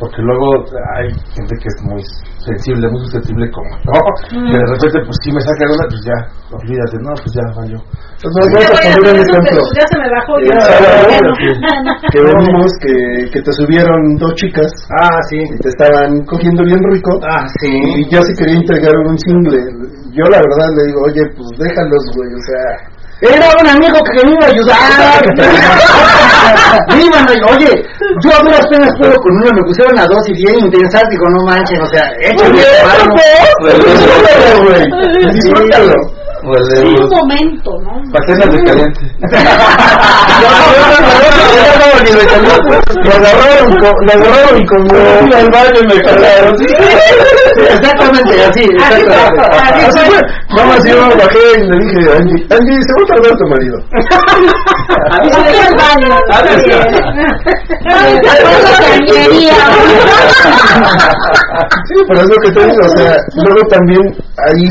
porque luego hay gente que es muy sensible, muy susceptible como yo, Mm. que de repente pues si me saca onda, pues ya, olvídate, no, pues ya falló. Entonces vamos a poner un ejemplo Ya se me bajó. Ya. que venimos que, que te subieron dos chicas ah sí y te estaban cogiendo bien rico ah sí y yo sí quería entregar un single yo la verdad le digo oye pues déjalos güey o sea Era un amigo que me iba a ayudar. Me iban a- Oye, yo a duras penas puedo con uno, me pusieron a dos y bien intensas, digo, no manchen, o sea, échale güey. Disfrútalo Sí, un momento, ¿no? Para que seas decadente. lo agarraron lo agarraron como fui al baño y me jalaron sí Exactamente, así, exactamente. Así fue. Nada más yo bajé y le dije a Angie, Angie, se va a tardar tu marido. Deja el baño. Sí, pero es lo que te digo, o sea, luego también ahí,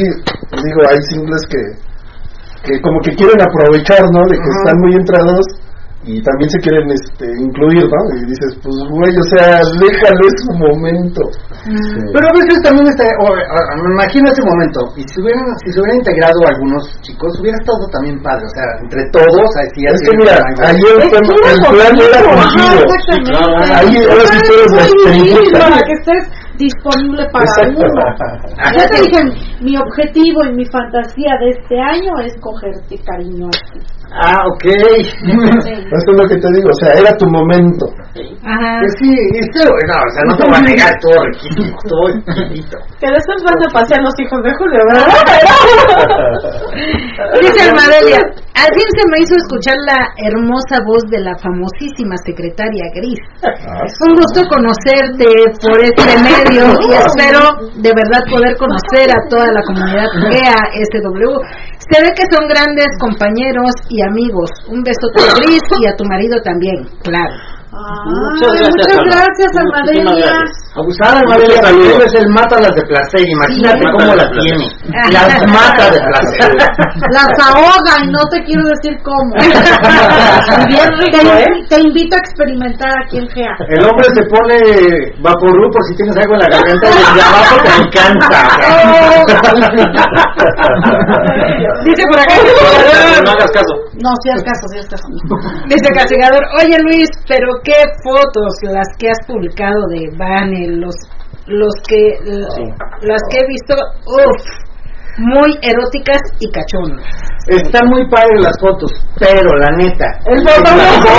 digo, hay singles que, que como que quieren aprovechar, ¿no? De que están muy entrados y también se quieren este, incluir, ¿no? Y dices, pues güey, o sea, déjalo es su momento. Pero a veces también está, o, a- me imagino ese momento, y si hubieran, si se hubieran integrado algunos chicos, hubiera estado también padre, o sea, entre todos, así, Es que mira, ahí el, plan era contigo. Ahí ahora sí que estés disponible para uno. Ya te dije, mi objetivo y mi fantasía de este año es cogerte cariño. Ah, ok. Esto es lo que te digo, o sea, era tu momento. Ajá. Pues sí, esto, no, o sea, no te voy a negar todo riquísimo, todo chiquito. Que después van a pasear los hijos de Julio, ¿verdad? Dice Almadelia, al fin se me hizo escuchar la hermosa voz de la famosísima secretaria Gris. Un gusto conocerte por este medio y espero de verdad poder conocer a toda la comunidad GEA SW. Se ve que son grandes compañeros y amigos. Un besote a Gris y a tu marido también, claro. Muchas gracias, muchas gracias. Abusada, Saludos. es el mata las de placer, imagínate Sí. cómo las tiene. Las mata de placer. Las ahoga y no te quiero decir cómo. Bien rico, te, ¿eh? te invito a experimentar aquí en GEA. El hombre se pone vaporú por si tienes algo en la garganta y de abajo te encanta. Dice por acá. No hagas caso. No, si haz caso, si haz caso. Dice Castigador, oye Luis, pero qué fotos las que has publicado de Vane, los los que las que he visto, uff, muy eróticas y cachondas. Está muy padre las fotos, pero la neta. El fotógrafo.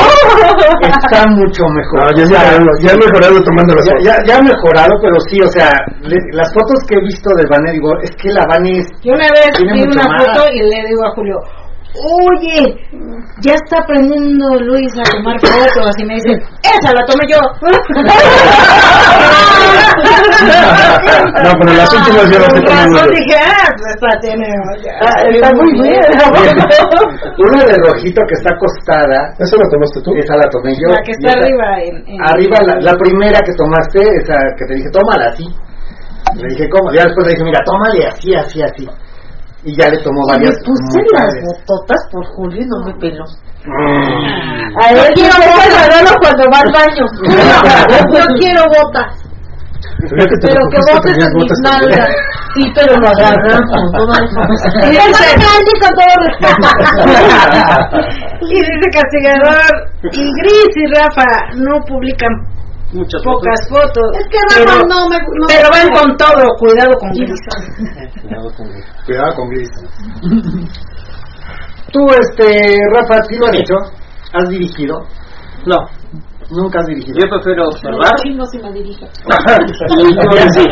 Está mucho mejor. No, ya, O sea, mejorado, ya he mejorado tomando las ya, fotos. ya, ya ha mejorado, pero sí, o sea, le- las fotos que he visto de Vané, digo, es que la Vané es Yo una vez vi una más. foto y le digo a Julio, oye, ya está aprendiendo Luis a tomar fotos y me dice, esa la tomé yo. No, pero las últimas yo las razón yo. dije, ah, pues. Ah, está muy bien. una de rojito que está acostada. ¿Eso lo tomaste tú? Esa la tomé yo. La que está esa- arriba en... en- Arriba, la, la primera que tomaste, esa que te dije, tómala así. Le dije, ¿cómo? Ya después le dije, mira, tómale así, así, así. Y ya le tomó Me varias. puse muy las bototas por Julio y no me peló. Mm. A ver, quiero ver cuando va al baño. Yo quiero botas, pero que tenías en mis botas nalgas. Sí, pero lo agarramos. No Y dice, Andy, con todo respeto. y dice Castigador, y Gris y Rafa no publican Muchas pocas fotos. Es que Rafa pero, no me. No pero me- van con todo, cuidado con Gris. Cuidado con Gris. Tú, este, Rafa, ¿sí lo has hecho? ¿Has dirigido? No, Nunca has dirigido. yo prefiero observar. Sí, no se me dirige. sí. Y Tony sí.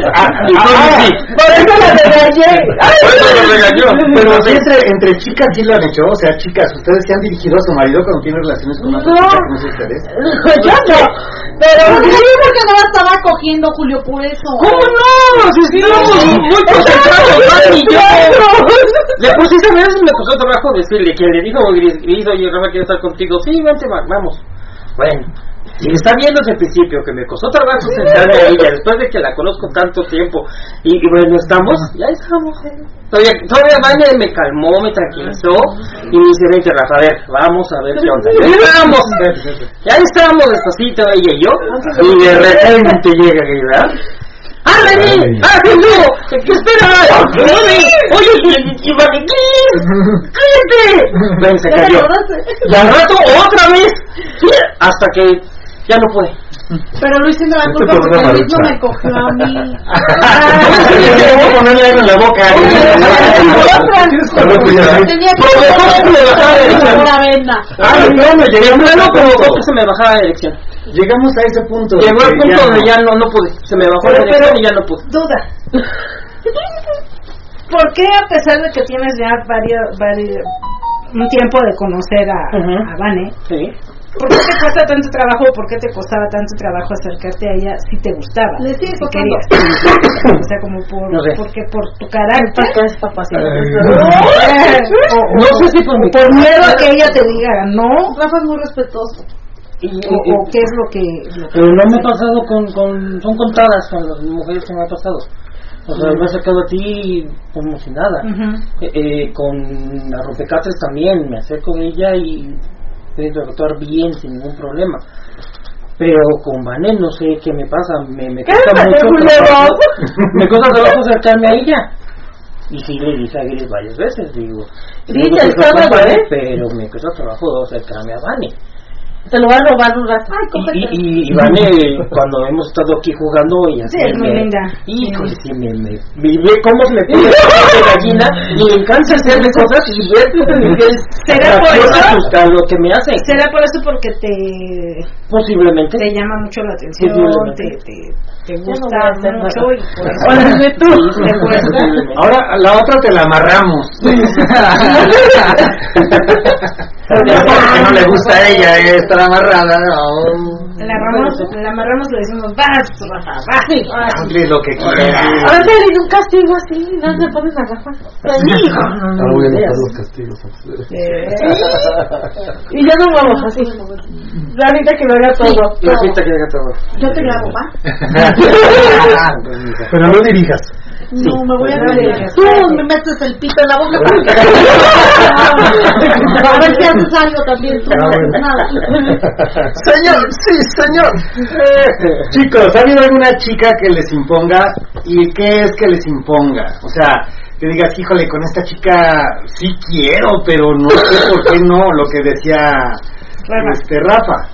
Por eso la regañé. Por eso regañó. Pero sí, entre, entre chicas sí lo han hecho, o sea, chicas, ¿ustedes se han dirigido a su marido cuando tienen relaciones con una No. chica que no es ustedes? Yo no. Pero Pero sí, porque no la estaba cogiendo Julio por eso. ¿Cómo no? Si estamos muy concentrados, Dani y yo. Le puse esa vez me costó trabajo decirle que le dijo Gris, Gris, oye, Rafa, quiero estar contigo. Sí, vente, va- vamos. Bueno, si me está viendo desde el principio que me costó trabajo sentarme a ella después de que la conozco tanto tiempo y, y bueno, estamos, ya estamos. eh. Todavía, todavía Vane me calmó, me tranquilizó y me dice, vente Rafa, a ver, vamos a ver qué onda. Ya estamos despacito ella y yo y de repente llega Gris, ¿verdad? ¡Ah! ¡Ah, conmigo! ¿Qué espera? ¡Oye! ¡Oye! ¡Y Vane, ¡Cállate! Ven, se cayó. Y al rato otra vez. Hasta que ya no puede. Pero Luis tiene la culpa Este porque Luis no me cogió a mí. Voy a ponerle algo en la boca. Pues que que. Ah, El que se me bajara de elección. llegamos a ese punto. Llegó al que punto donde no. ya no, no pude. Se me bajó la elección pero- y ya no pude. Duda. ¿Por qué a pesar de que tienes ya varios, varios un tiempo de conocer a, Ujú. a Vane, Sí. ¿Por qué te cuesta tanto trabajo o por qué te costaba tanto trabajo acercarte a ella si te gustaba? Le sigue si querías? o sea, como por, No sé. porque por tu carácter. No sé si por mi por miedo a que ella te diga no Rafa es muy respetuoso. y- o, y- o qué es lo que, lo que- Pero no me ha pasado con, con. Son contadas con las mujeres que me ha pasado. O sea, me he acercado a ti como si nada. Eh, eh, con la rompecatres también, me acerco a ella y estoy interactuar bien, sin ningún problema. Pero con Vané no sé qué me pasa, me, me cuesta mucho trabajo, me cuesta trabajo acercarme a ella. Y sí le dije a Gris varias veces, digo, Sí, ya que estaba, Vane, ¿eh? pero me cuesta trabajo acercarme a Vane. Te lo va a robar un rato. Ay, Y, cógete. y, y, y Vane, cuando hemos estado aquí jugando, ella Sí, me, linda. Híjole, sí, me, me, me ve cómo se me pone de gallina y me encanta hacerle cosas y ¿Será por eso? lo que me hace. ¿Será por eso porque te, Posiblemente. te llama mucho la atención, te, te, te no gusta mucho nada. y por eso tú. te. Ahora la otra te la amarramos. Porque no le gusta a ella eh, estar amarrada. no. La, amarramos, la amarramos y le decimos, vas, Rafa, vas. Hazle lo que quiera. Ahora te le un castigo así, no te pones a Rafa. Ahora voy a anotar los castigos. Y yo no muevo así. La neta que lo haga todo. La pinta que haga todo. Yo te grabo, ¿va? Pero no dirijas. No, me voy a digas. Tú me metes el pito en la boca para que... A ver si haces algo también tú. Ah. Nada. Señor, sí, señor. Chicos, ¿ha habido alguna chica que les imponga? ¿Y qué es que les imponga? O sea, que digas, híjole, con esta chica sí quiero, pero no sé por qué no, lo que decía este Rafa.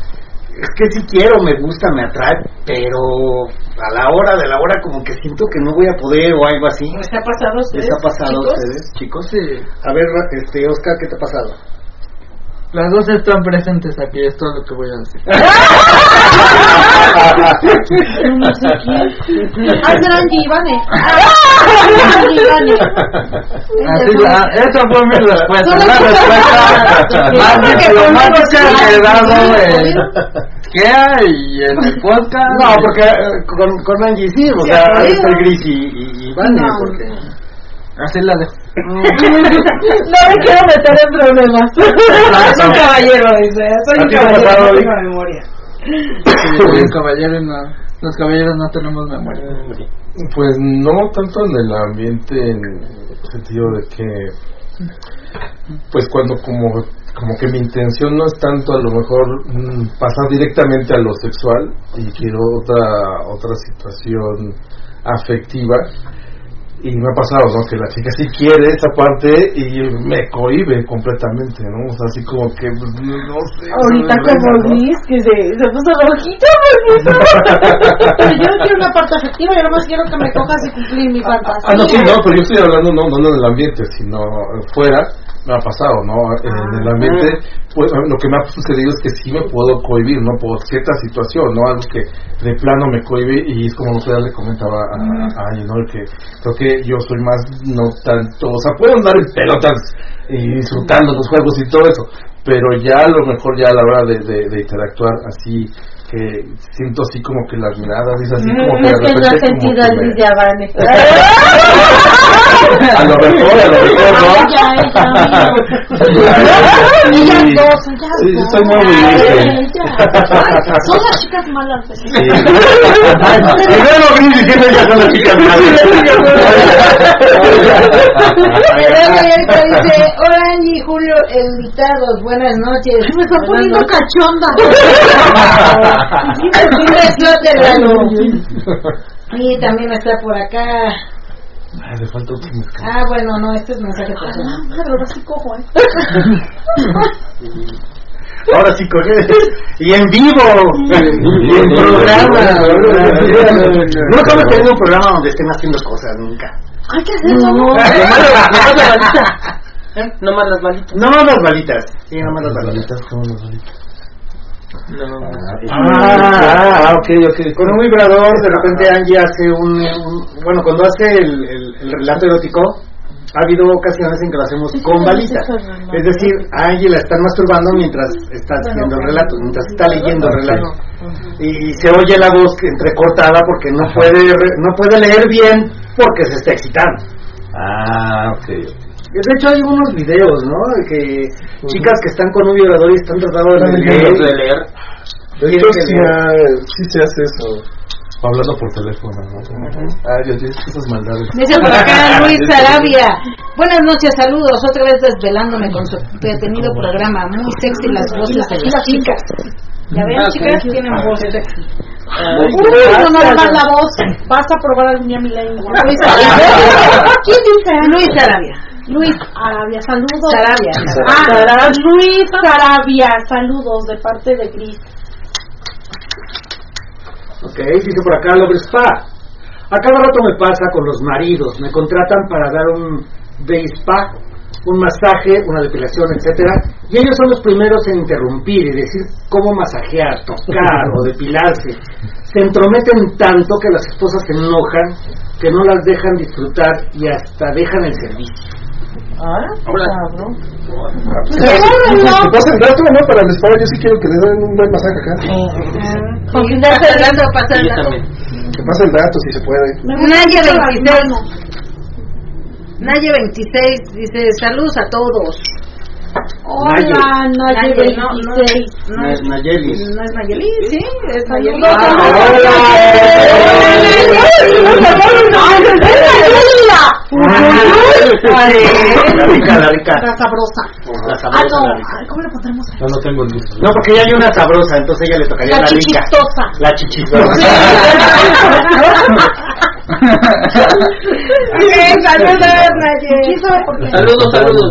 Es que sí quiero, me gusta, me atrae, pero a la hora de la hora como que siento que no voy a poder o algo así. ¿Les ha pasado a ¿Les ustedes, ha pasado a chicos? ustedes, chicos? Sí, A ver, este, Oscar, ¿qué te ha pasado? Las dos están presentes aquí, es todo lo que voy a decir. No sé quién. Ah, será Angie Ivane. Ivane. La- esa fue mi respuesta, una respuesta más diplomática que he dado en GEA y en el podcast. No, porque eh, con, con Angie sí, o sea, está el Gris y, y, y Vane, No. porque... Así la dejo. No me quiero meter en problemas. Soy un caballero, dice. Soy ¿A un caballero, no tengo memoria. Soy un caballero y no, los caballeros no tenemos memoria. Pues no tanto en el ambiente, en el sentido de que, pues cuando como, como que mi intención no es tanto a lo mejor mm, pasar directamente a lo sexual y quiero otra, otra situación afectiva. Y me ha pasado, ¿no? Que la chica sí quiere esa parte y me cohibe completamente, ¿no? O sea, así como que, pues, no sé. Ahorita como. Liz, que se, se puso rojita Pero yo no quiero una parte afectiva, yo nomás quiero que me cojas y cumplir mi fantasía. Ah, no, sí, no, pero yo estoy hablando no, no en el ambiente, sino fuera, me ha pasado, ¿no? En el ambiente, pues lo que me ha sucedido es que sí me puedo cohibir, ¿no? Por cierta situación, ¿no? Algo que de plano me cohibe y es como sé, le comentaba a, a ¿no? Que creo que yo soy más, no tanto, o sea, puedo andar en pelotas y disfrutando los juegos y todo eso, pero ya a lo mejor ya a la hora de, de, de interactuar así, que siento así como que las miradas, es así como que de que no sentido a Liz de Habane. a lo mejor, a lo mejor, ¿no? Soy muy. Son las chicas malas. Sí. Primero Gris diciendo ya son las chicas Erika dice, hola Angie, Julio, invitados, buenas noches. Me está poniendo cachonda. Y también está por acá. Ay, le falta otro mezcal. Ah, bueno, no, este es mensaje personal. Madre, ahora sí cojo, ¿eh? Ahora sí, coge. Y en vivo. Y en programa. No estamos teniendo un programa donde estén haciendo cosas nunca. Hay que hacer eso. No, nomás nomás. Nomás las balitas. Más las balitas. Sí, no más las balitas. balitas, ¿cómo las balitas? Ah, ah, ah, ok, ok. Con un vibrador, de repente Angie hace un, un- bueno, cuando hace el, el- el relato erótico, ha habido ocasiones en que lo hacemos con balitas. Es decir, a Angie la están masturbando mientras está haciendo el relato, mientras está leyendo el relato. Y, y se oye la voz entrecortada porque no puede, re- no puede leer bien porque se está excitando. Ah, ok. De hecho hay unos videos, ¿no? De que chicas que están con un vibrador y están tratando de leer. de leer. De hecho, sí, se hace eso. Hablando por teléfono, ¿no? Ay, Dios, Dios, esas maldades. Dice por acá Luis Sarabia. Buenas noches, saludos. Otra vez desvelándome con su detenido programa. Muy sexy las voces de las chicas. Ya ven, Ah, chicas, tienen voz sexy. No nada más la voz. Vas a probar a mi lengua. Luis Arabia. ¿Quién dice? Luis Arabia. Luis Arabia, saludos. Sarabia. Ah, Luis Arabia, saludos de parte de Gris. Ok, dice por acá Lover Spa. A cada rato me pasa con los maridos, me contratan para dar un day spa, un masaje, una depilación, etcétera, y ellos son los primeros en interrumpir y decir cómo masajear, tocar o depilarse. Se entrometen tanto que las esposas se enojan, que no las dejan disfrutar y hasta dejan el servicio. Ah, Que pasen dato, ¿no? Para el spa, yo sí quiero que le den un buen masaje acá. Pasa el dato, pasa el dato. Que pase el dato, si se puede. Naye 26. Naye 26 dice saludos a todos. Hola, Naye Naye, no, no. 26. No es, Nayelis. no es Nayeli, sí, es Nayeli. Saludos. La rica, la rica. La sabrosa. La Ah, sabrosa, la. Ay, ¿Cómo le pondremos? No, no tengo el gusto. No, porque ya hay una sabrosa, entonces ella le tocaría La la, rica. chichistosa. La chichistosa. saludos, Naye. ¿Quién sabe por qué? Saludos, saludos.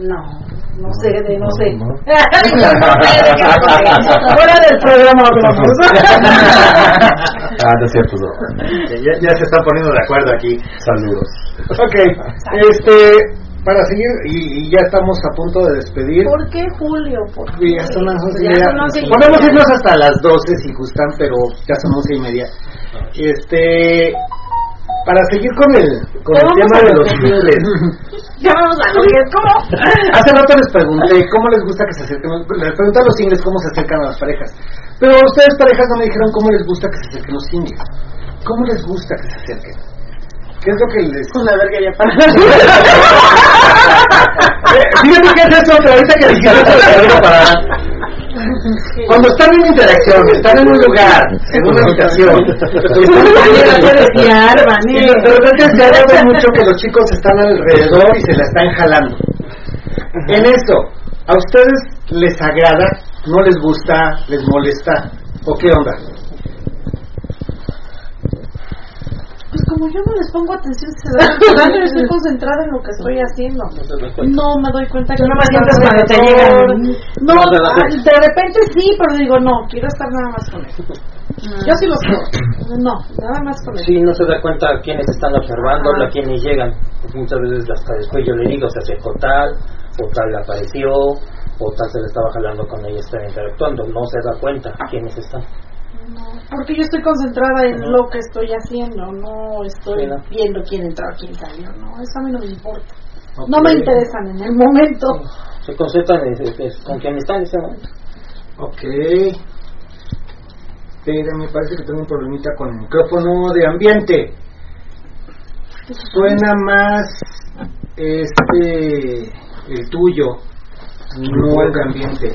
No, no sé, de, no sé. Fuera del programa. Ah, no es cierto, no. ya, ya se están poniendo de acuerdo aquí. Saludos. Ok, este, para seguir, y, y ya estamos a punto de despedir. ¿Por qué Julio? ¿Por qué? Ya son las once y media. Podemos irnos hasta las 12 si gustan, pero ya son once y media. Este, para seguir con el, con el tema a de los singles. Ya vamos a ver cómo. Hace rato les pregunté cómo les gusta que se acerquen. Les pregunté a los singles cómo se acercan a las parejas. Pero ustedes, parejas, no me dijeron cómo les gusta que se acerquen los singles. ¿Cómo les gusta que se acerquen? ¿Qué es lo que les.? Con la verga ya para. Fíjate que es eso, pero ahorita que dijiste eso, te digo para. Cuando están en interacción, están en un lugar, en una habitación, de repente se ha mucho que los chicos están alrededor y se la están jalando. En esto, ¿a ustedes les agrada? ¿No les gusta? ¿Les molesta? ¿O qué onda? Pues como yo no les pongo atención, se dan cuenta que estoy concentrada en lo que estoy haciendo. No me doy cuenta que no me sientes cuando te llegan. No, ah, de repente sí, pero digo, no, quiero estar nada más con él. Yo sí los quiero. No, nada más con él. Sí, no se da cuenta quiénes están observando, a quiénes llegan. Muchas veces hasta después yo le digo, se acercó tal, o tal le apareció, o tal se le estaba jalando con ella, está interactuando. No se da cuenta quiénes están. Porque yo estoy concentrada en lo que estoy haciendo, no estoy ¿no? viendo quién entró, quién salió. No, eso a mí no me importa. No me interesan en el momento. Se concentran en, en- en- con quién están en ese momento. Ok. Pero me parece que tengo un problemita con el micrófono de ambiente. Suena más este el tuyo, no el de ambiente.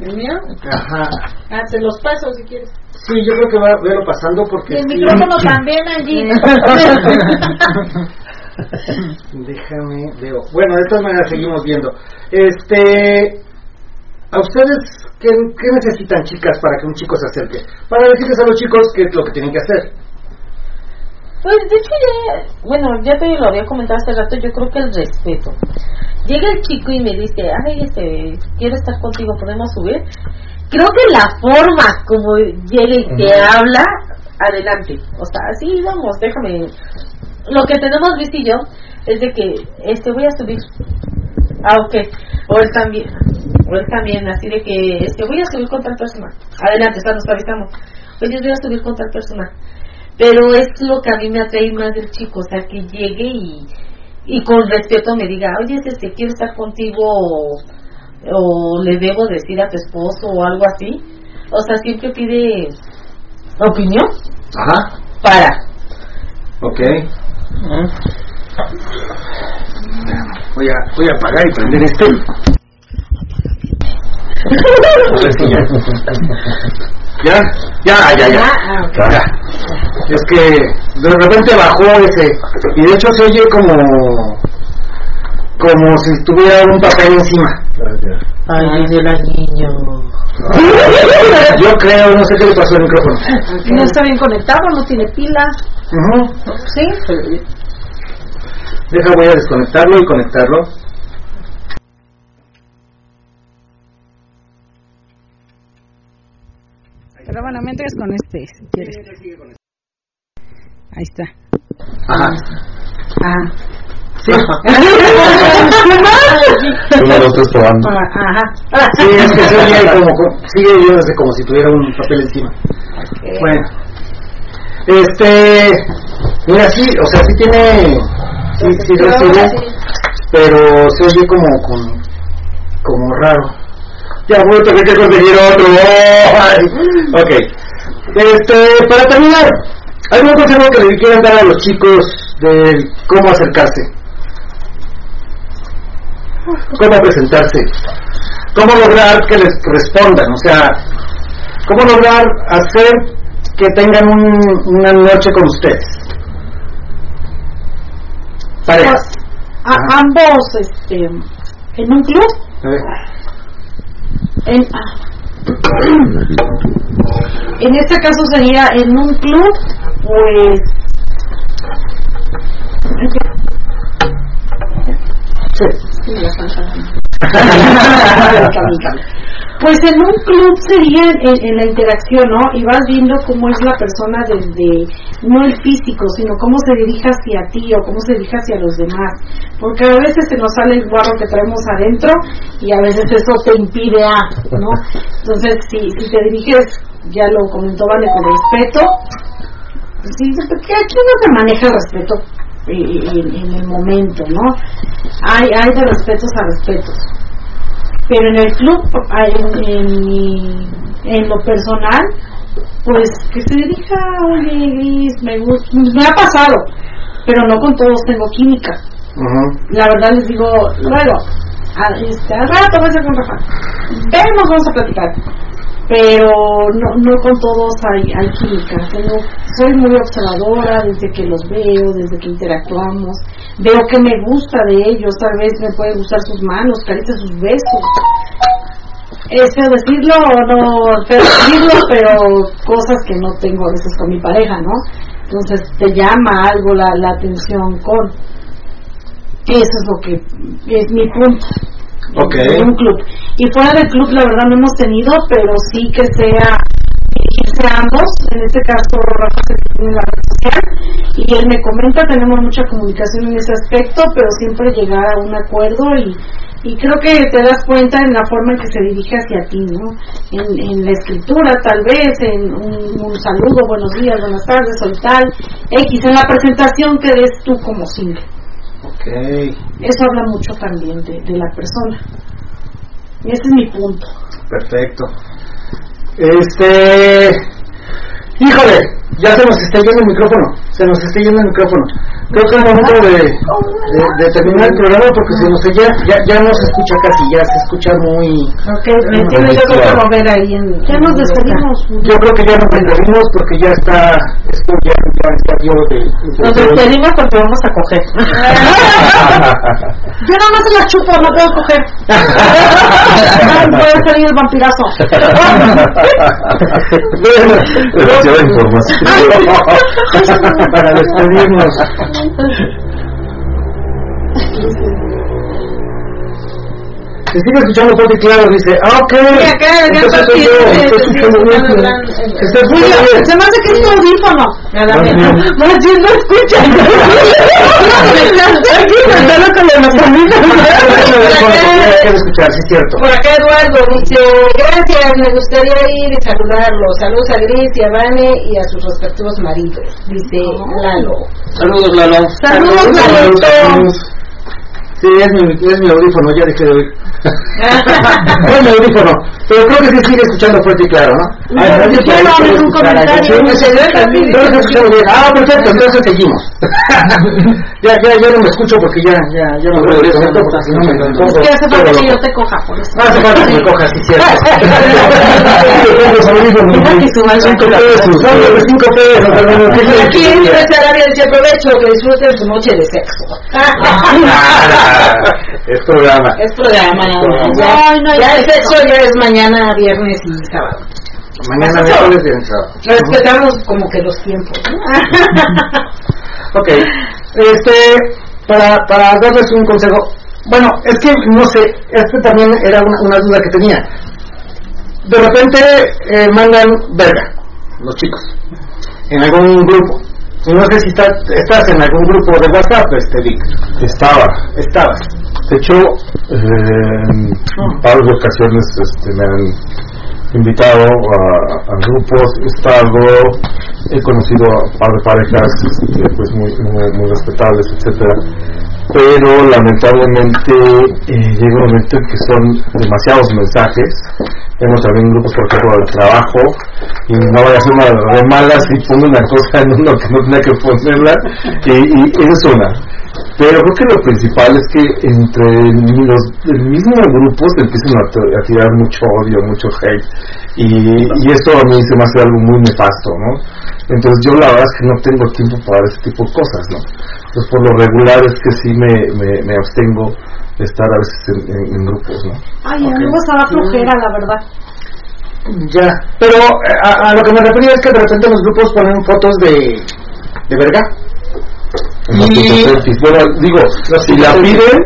¿El mío? Ajá. Ah, se los paso si quieres. Sí, yo creo que va a verlo pasando porque Y el sí. micrófono también allí. Déjame, veo. Bueno, de todas maneras seguimos viendo. Este, ¿a ustedes qué, qué necesitan, chicas, para que un chico se acerque? Para decirles a los chicos qué es lo que tienen que hacer. Pues de hecho ya, bueno, ya te lo había comentado hace rato, yo creo que el respeto. Llega el chico y me dice, ay, este, quiero estar contigo, ¿podemos subir? Creo que la forma como llega y te habla, adelante. O sea, sí, vamos, déjame. Lo que tenemos visto y yo es de que, este, voy a subir. Ah, ok. O él también, o él también, así de que, este, voy a subir con tal persona. Adelante, está, nos avisamos. Oye, voy a subir con tal persona pero es lo que a mí me atrae más del chico, o sea, que llegue y, y con respeto me diga, oye, este, quiero estar contigo o, o le debo decir a tu esposo o algo así. O sea, siempre pide opinión Ajá. para. Ok. Voy a, voy a apagar y prender este. Ya. Ya, ya, ya, ya. Ya. Es que de repente bajó ese. Y de hecho se oye como como si tuviera un papel encima. Ay, de la niña. Yo creo, no sé qué le pasó al micrófono. No está bien conectado, no tiene pila. Ujú. ¿Sí? Deja, voy a desconectarlo y conectarlo. Pero bueno, mientras con este, si quieres. Ahí está. Ajá. Ah. Sí. Uno, dos, probando. Ajá. Sí, es que se oye como, sigue oyéndose como si tuviera un papel encima. Bueno. Este, mira, sí, o sea, sí tiene, sí, sí recibe, pero se oye como, como, como raro. Ya voy a tener que conseguir otro. Ok. Este, para terminar, ¿algún consejo que le quieran dar a los chicos de cómo acercarse? ¿Cómo presentarse? ¿Cómo lograr que les respondan? O sea, ¿cómo lograr hacer que tengan un- una noche con ustedes? Parejas. A- ambos este, en un club. En, ah. en este caso sería en un club, pues. Sí. Pues en un club sería en, la interacción, ¿no? Y vas viendo cómo es la persona desde, no el físico, sino cómo se dirige hacia ti o cómo se dirige hacia los demás. Porque a veces se nos sale el guarro que traemos adentro y a veces eso te impide a, ¿no? Entonces, si, si te diriges, ya lo comentó Vale, con respeto, sí, porque aquí no se maneja el respeto en, en el momento, ¿no? Hay, hay de respetos a respetos. Pero en el club, en, en, lo personal, pues que se dirija, oye, Gris, me gusta, me ha pasado, pero no con todos tengo química. La verdad les digo, luego, a- este, al rato voy a hacer con Rafa, vemos, vamos a platicar. Pero no, no con todos hay, hay química. Tengo, soy muy observadora desde que los veo, desde que interactuamos. Veo que me gusta de ellos, tal vez me puede gustar sus manos, caricias, sus besos. Es decirlo o no feo decirlo, pero cosas que no tengo a veces con mi pareja, ¿no? Entonces te llama algo la, la atención con. Eso es lo que es mi punto. Ok. En un club. Y fuera del club, la verdad, no hemos tenido, pero sí que sea dirigirse a ambos. En este caso, Rafa se tiene en la red social y él me comenta, tenemos mucha comunicación en ese aspecto, pero siempre llegar a un acuerdo y, y creo que te das cuenta en la forma en que se dirige hacia ti, ¿no? En, la escritura, tal vez, en un, saludo, buenos días, buenas tardes, soy tal, X, en la presentación que des tú como single. Ok. Eso habla mucho también de, de la persona. Y ese es mi punto. Perfecto. Este. Híjole, ya se nos está yendo el micrófono. Se nos está yendo el micrófono. Creo que es momento de, de, de terminar el programa porque se nos ya, ya, ya no se escucha casi, ya se escucha muy. Ok, me entiendo, yo creo que lo ver ahí en. Ya nos despedimos. Yo creo que ya nos despedimos porque ya está. Esto ya, ya está yo de. Nos despedimos porque vamos a coger. Yo nada más se la chupo, no puedo coger. Ay, puede salir el vampirazo. Información. Para despedirnos. Se sigue escuchando fuerte y claro, dice, ah, ok. Acá, Entonces está soy yo, estoy escuchando bien. escuchando se me hace que es tu audífono. Más bien. No escucha. Aquí sí cierto. Por acá Eduardo dice, gracias, me gustaría ir y saludarlos. Saludos a Gris y a Vane y a sus respectivos maridos, dice Lalo. Saludos, Lalo. Saludos. Sí, es mi, es mi audífono, ya dejé de oír. es mi audífono. Pero creo que sí sigue escuchando fuerte y claro, ¿no? Si quiero, hagan un a comentario. Ah, perfecto, entonces seguimos. ya, ya, ya no me escucho porque ya, ya, ya me voy a desconecto porque si no me me pongo Es que hace falta que yo te coja por eso. No hace falta que me cojas, sí, cierto. Cinco pesos, no, de cinco pesos, hermano, ¿qué es Aquí en? Nuestra Arabia dice aprovecho que disfruten su noche de sexo. Es programa. Es programa. No, Ya, no ya el sexo. sexo ya es mañana, viernes y sábado. Mañana miércoles y sábado. Respetamos como que los tiempos. ¿no? Ok, este, para, para darles un consejo, bueno, es que no sé, este también era una, una duda que tenía. De repente eh, mandan verga, los chicos, en algún grupo. No sé si estás, estás en algún grupo de WhatsApp, este Vic. Estaba. Estabas. De hecho, eh, en un par de ocasiones este, me han invitado a, a grupos, estado, he conocido a par de parejas este, pues muy, muy, respetables, etcétera pero lamentablemente eh, llega un momento en que son demasiados mensajes. Tengo también grupos, por ejemplo, del trabajo, y no vaya a ser una de malas y pongo una cosa en uno que no tenía que ponerla, y, y es una. Pero creo que lo principal es que entre los del mismo grupo se empiezan a, tirar mucho odio, mucho hate, y, y esto a mí se me hace algo muy nefasto, ¿no? Entonces yo la verdad es que no tengo tiempo para ese tipo de cosas, ¿no? Entonces por lo regular es que sí me, me, me abstengo de estar a veces en, en- en grupos, ¿no? Ay, a mí me estaba flojera, la verdad. Ya, pero eh, a, a lo que me refería es que de repente los grupos ponen fotos de, de verga. En los Y-. Bueno, digo, si la piden,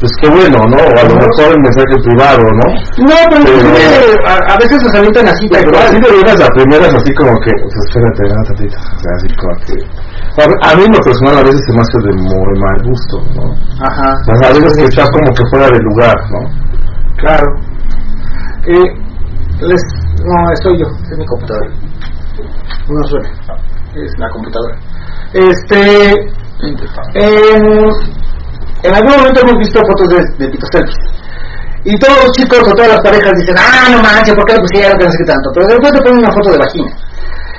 pues qué bueno, ¿no? O a lo mejor el mensaje privado, ¿no? No, pero inclusive, a, a veces los avientan así, Pero cual. así de buenas a primeras, así como que, pues espérate, no, tantito. O sea, así como que. A, a mí en lo personal a veces se me hace de muy mal gusto, ¿no? Ajá. O sea, a veces que está como que fuera de lugar, ¿no? Claro. Eh, les, no, estoy yo, es mi computadora. No suena, es la computadora. Este, en, en algún momento hemos visto fotos de, de pitos selfies. Y todos los chicos o todas las parejas dicen, ah, no manches, ¿por qué lo pusieron? Que no sé qué tanto. Pero después te ponen una foto de vagina.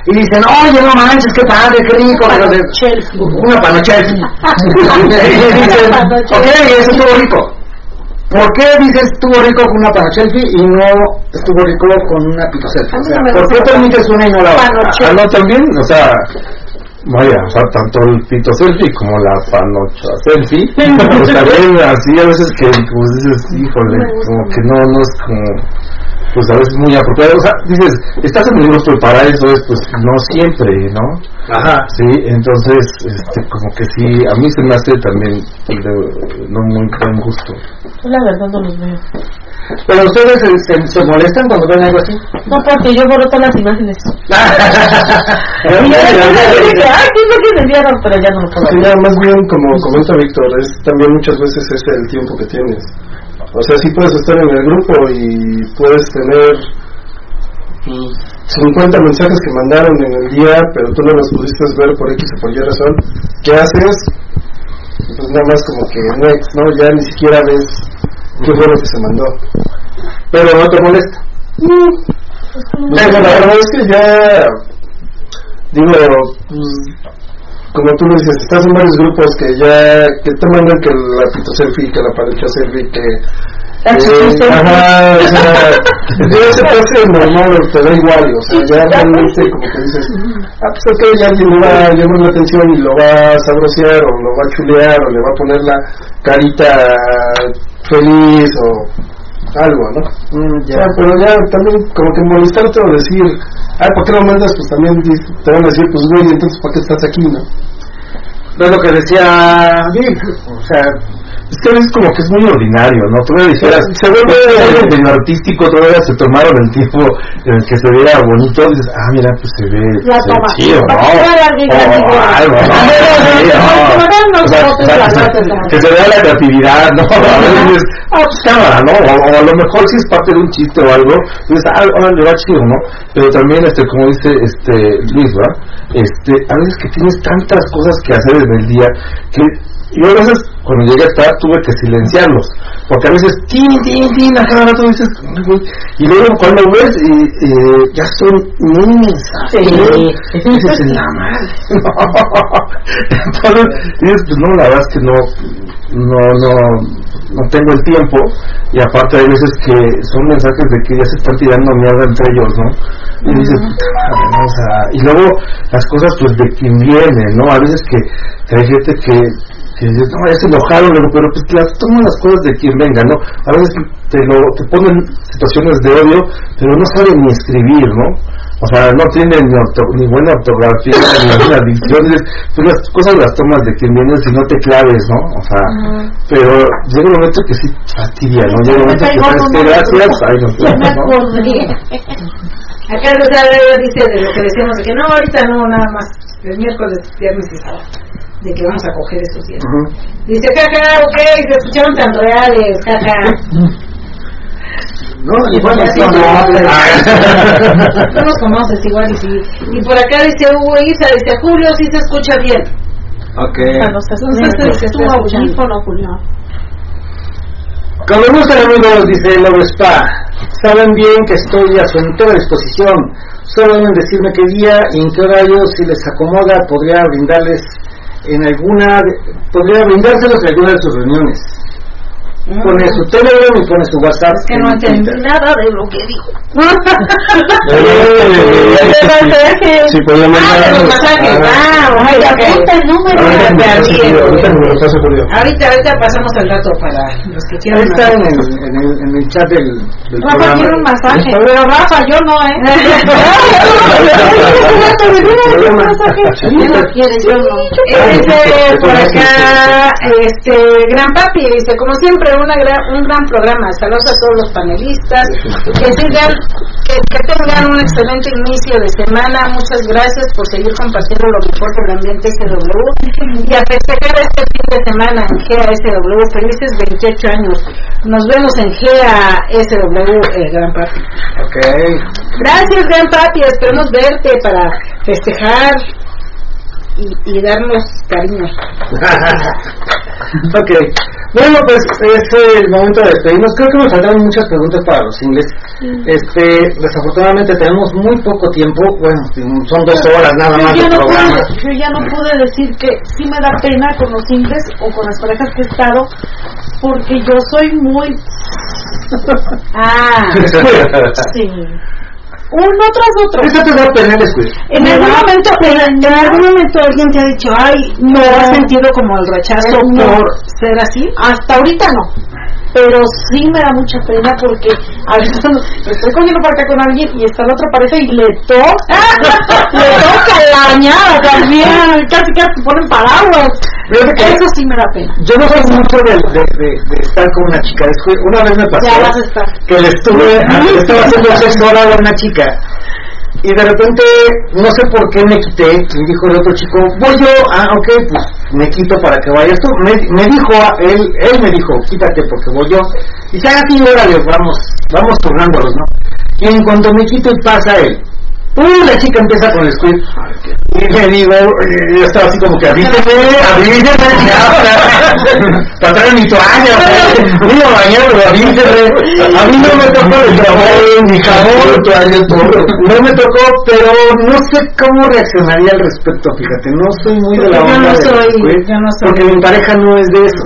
Y dicen, oye, no manches, qué padre, qué rico. Pero de- una y dicen, ok, eso estuvo rico. ¿Por qué dices estuvo rico con una panochelfi y no estuvo rico con una pito selfie? O sea, ¿por qué permites una y no la otra? Ah, no, también, o sea, vaya, o sea, tanto el pito selfie como la panocha selfie, pues también así a veces que, pues dices, híjole, como que no, no es como, pues a veces muy apropiado, o sea, dices, estás en el grupo y para eso es, pues no siempre, ¿no? Ajá. Sí, entonces, este, como que sí, a mí se me hace también de- no muy buen gusto. Yo la verdad no los veo. ¿Pero ustedes se, se- se molestan cuando ven algo así? No, porque yo borro todas las imágenes. Pero Y yo dije, ay, ¿qué es lo que me enviaron? Pero ya no lo puedo Sí, más bien, como comenta Víctor, es también muchas veces es el tiempo que tienes. O sea, sí puedes estar en el grupo y puedes tener pues, 50 mensajes que mandaron en el día, pero tú no los pudiste ver por X o por Y razón. ¿Qué haces? Pues nada más como que next, ¿no? Ya ni siquiera ves qué fue lo que se mandó. Pero no te molesta. Pero la verdad es que ya, digo, pues, como tú lo dices, estás en varios grupos que ya, que te mandan que la pito selfie, que la pareja selfie, que... Eh, ajá, o sea, ya se normal, te da igual, o sea, ya realmente como que dices, ah, pues ok, ya alguien le va a llamar la atención y lo va a sabrosear, o lo va a chulear, o le va a poner la carita feliz, o algo, ¿no? ya. Ah, pero ya también como que molestarte o decir, ah, ¿por qué lo mandas? Pues también te van a decir, pues güey, entonces ¿para qué estás aquí, no? Es lo que decía Vic, o sea, Es que a veces como que es muy ordinario, ¿no? Todavía dijeras, Se vuelve- algo medio artístico, todavía se tomaron el tiempo en el que se vea bonito, dices, ah, mira, pues se ve, La se ve toma. chido, ¿no? Que se- que vea la creatividad, ¿no? A veces dices, ah, pues cámara, ¿no? O, o a lo mejor si es parte de un chiste o algo, dices, ah, ahora le va chido, ¿no? Pero también, este, como dice este Luis, ¿verdad? Este, a veces que tienes tantas cosas que hacer en el día que yo a veces cuando llegué a estar tuve que silenciarlos. Porque a veces tin tin tin a cada rato dices y luego cuando ves eh, ya son mil mensajes. Sí. y dices la madre entonces dices pues no la verdad es que no no no no tengo el tiempo y aparte hay veces que son mensajes de que ya se están tirando mierda entre ellos no y dices puta madre no o sea y luego las cosas pues de quien viene no a veces que, que hay gente que Si dices, no, ya se enojaron, pero pues las toman las cosas de quien venga, ¿no? A veces te, lo, te ponen situaciones de odio, pero no saben ni escribir, ¿no? O sea, no tienen ni, orto- ni buena ortografía, ni buena dicción. Tú las cosas las tomas de quien viene si no te claves, ¿no? O sea, pero llega un momento que sí fastidia, ¿no? Llega un momento que sabes que gracias, ay, ¿no? Acá sea, dice de lo que decíamos, de que no, ahorita no, nada más, el miércoles, viernes y sábado, de que vamos a coger esos días. Dice, jaja, ok, se escucharon tan reales, jaja. No, igual así no, no, nos conoces igual y sí. Y por acá dice Hugo Isa, dice Julio, sí se escucha bien. Ok. Entonces se tu audífono, Julio. Como gustan amigos, dice Love Spa, saben bien que estoy a su entera disposición. Solo deben decirme qué día y en qué horario, si les acomoda, podría brindarles en alguna, podría brindárselos en alguna de sus reuniones. Pone su Telegram y pone su WhatsApp. Es que no en entendí nada de lo que dijo. Sí, podía Ah, mandar. de los masajes. Ah, ay, apunta el número. Ahorita ahorita pasamos el dato para los que Ahí quieran. está en el, en el, en el chat del, del Rafa quiere un masaje. Pero Rafa, yo no, ¿eh? Por acá, este, Gran Papi, dice, como siempre, una gran, un gran programa. Saludos a todos los panelistas. Que sigan, que, que tengan un excelente inicio de semana. Muchas gracias por seguir compartiendo lo mejor del ambiente SW. Y a festejar este fin de semana en GASW. Felices 28 años. Nos vemos en GASW, eh, Gran Papi. Ok. Gracias, Gran Papi. Esperemos verte para festejar y, y darnos cariño. ok. Bueno, pues es el momento de despedirnos. Creo que nos faltaron muchas preguntas para los singles. Este, desafortunadamente tenemos muy poco tiempo. Bueno, son dos horas nada más Yo ya, no pude, yo ya no pude decir que sí me da pena con los simples o con las parejas que he estado, porque yo soy muy... Ah, Sí. Uno tras otro. Eso te da pena después. En algún momento, en algún momento alguien te ha dicho, ay, no has sentido como el rechazo No. por ser así. hasta ahorita no. Pero sí me da mucha pena porque a veces cuando estoy cogiendo por acá con alguien y está la otra pareja y le toca, le toca la bañada también, casi casi te ponen paraguas. Fíjate que Eso sí me da pena. yo no soy mucho de, de, de, de estar con una chica. Una vez me pasó Ya vas a estar. que le estuve, le estaba haciendo sexo oral a una chica. Y de repente, no sé por qué me quité, y dijo el otro chico, voy yo, ah, ok, pues me quito para que vayas tú. Me, me dijo, él, él me dijo, quítate porque voy yo. Y dice, ah, sí, órale, vamos, vamos turnándolos, ¿no? Y en cuanto me quito y pasa él, ¡uh! La chica empieza con el squid. Y le digo, yo estaba así como que, avíseme, avíseme, ya, para traer mi toalla, me iba a avíseme. A mí no me tocó el jabón, ni jabón, toalla, todo. No me tocó, pero no sé cómo reaccionaría al respecto, fíjate, no soy muy de la Yo onda no del soy, yo no soy. porque mi pareja no es de eso.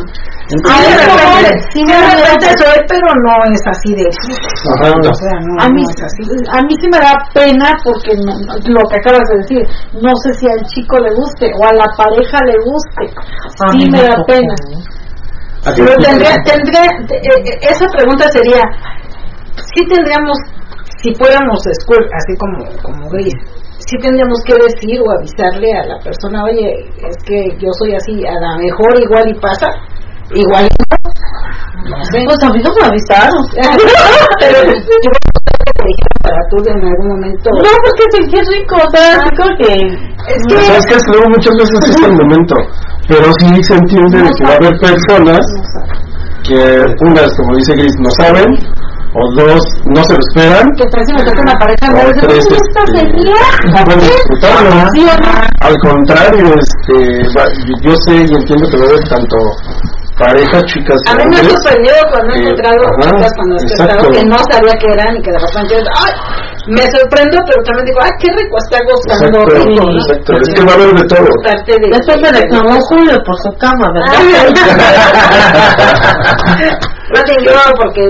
Entonces, de repente, sí sí, me da soy, pero no es así de... Ajá. O sea, no, A mí, no es así. a mí sí me da pena porque no- lo que acabas de decir, no sé si al chico le guste o a la pareja le guste. Sí me da pena. ¿a Pero te- tendría, tendría, eh, eh, esa pregunta sería, si tendríamos, si fuéramos squirt, así como, como gris, si tendríamos que decir o avisarle a la persona, oye, es que yo soy así, a lo mejor igual y pasa, igual y no. No sé. Pues a mí no me avisaron. Pero yo creo que te dijeron para tú en algún momento. No, porque sentí rico, o sea, así como que... Es Pero sabes que que luego muchas veces es el momento, pero sí se entiende de que va a haber personas que unas, como dice Gris, no saben, o dos, no se lo esperan, Que tal si me toca una pareja o me dice, tres, "¿Cómo esta este, sería? no pueden disfrutarlo. ¿Sí o no? Al contrario, este, va- yo sé y entiendo que va a haber tanto parejas, chicas A mí me ha sorprendido cuando he encontrado ajá, chicas cuando he estado que no sabía que eran y que de repente ¡ay! me sorprendo pero también digo ¡ay qué rico está gozando Exacto, rico! ¿no? exacto, es que va a haber de todo. De, Después me reclamó Julio por su cama, ¿verdad? no te yo porque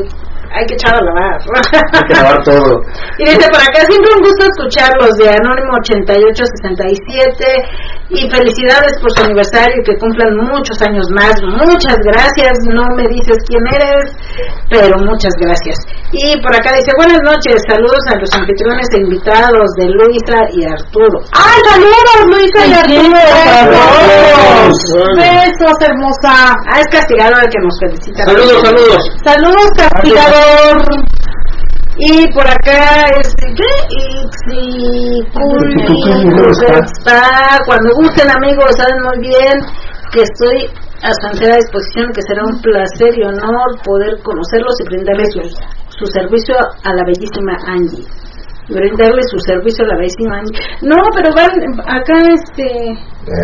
hay que echar a lavar. Hay que lavar todo. Y dice por acá, siempre un gusto escucharlos de Anónimo 8867 y felicidades por su aniversario y que cumplan muchos años más. Muchas gracias, no me dices quién eres, pero muchas gracias. Y por acá dice, buenas noches, saludos a los anfitriones e invitados de Luisa y Arturo. ¡Ah, saludos, Luisa y Arturo! Besos, hermosa. Ah, es castigador el que nos felicita. Saludos, saludos. Saludos, Y por acá es ¿qué? Está. Cuando gusten amigos, saben muy bien que estoy a su entera disposición, que será un placer y honor poder conocerlos y brindarles su, su servicio a la bellísima Angie. Brindarle su servicio a la Angie. No, pero van acá este...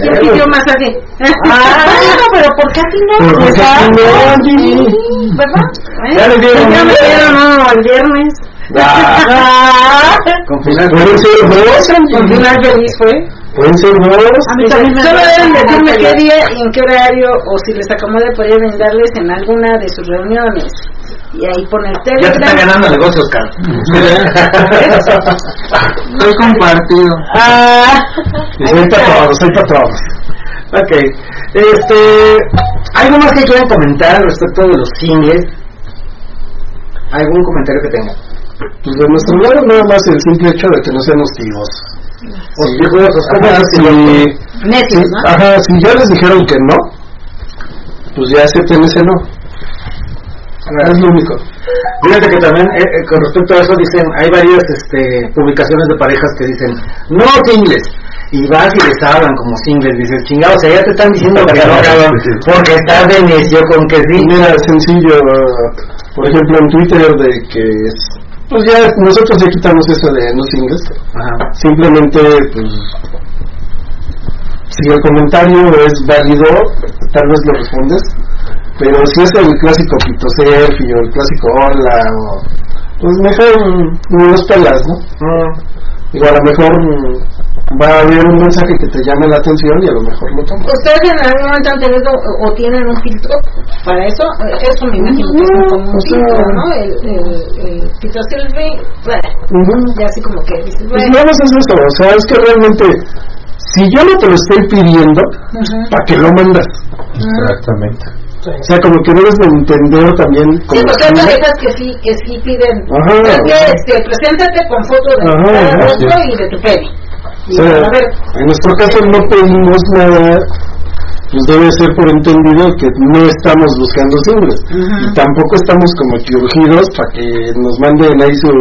¿Quién pidió masaje? Ah, bueno, pero ¿por qué aquí no? Pero ¿por qué no, Angie? ¿Verdad? Ya le dieron, Ya me ya. dieron, no, el viernes. Ah, Con final Pueden ser dos, Con final feliz fue. Pueden ser dos. a mí también me Solo deben decirme qué día y en qué horario o si les acomode podría brindarles en alguna de sus reuniones. Y ahí pone el Ya te está ganando el negocio, Oscar. Estoy compartido. Ah, Y soy todos, soy todos. Ok. Este, ¿Algo más que quieran comentar respecto de los singles? ¿Algún comentario que tengan? Pues de nuestro lado nada más el simple hecho de que no sean hostigos. Hostigos, ¿cómo Ajá, es si, Necios, ¿no? ajá, si ya les dijeron que no, pues ya acepten ese no. Es lo único. Fíjate que también eh, eh, con respecto a eso dicen, hay varias este, publicaciones de parejas que dicen, no singles. Y vas y les hablan como singles, dices, chingados, o sea, ya te están diciendo que no, cabrón, porque estás de necio con que sí. Mira, sencillo, uh, por ejemplo en Twitter de que es- pues ya nosotros ya quitamos eso de no singles. Ajá. Simplemente, pues, si el comentario es válido, tal vez lo respondes. Pero si es el clásico pito selfie o el clásico hola, o, pues mejor mm, los pelas, ¿no? Digo, a lo mejor mm, va a haber un mensaje que te llame la atención y a lo mejor lo tomas. ¿Ustedes en algún momento han tenido o, o tienen un filtro para eso? Eso me imagino que es como un o sea- filtro, ¿no? El, el, el filtro selfie, bueno, ya así como que dices, Pues bueno, nada más es eso, o sea, es que realmente, si yo no te lo estoy pidiendo, ¿para qué lo mandas? Exactamente. O sea, como que debes de entender también Sí, como porque hay que- parejas que sí, que sí piden. Ajá. Es que este, preséntate con foto de Ajá, tu rostro y de tu pene. o sea, a ver, en nuestro caso no pedimos nada, pues debe ser por entendido que no estamos buscando singles. Y tampoco estamos como que urgidos para que nos manden ahí su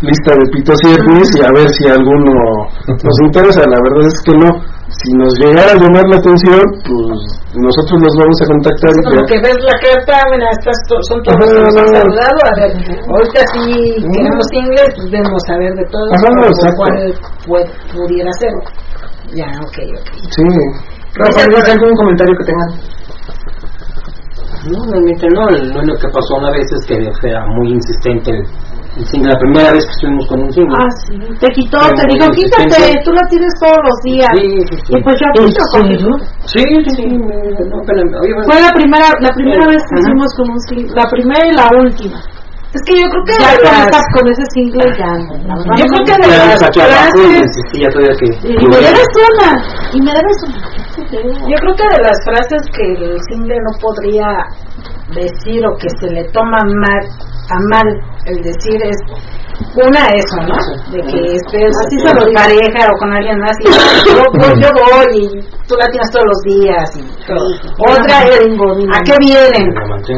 lista de pitos y etnis y a ver si alguno nos interesa. La verdad es que no. Si nos llegara a llamar la atención, pues nosotros los vamos a contactar es como que ves la carta, mira, estas to- son todos los que nos han saludado. A ver, ahorita sí queremos inglés, pues vemos a ver de todos Ajá, o exacto. cuál puede- pudiera ser. Ya, ok, ok. Sí. Rafael, ¿tienes algún comentario que tengan? No, realmente no. Lo único que pasó una vez es que era muy insistente el, el single. La primera vez que estuvimos con un single. ah, sí. Te quitó, Pero te dijo, quítate, tú lo tienes todos los días. Sí, sí, sí. Y pues yo aquí lo. Sí, sí, sí. me- no, bueno, Fue la primera, la primera Sí. vez que hicimos con un single, la primera y la última. Es que yo creo que Ya de con, ese single ya no. la Yo creo que de las y. Y me debes una, y me debes una. Yo creo que de las frases que el single no podría decir o que se le toma mal, a mal el decir es una eso, ¿no? De que estés así con tu pareja o con alguien más y yo, voy- yo voy y tú la tienes todos los días y todo. Otra es ¿a qué vienen?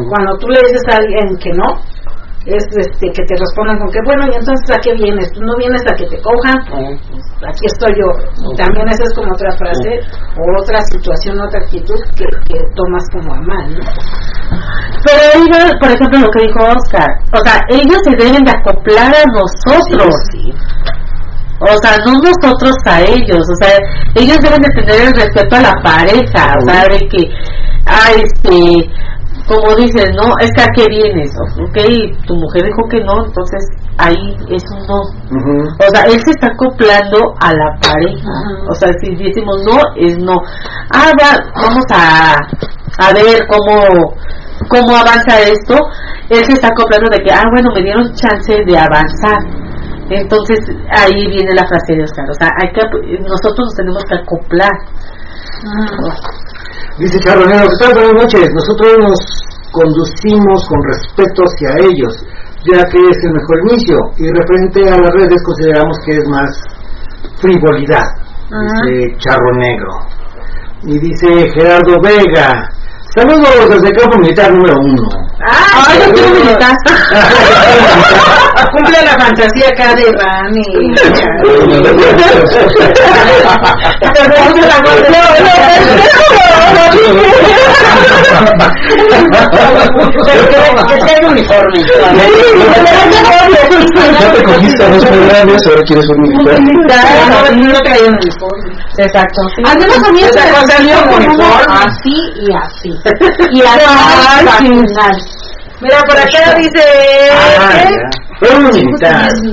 Cuando tú le dices a alguien que no, es este que te respondan con que bueno y entonces a qué vienes tú no vienes a que te cojan Ah, aquí estoy yo. También esa es como otra frase o otra situación otra actitud que, que tomas como a mal ¿no? Pero ellos, por ejemplo, lo que dijo Oscar, o sea, ellos se deben de acoplar a nosotros. O sea, no nosotros a ellos, o sea, ellos deben de tener el respeto a la pareja, o sea, de que, ah, este, como dices, no, es que a qué vienes, ok, tu mujer dijo que no, entonces ahí es un no. O sea, él se está acoplando a la pareja. O sea, si decimos no, es no. Ah, va, vamos a, a ver cómo, cómo avanza esto. él se está acoplando de que, ah, bueno, me dieron chance de avanzar. Entonces ahí viene la frase de Oscar, o sea, hay que, nosotros nos tenemos que acoplar. ¿Qué tal? Buenas noches. Nosotros nos conducimos con respeto hacia ellos, ya que es el mejor inicio. Y referente a las redes, consideramos que es más frivolidad, dice Charro Negro. Y dice Gerardo Vega, saludos desde campo militar número uno. ¡Ah, yo quiero militar! Cumple la fantasía acá de Ran y... Que sea uniforme. Ya te cogiste a dos programas, ahora quieres un militar. No traía un uniforme. Exacto. Salió uniforme. así y así. Y así. Mira, por acá dice... Ah, un.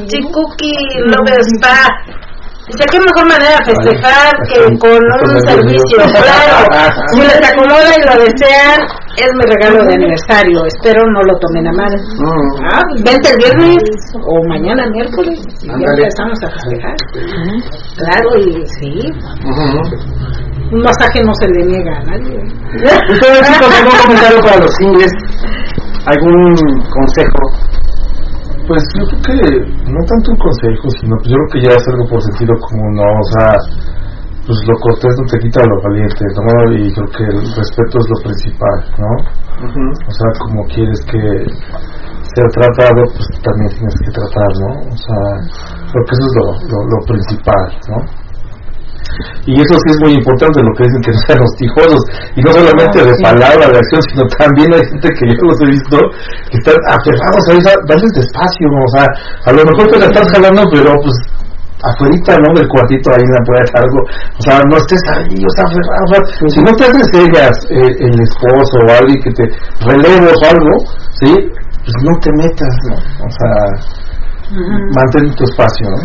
Chicuki Love Spa. Dice, qué mejor manera de festejar que con un servicio, claro. Si les acomoda y lo desean, es mi regalo de aniversario. Espero no lo tomen a mal. Mm. Ah, vente el viernes o mañana miércoles y ya empezamos a festejar. Claro, y sí, un masaje no se le niega a nadie. Ustedes chicos, algún comentario para los singles, algún consejo. Pues yo creo que no tanto un consejo, sino pues yo creo que ya es algo por sentido común, ¿no? O sea, pues lo cortés no te quita lo valiente, ¿no? Y creo que el respeto es lo principal, ¿no? O sea, como quieres que ser tratado, pues también tienes que tratar, ¿no? O sea, creo que eso es lo, lo, lo principal, ¿no? Y eso sí es muy importante, lo que dicen que no sean hostigosos, y no solamente de palabra, de acción, sino también hay gente que yo los he visto que están aferrados a esa, darles despacio, o sea, a lo mejor te la estás jalando, pero pues afuera, ¿no? Del cuartito ahí en la puerta algo, o sea, no estés ahí, o sea, aferrado, si no te haces ellas, eh, el esposo o alguien que te relevos o algo, ¿sí? Pues no te metas, ¿no? O sea, mantén tu espacio, ¿no?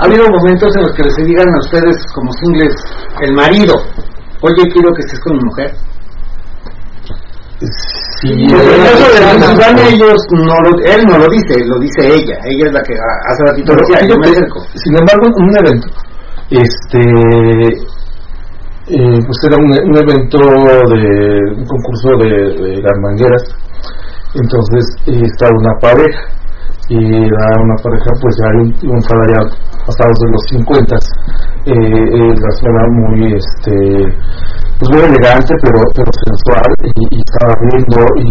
Ha habido momentos en los que les digan a ustedes como singles, el marido, oye, quiero que estés con mi mujer. Sí, En el caso de ellos no lo, él no lo dice, lo dice ella. Ella es la que hace ratito decía, yo me acerco. sin embargo, en un evento, este, eh, pues era un, un evento de un concurso de, de las mangueras, entonces eh, estaba una pareja, y era una pareja pues ya entrada ya pasados de los 50, eh, eh, señora muy, este, pues muy elegante pero pero sensual y, estaba viendo y,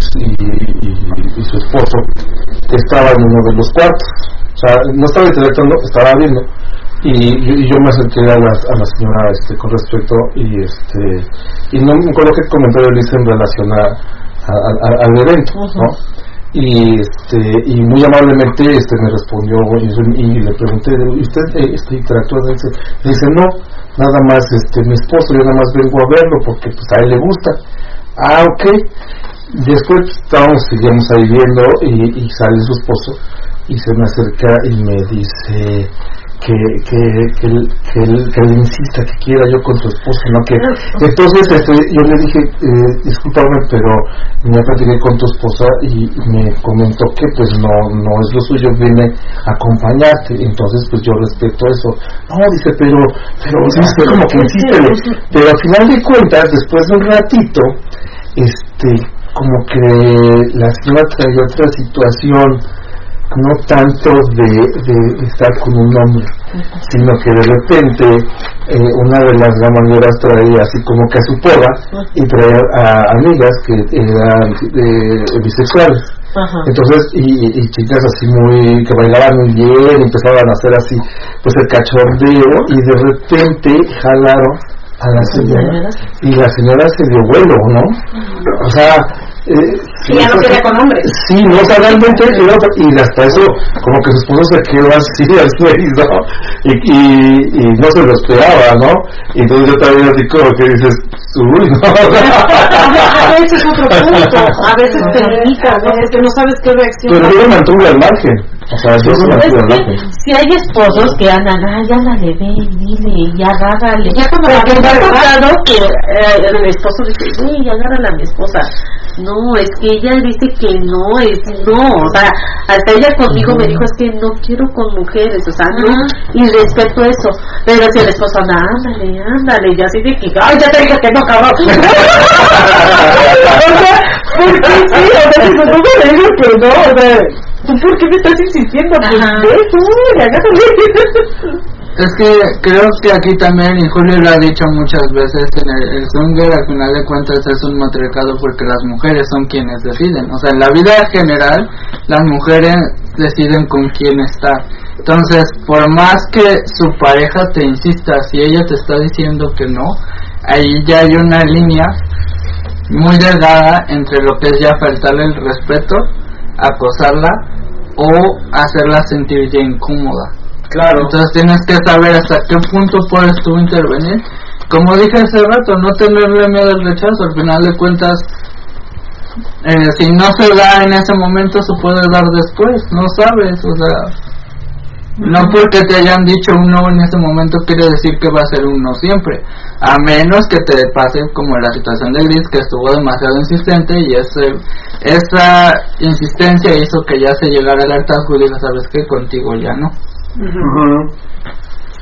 y, su esposo estaba en uno de los cuartos. O sea no estaba interactuando estaba viendo y, yo me acerqué a la, a la señora este con respecto y este y no me acuerdo qué comentario le hice en relación a, a- a- al evento ¿no? Y este y muy amablemente este me respondió y, le pregunté ¿y usted eh, interactúa me dice, dice no nada más este mi esposo yo nada más vengo a verlo porque pues a él le gusta ah ok después pues, estábamos seguíamos ahí viendo y, y sale su esposo y se me acerca y me dice que, que, que, él, que, él, que él insista que quiera yo con su esposo, ¿no? Que, entonces este, yo le dije, eh, discúlpame, pero me platiqué con tu esposa y me comentó que pues no, no es lo suyo, viene a acompañarte, entonces pues yo respeto eso. No, dice, pero, pero, dice, como que insiste, pero al final de cuentas, después de un ratito, este, como que la señora traía otra situación, no tanto de, de estar con un hombre, sino que de repente eh, una de las gamangueras traía así como que a su poda y traía a amigas que eran eh, bisexuales. Entonces, y, y- y chicas así muy, que bailaban muy bien, empezaban a hacer así, pues el cachondeo, y de repente jalaron a la señora, y la señora se dio vuelo, ¿no? O sea, eh, Y ya no quería con hombres. Sí, no, o sea, realmente, y hasta eso, como que su esposo se quedó así al suelo, y, y, y no se lo esperaba, ¿no? Y entonces yo también así como que dices, uy, no. A veces otro punto, a veces te limitas, ¿no? Porque no sabes qué reacción Pero yo me mantuve al margen, o sea, yo me mantuve al margen. Si hay esposos que andan, ay, ándale, ven, dile, y agárrale. Ya cuando Porque la me ha tocado que eh, el esposo dice, uy, agárrala a mi esposa. No, es que ella dice que no, es no, o sea, hasta ella conmigo me dijo, es que no quiero con mujeres, o sea, no, y respeto eso, pero si el esposo anda, ándale, ándale, ya así de que, ay, ya te dije que no, cabrón. o sea, porque sí, o sea, si no me dijo que no, o sea, ¿tú por qué me estás insistiendo? Pues ve tú, agárrale. Es que creo que aquí también, y Julio lo ha dicho muchas veces, en el, el swinger al final de cuentas es un matriarcado porque las mujeres son quienes deciden. O sea, en la vida general, las mujeres deciden con quién estar. Entonces, por más que su pareja te insista, si ella te está diciendo que no, ahí ya hay una línea muy delgada entre lo que es ya faltarle el respeto, acosarla o hacerla sentir ya incómoda. Claro. Entonces tienes que saber hasta qué punto puedes tú intervenir. Como dije hace rato, no tenerle miedo al rechazo. Al final de cuentas, eh, si no se da en ese momento, se puede dar después. No sabes, o sea. No porque te hayan dicho un no en ese momento quiere decir que va a ser un no siempre. A menos que te pase como la situación de Liz, que estuvo demasiado insistente y ese, esa insistencia hizo que ya se llegara al hartazgo y diga, ¿sabes qué? Contigo ya no.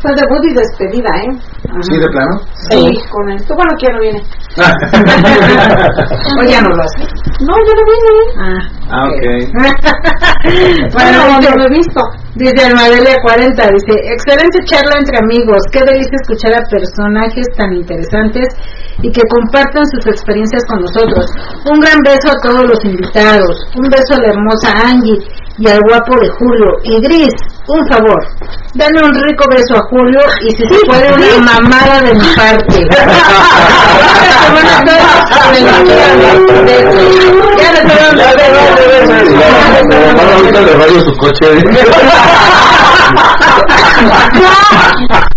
Fue debut y despedida, ¿eh? ¿Sí, de plano? Sí, con esto. Bueno, que ya no viene. O ya no lo hace. No, ya no viene. Ah. Ah, ok. Bueno, Bueno, yo lo he visto. dice Almadelia 40, dice, excelente charla entre amigos, qué delicia escuchar a personajes tan interesantes y que compartan sus experiencias con nosotros. Un gran beso a todos los invitados, un beso a la hermosa Angie y al guapo de Julio. Y Gris, un favor, dale un rico beso a Julio y si se puede una mamada de mi parte. Buenas noches, Ya le pegó Van ahorita le rayo su coche.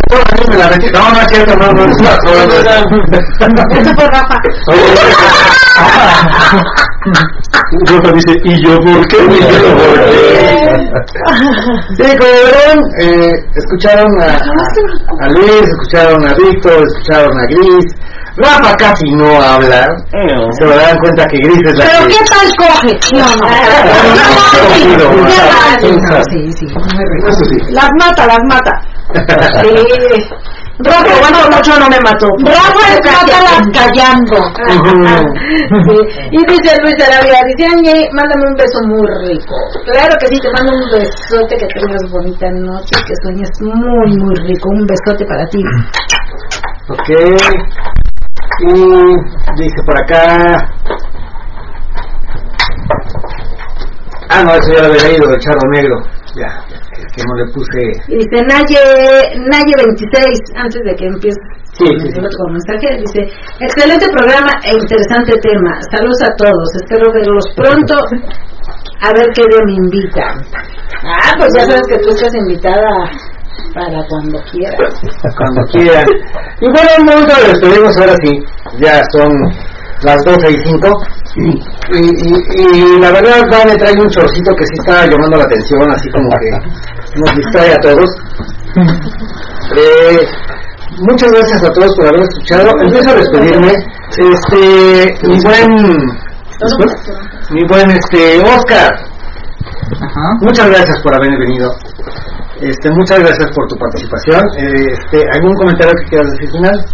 enterábamos, nos me la metí. No, no es cierto, no, no es cierto. Eso fue Rafa. Rafa dice, ¿y yo por qué? ¿Y yo por qué? Sí, como verán, eh, escucharon a, a, a Luis, escucharon a Víctor, escucharon a Gris. Rafa casi no habla. Se dan cuenta que Gris es la Pero que... ¿qué tal coge? No, no. Sí, sí, sí. Las mata, las mata. Sí. Rafa, Cuando mucho no me mató. Rafa es mátalas callando. Sí. Y dice Luis Arabia, dice Angie, mándame un beso muy rico. Claro que sí, te mando un besote, que tengas bonita noche, que sueñes muy, muy rico. Un besote para ti. Ok. Y dice por acá. Ah, no, eso ya lo había leído, el charro negro. Ya, es que no le puse. Y dice Naye, Naye 26, antes de que empiece Sí, sí, sí. otro mensaje, dice, excelente programa e interesante tema. Saludos a todos, espero verlos pronto. A ver qué día me invitan. Ah, pues ya sabes que tú estás invitada para cuando quieras. Cuando quieran. Y bueno, un momento de despedimos ahora sí. Ya son las 12 y 5. Y, y, y la verdad, va, me trae un chorcito que sí está llamando la atención, así como que nos distrae a todos. Eh, muchas gracias a todos por haber escuchado. Empiezo a despedirme. Este, mi buen, mi buen este, Oscar. Ajá. Muchas gracias por haber venido. Este, muchas gracias por tu participación. Este, ¿Algún comentario que quieras decir final?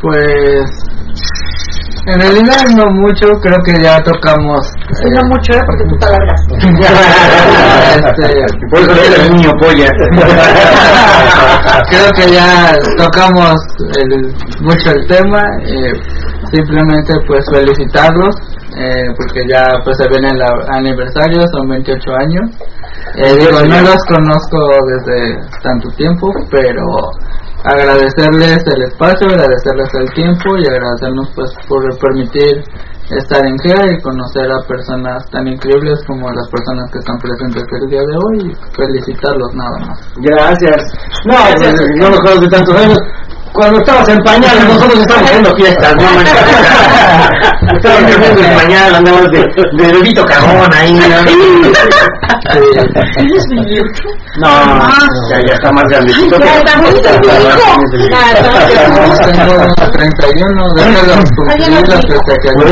Pues en realidad no mucho, creo que ya tocamos. Sí, no mucho, ¿eh? Porque tú te alargas. este, Por eso eres el niño polla. creo que ya tocamos el- mucho el tema. eh, simplemente pues felicitarlos eh, porque ya pues se viene el aniversario, son 28 años. Eh, digo, no los conozco desde tanto tiempo, pero agradecerles el espacio, agradecerles el tiempo y agradecernos pues por permitir estar en GEA y conocer a personas tan increíbles como las personas que están presentes el día de hoy y felicitarlos nada más. Gracias. No, pues, no nos conozco de tantos. Cuando estabas en pañales, nosotros estamos haciendo fiestas, ¿no? en pañal, andabas de, de bebito ahí, ¿no? No, ya, ya está más grandecito. Ya está muy grandecito. Tengo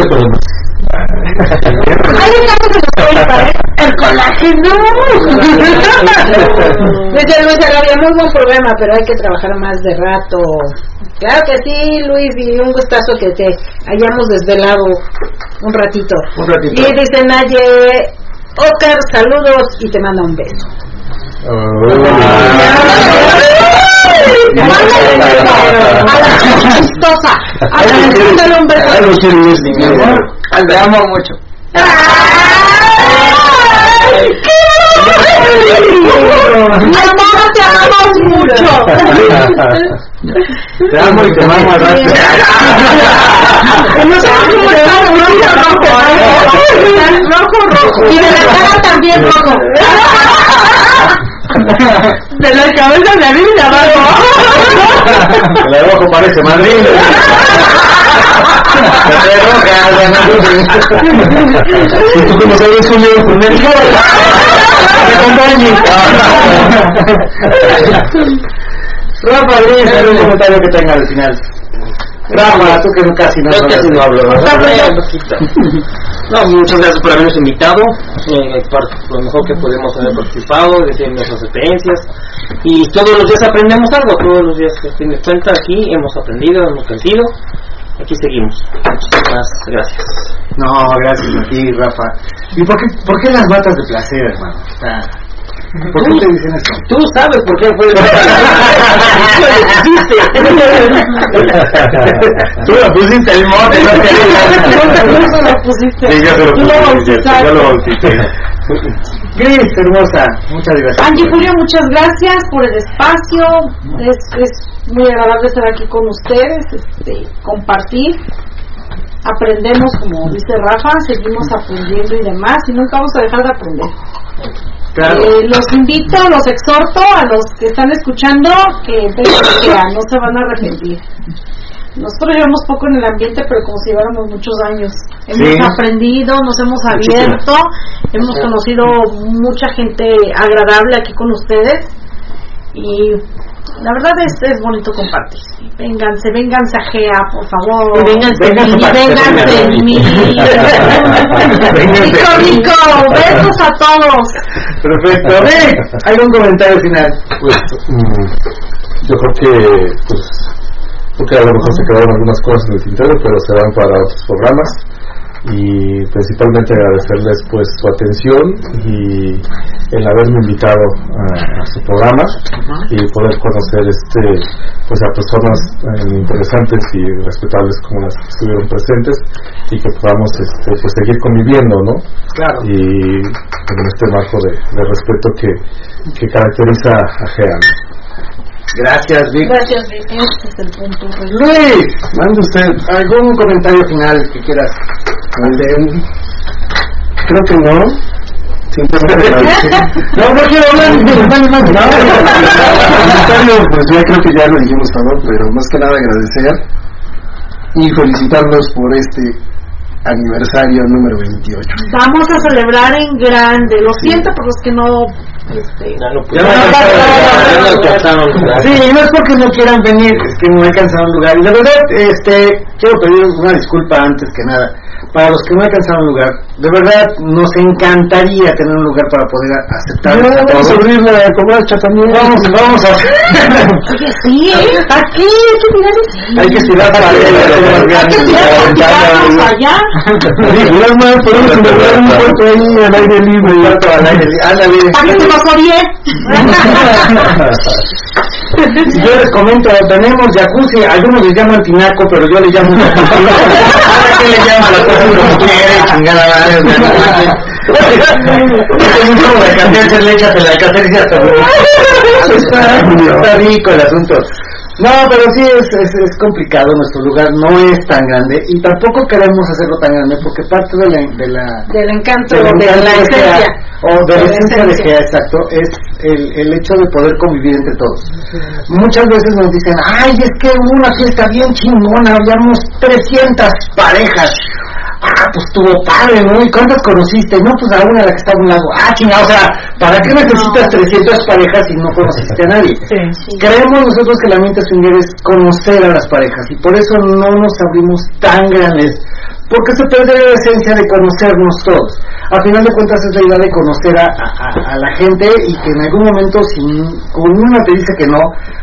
31, desde los cumplí los festejaría. El colágeno. Dice Luis Arabia, muy buen programa, pero hay que trabajar más de rato. Claro que sí, Luis, y un gustazo que te hayamos desvelado un ratito. Un ratito. Y dice Naye, Ocar, saludos y te manda un beso. A la chistosa. A la un beso. Te amo mucho. Mi amor, te amamos mucho. Te amo y te mamo al rato. Rojo, rojo. Y de la cara también rojo. De la cabeza de arriba y de abajo. La de abajo parece Madrid. ¿Y tú cómo sabes Julio? Pues me dijo. Rafa, un comentario que tenga al final. Rafa, tú que casi no casi no hablo, bien. No, muchas gracias por habernos invitado. Eh, lo mejor que podemos haber participado, decir nuestras experiencias. Y todos los días aprendemos algo. Todos los días, a fin de cuentas, aquí hemos aprendido, hemos crecido. Aquí seguimos. Muchísimas gracias. No, gracias a ti, Rafa. ¿Y por qué, por qué las batas de placer, hermano? O sea, ¿Por qué te dicen eso? Tú sabes por qué fue. Tú lo pusiste el mote, no Tú lo pusiste. Sí, yo se lo Tú lo puse, bautizaste. yo lo bauticé. Gris, hermosa, muchas gracias. Angie Julio, muchas gracias por el espacio. Es, es muy agradable estar aquí con ustedes, este, compartir. Aprendemos, como dice Rafa, seguimos aprendiendo y demás, y nunca vamos a dejar de aprender. Claro. Eh, los invito, los exhorto a los que están escuchando que a- no se van a arrepentir. Nosotros llevamos poco en el ambiente, pero como si lleváramos muchos años. Hemos Sí. aprendido, nos hemos abierto, hemos conocido mucha gente agradable aquí con ustedes y la verdad es, es bonito compartir. Vénganse, vénganse a GEA, por favor. Y vénganse a- vénganse en mí. Vénganse Rico, rico, besos a todos. Perfecto. Rick, ¿algún comentario final? Pues mm, yo creo que pues porque a lo mejor se quedaron algunas cosas en el tintero, pero se van para otros programas y principalmente agradecerles pues su atención y el haberme invitado a, a su programa y poder conocer este pues a personas eh, interesantes y respetables como las que estuvieron presentes y que podamos este, pues seguir conviviendo no Claro. y en este marco de, de respeto que, que caracteriza a GEA ¿no? Gracias, Vic. Gracias, Vic. Este es el punto. Luis, Mande usted. ¿algún comentario final que quieras? Mande. Creo que no. Simplemente. No, no quiero hablar. Vale, vale, No, comentario, pues ya creo que ya lo dijimos todo, pero más que nada agradecer y felicitarlos por este aniversario número 28. Vamos a celebrar en grande. Lo siento por los que no. Este, Ya no no. Sí, es porque no quieran venir, es que no alcanzaron lugar. Y de verdad, este, quiero pedir una disculpa antes que nada. Para los que no alcanzaron lugar, de verdad nos encantaría tener un lugar para poder aceptarlos a vamos a todos. abrir la comarcha también. Vamos, vamos a Oye, sí, ¿eh? Aquí hay que el Hay que estirar para Hay que tirar allá. Sí, mira, más, podemos inaugurar un puerto ahí al aire libre. al aire libre. Ándale. ¿Para qué te pasó bien? Yo les comento, tenemos jacuzzi, algunos le llaman tinaco, pero yo le llamo jacuzzi. Ahora que le llama la cosa como quiere, chingada madre. o sea, no mames. Es un como de caterce, le échate la caterce hasta está, rico el asunto. No, pero sí es, es, es complicado, nuestro lugar no es tan grande y tampoco queremos hacerlo tan grande porque parte de la... De la Del encanto, de la de Gea, esencia. o de la De la esencia de. Gea, exacto, es el, el hecho de poder convivir entre todos. Muchas veces nos dicen, ay, es que hubo una fiesta bien chingona, habíamos 300 parejas. Ah, pues tuvo padre, ¿no? ¿Y cuántas conociste? No, pues a una la que está a un lado. Ah, chingada, o sea, ¿para qué necesitas 300 parejas si no conociste a nadie? Creemos nosotros que la mente swinger es conocer a las parejas y por eso no nos abrimos tan grandes, porque se pierde la esencia de conocernos todos. A final de cuentas es la idea de conocer a, a- la gente y que en algún momento si con una te dice que no,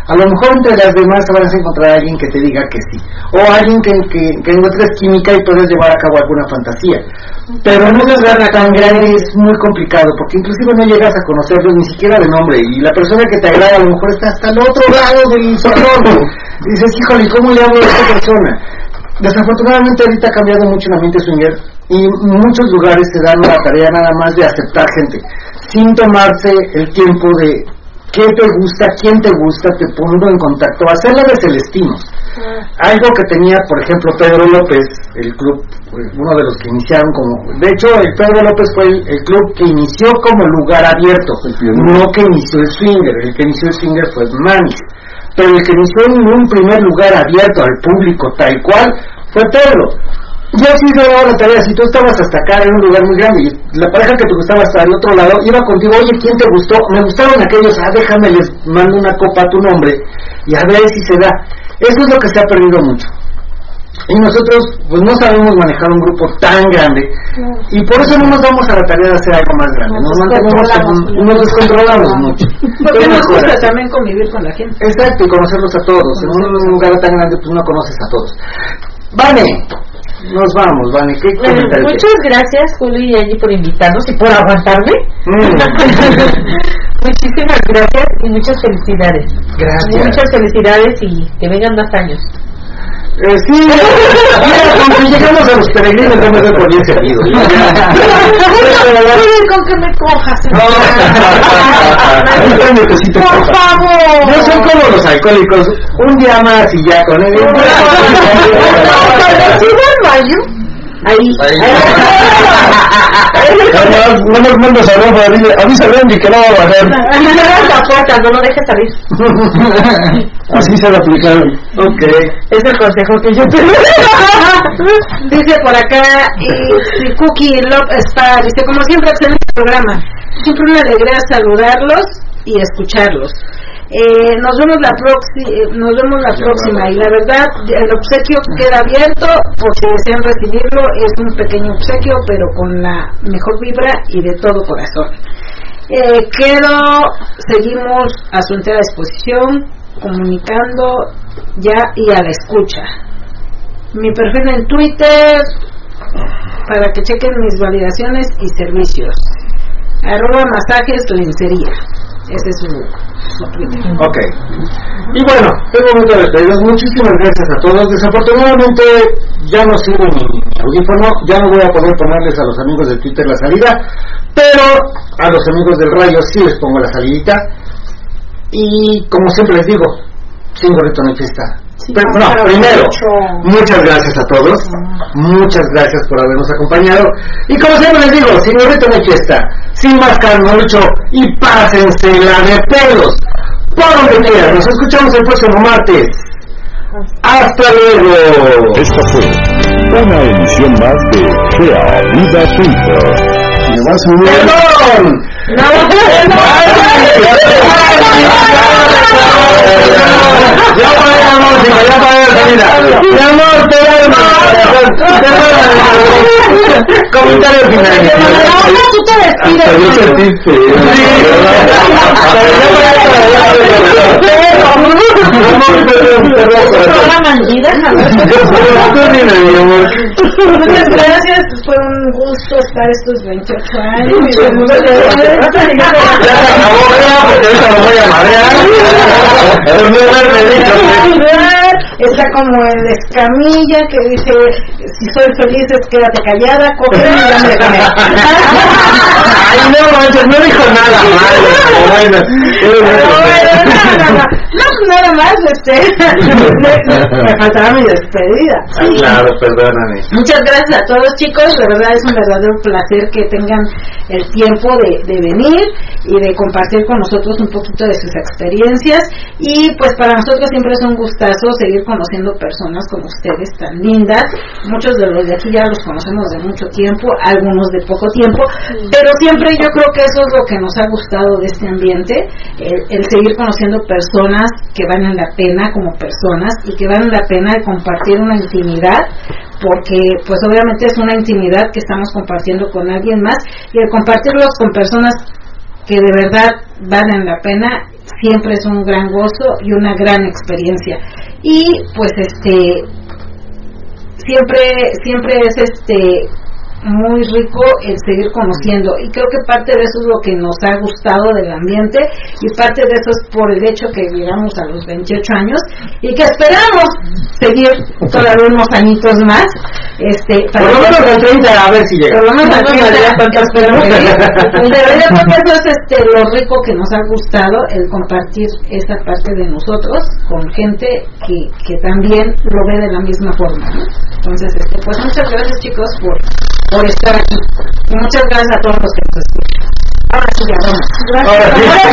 a lo mejor entre las demás vas a encontrar a alguien que te diga que sí, o alguien que, que, encuentres química y puedes llevar a cabo alguna fantasía. Pero no es lugar tan grande es muy complicado, porque inclusive no llegas a conocerlos ni siquiera de nombre, y la persona que te agrada a lo mejor está hasta el otro lado del salón. Dices, híjole, ¿cómo le hablo a esta persona? Desafortunadamente ahorita ha cambiado mucho el ambiente swinger y muchos lugares se dan la tarea nada más de aceptar gente, sin tomarse el tiempo de qué te gusta, quién te gusta, te pongo en contacto, hacerla de celestinos. Algo que tenía, por ejemplo, Pedro López, el club, pues, uno de los que iniciaron como... De hecho, el Pedro López fue el, el club que inició como lugar abierto, no que inició el swinger. El que inició el swinger fue Manis. Pero el que inició en un primer lugar abierto al público, tal cual, fue Pedro. Y así se daba la tarea, si tú estabas hasta acá en un lugar muy grande y la pareja que te gustaba hasta el otro lado iba contigo, oye, ¿quién te gustó? Me gustaron aquellos, ah, déjame, les mando una copa a tu nombre y a ver si se da. Eso es lo que se ha perdido mucho. Y nosotros, pues no sabemos manejar un grupo tan grande y por eso no nos vamos a la tarea de hacer algo más grande. Nos mantenemos, en- nos descontrolamos mucho. Porque nos gusta también convivir con la gente. Exacto, y conocerlos a todos. En un lugar tan grande, pues no conoces a todos. Vane, nos vamos, Vane. ¿Qué Bueno, muchas gracias, Julio y Angie, por invitarnos y por aguantarme. Mm. Muchísimas gracias y muchas felicidades. Gracias. Muchas felicidades y que vengan más años. Eh, sí, mira, cuando llegamos a los peregrinos no me doy por bien servido. con que me cojas. Por favor. No son como los alcohólicos. Un día más y ya con él. Ahí. No nos mandas a ropa, avisa a Randy que no va a bajar. la puerta, no lo dejes salir. Así se va a aplicar. Ok. Es el consejo que yo te. Dice por acá, y, y Cookie López Spa, dice, como siempre, excelente programa. Siempre una alegría saludarlos y escucharlos. Eh, nos vemos la próxima nos vemos la próxima y la verdad el obsequio queda abierto por si desean recibirlo es un pequeño obsequio pero con la mejor vibra y de todo corazón eh, quedo seguimos a su entera disposición comunicando ya y a la escucha mi perfil en Twitter para que chequen mis validaciones y servicios. Arroba masajes lencería. Ese es su, su. Ok. Y bueno, es momento de despedirnos. Muchísimas gracias a todos. Desafortunadamente ya no sirve mi audífono. Ya no voy a poder ponerles a los amigos de Twitter la salida. Pero a los amigos del radio sí les pongo la salidita. Y como siempre les digo, sin gorrito no hay fiesta. Pero, no, pero primero, mucho. muchas gracias a todos. Muchas gracias por habernos acompañado. Y como siempre les digo, sin gorrito no hay fiesta. Sin máscara no lucho. Y pásense la de pelos. Por donde quieran. Nos escuchamos el próximo martes. Hasta luego. Esta fue una emisión más de Gea Vida Twitter. Me vas a unir. ¡Perdón! Ya pagué ya pagué la salida. Mi amor. Comentario final. Ahora tú te despides. Yo ver. Muchas gracias, fue un gusto estar estos 28 años. Acabó, porque voy a madrear. Está como el escamilla que dice, si soy feliz es quédate callada, coge y dame de comer. Ay, no manches, no dijo nada mal. pero bueno, no, pues nada más, este, me, faltaba mi despedida. Ah, claro, perdóname. Muchas gracias a todos chicos, de verdad es un verdadero placer que tengan el tiempo de, de venir y de compartir con nosotros un poquito de sus experiencias y pues para nosotros siempre es un gustazo seguir conociendo personas como ustedes tan lindas, muchos de los de aquí ya los conocemos de mucho tiempo, algunos de poco tiempo, pero siempre yo creo que eso es lo que nos ha gustado de este ambiente, el, el seguir conociendo personas que valen la pena como personas y que valen la pena de compartir una intimidad porque pues obviamente es una intimidad que estamos compartiendo con alguien más y el compartirlos con personas que de verdad valen la pena siempre es un gran gozo y una gran experiencia. Y pues este siempre siempre es este muy rico el seguir conociendo y creo que parte de eso es lo que nos ha gustado del ambiente y parte de eso es por el hecho que llegamos a los 28 años y que esperamos seguir todavía unos añitos más este Por lo menos al 30, a ver si llega. por lo menos al No, no, 30, ya tantas esperemos que sí. pero- pero yo creo que eso es este, lo rico que nos ha gustado el compartir esa parte de nosotros con gente que, que también lo ve de la misma forma ¿no? entonces este, pues muchas gracias chicos por por estar aquí. Y muchas gracias a todos los que nos escuchan. Ahora sí, ya vamos.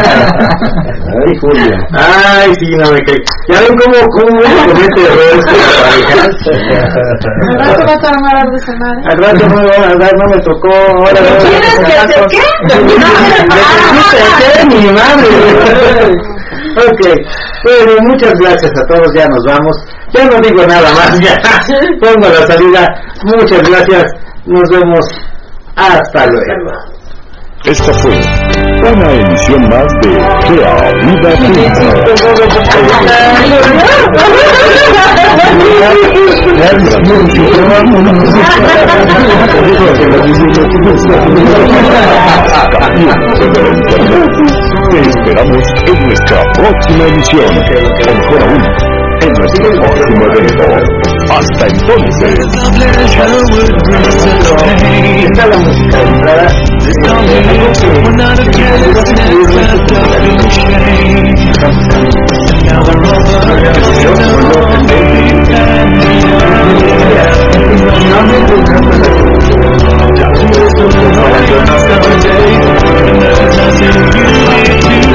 Ay, Julia. Ay, sí, no me cae. Ya ven cómo, cómo comete errores. Al rato vas a hablar de madre. Al rato no me a dar, no me tocó. Ahora no ¿Quieres que te qué? madre. Ok, bueno, muchas gracias a todos, ya nos vamos. Ya no digo nada más, ya pongo la salida. Muchas gracias, nos vemos. Hasta luego. Esta fue una emisión más de Gea Vida Te esperamos en nuestra próxima edición. O mejor aún, en nuestro próximo evento. Hasta entonces.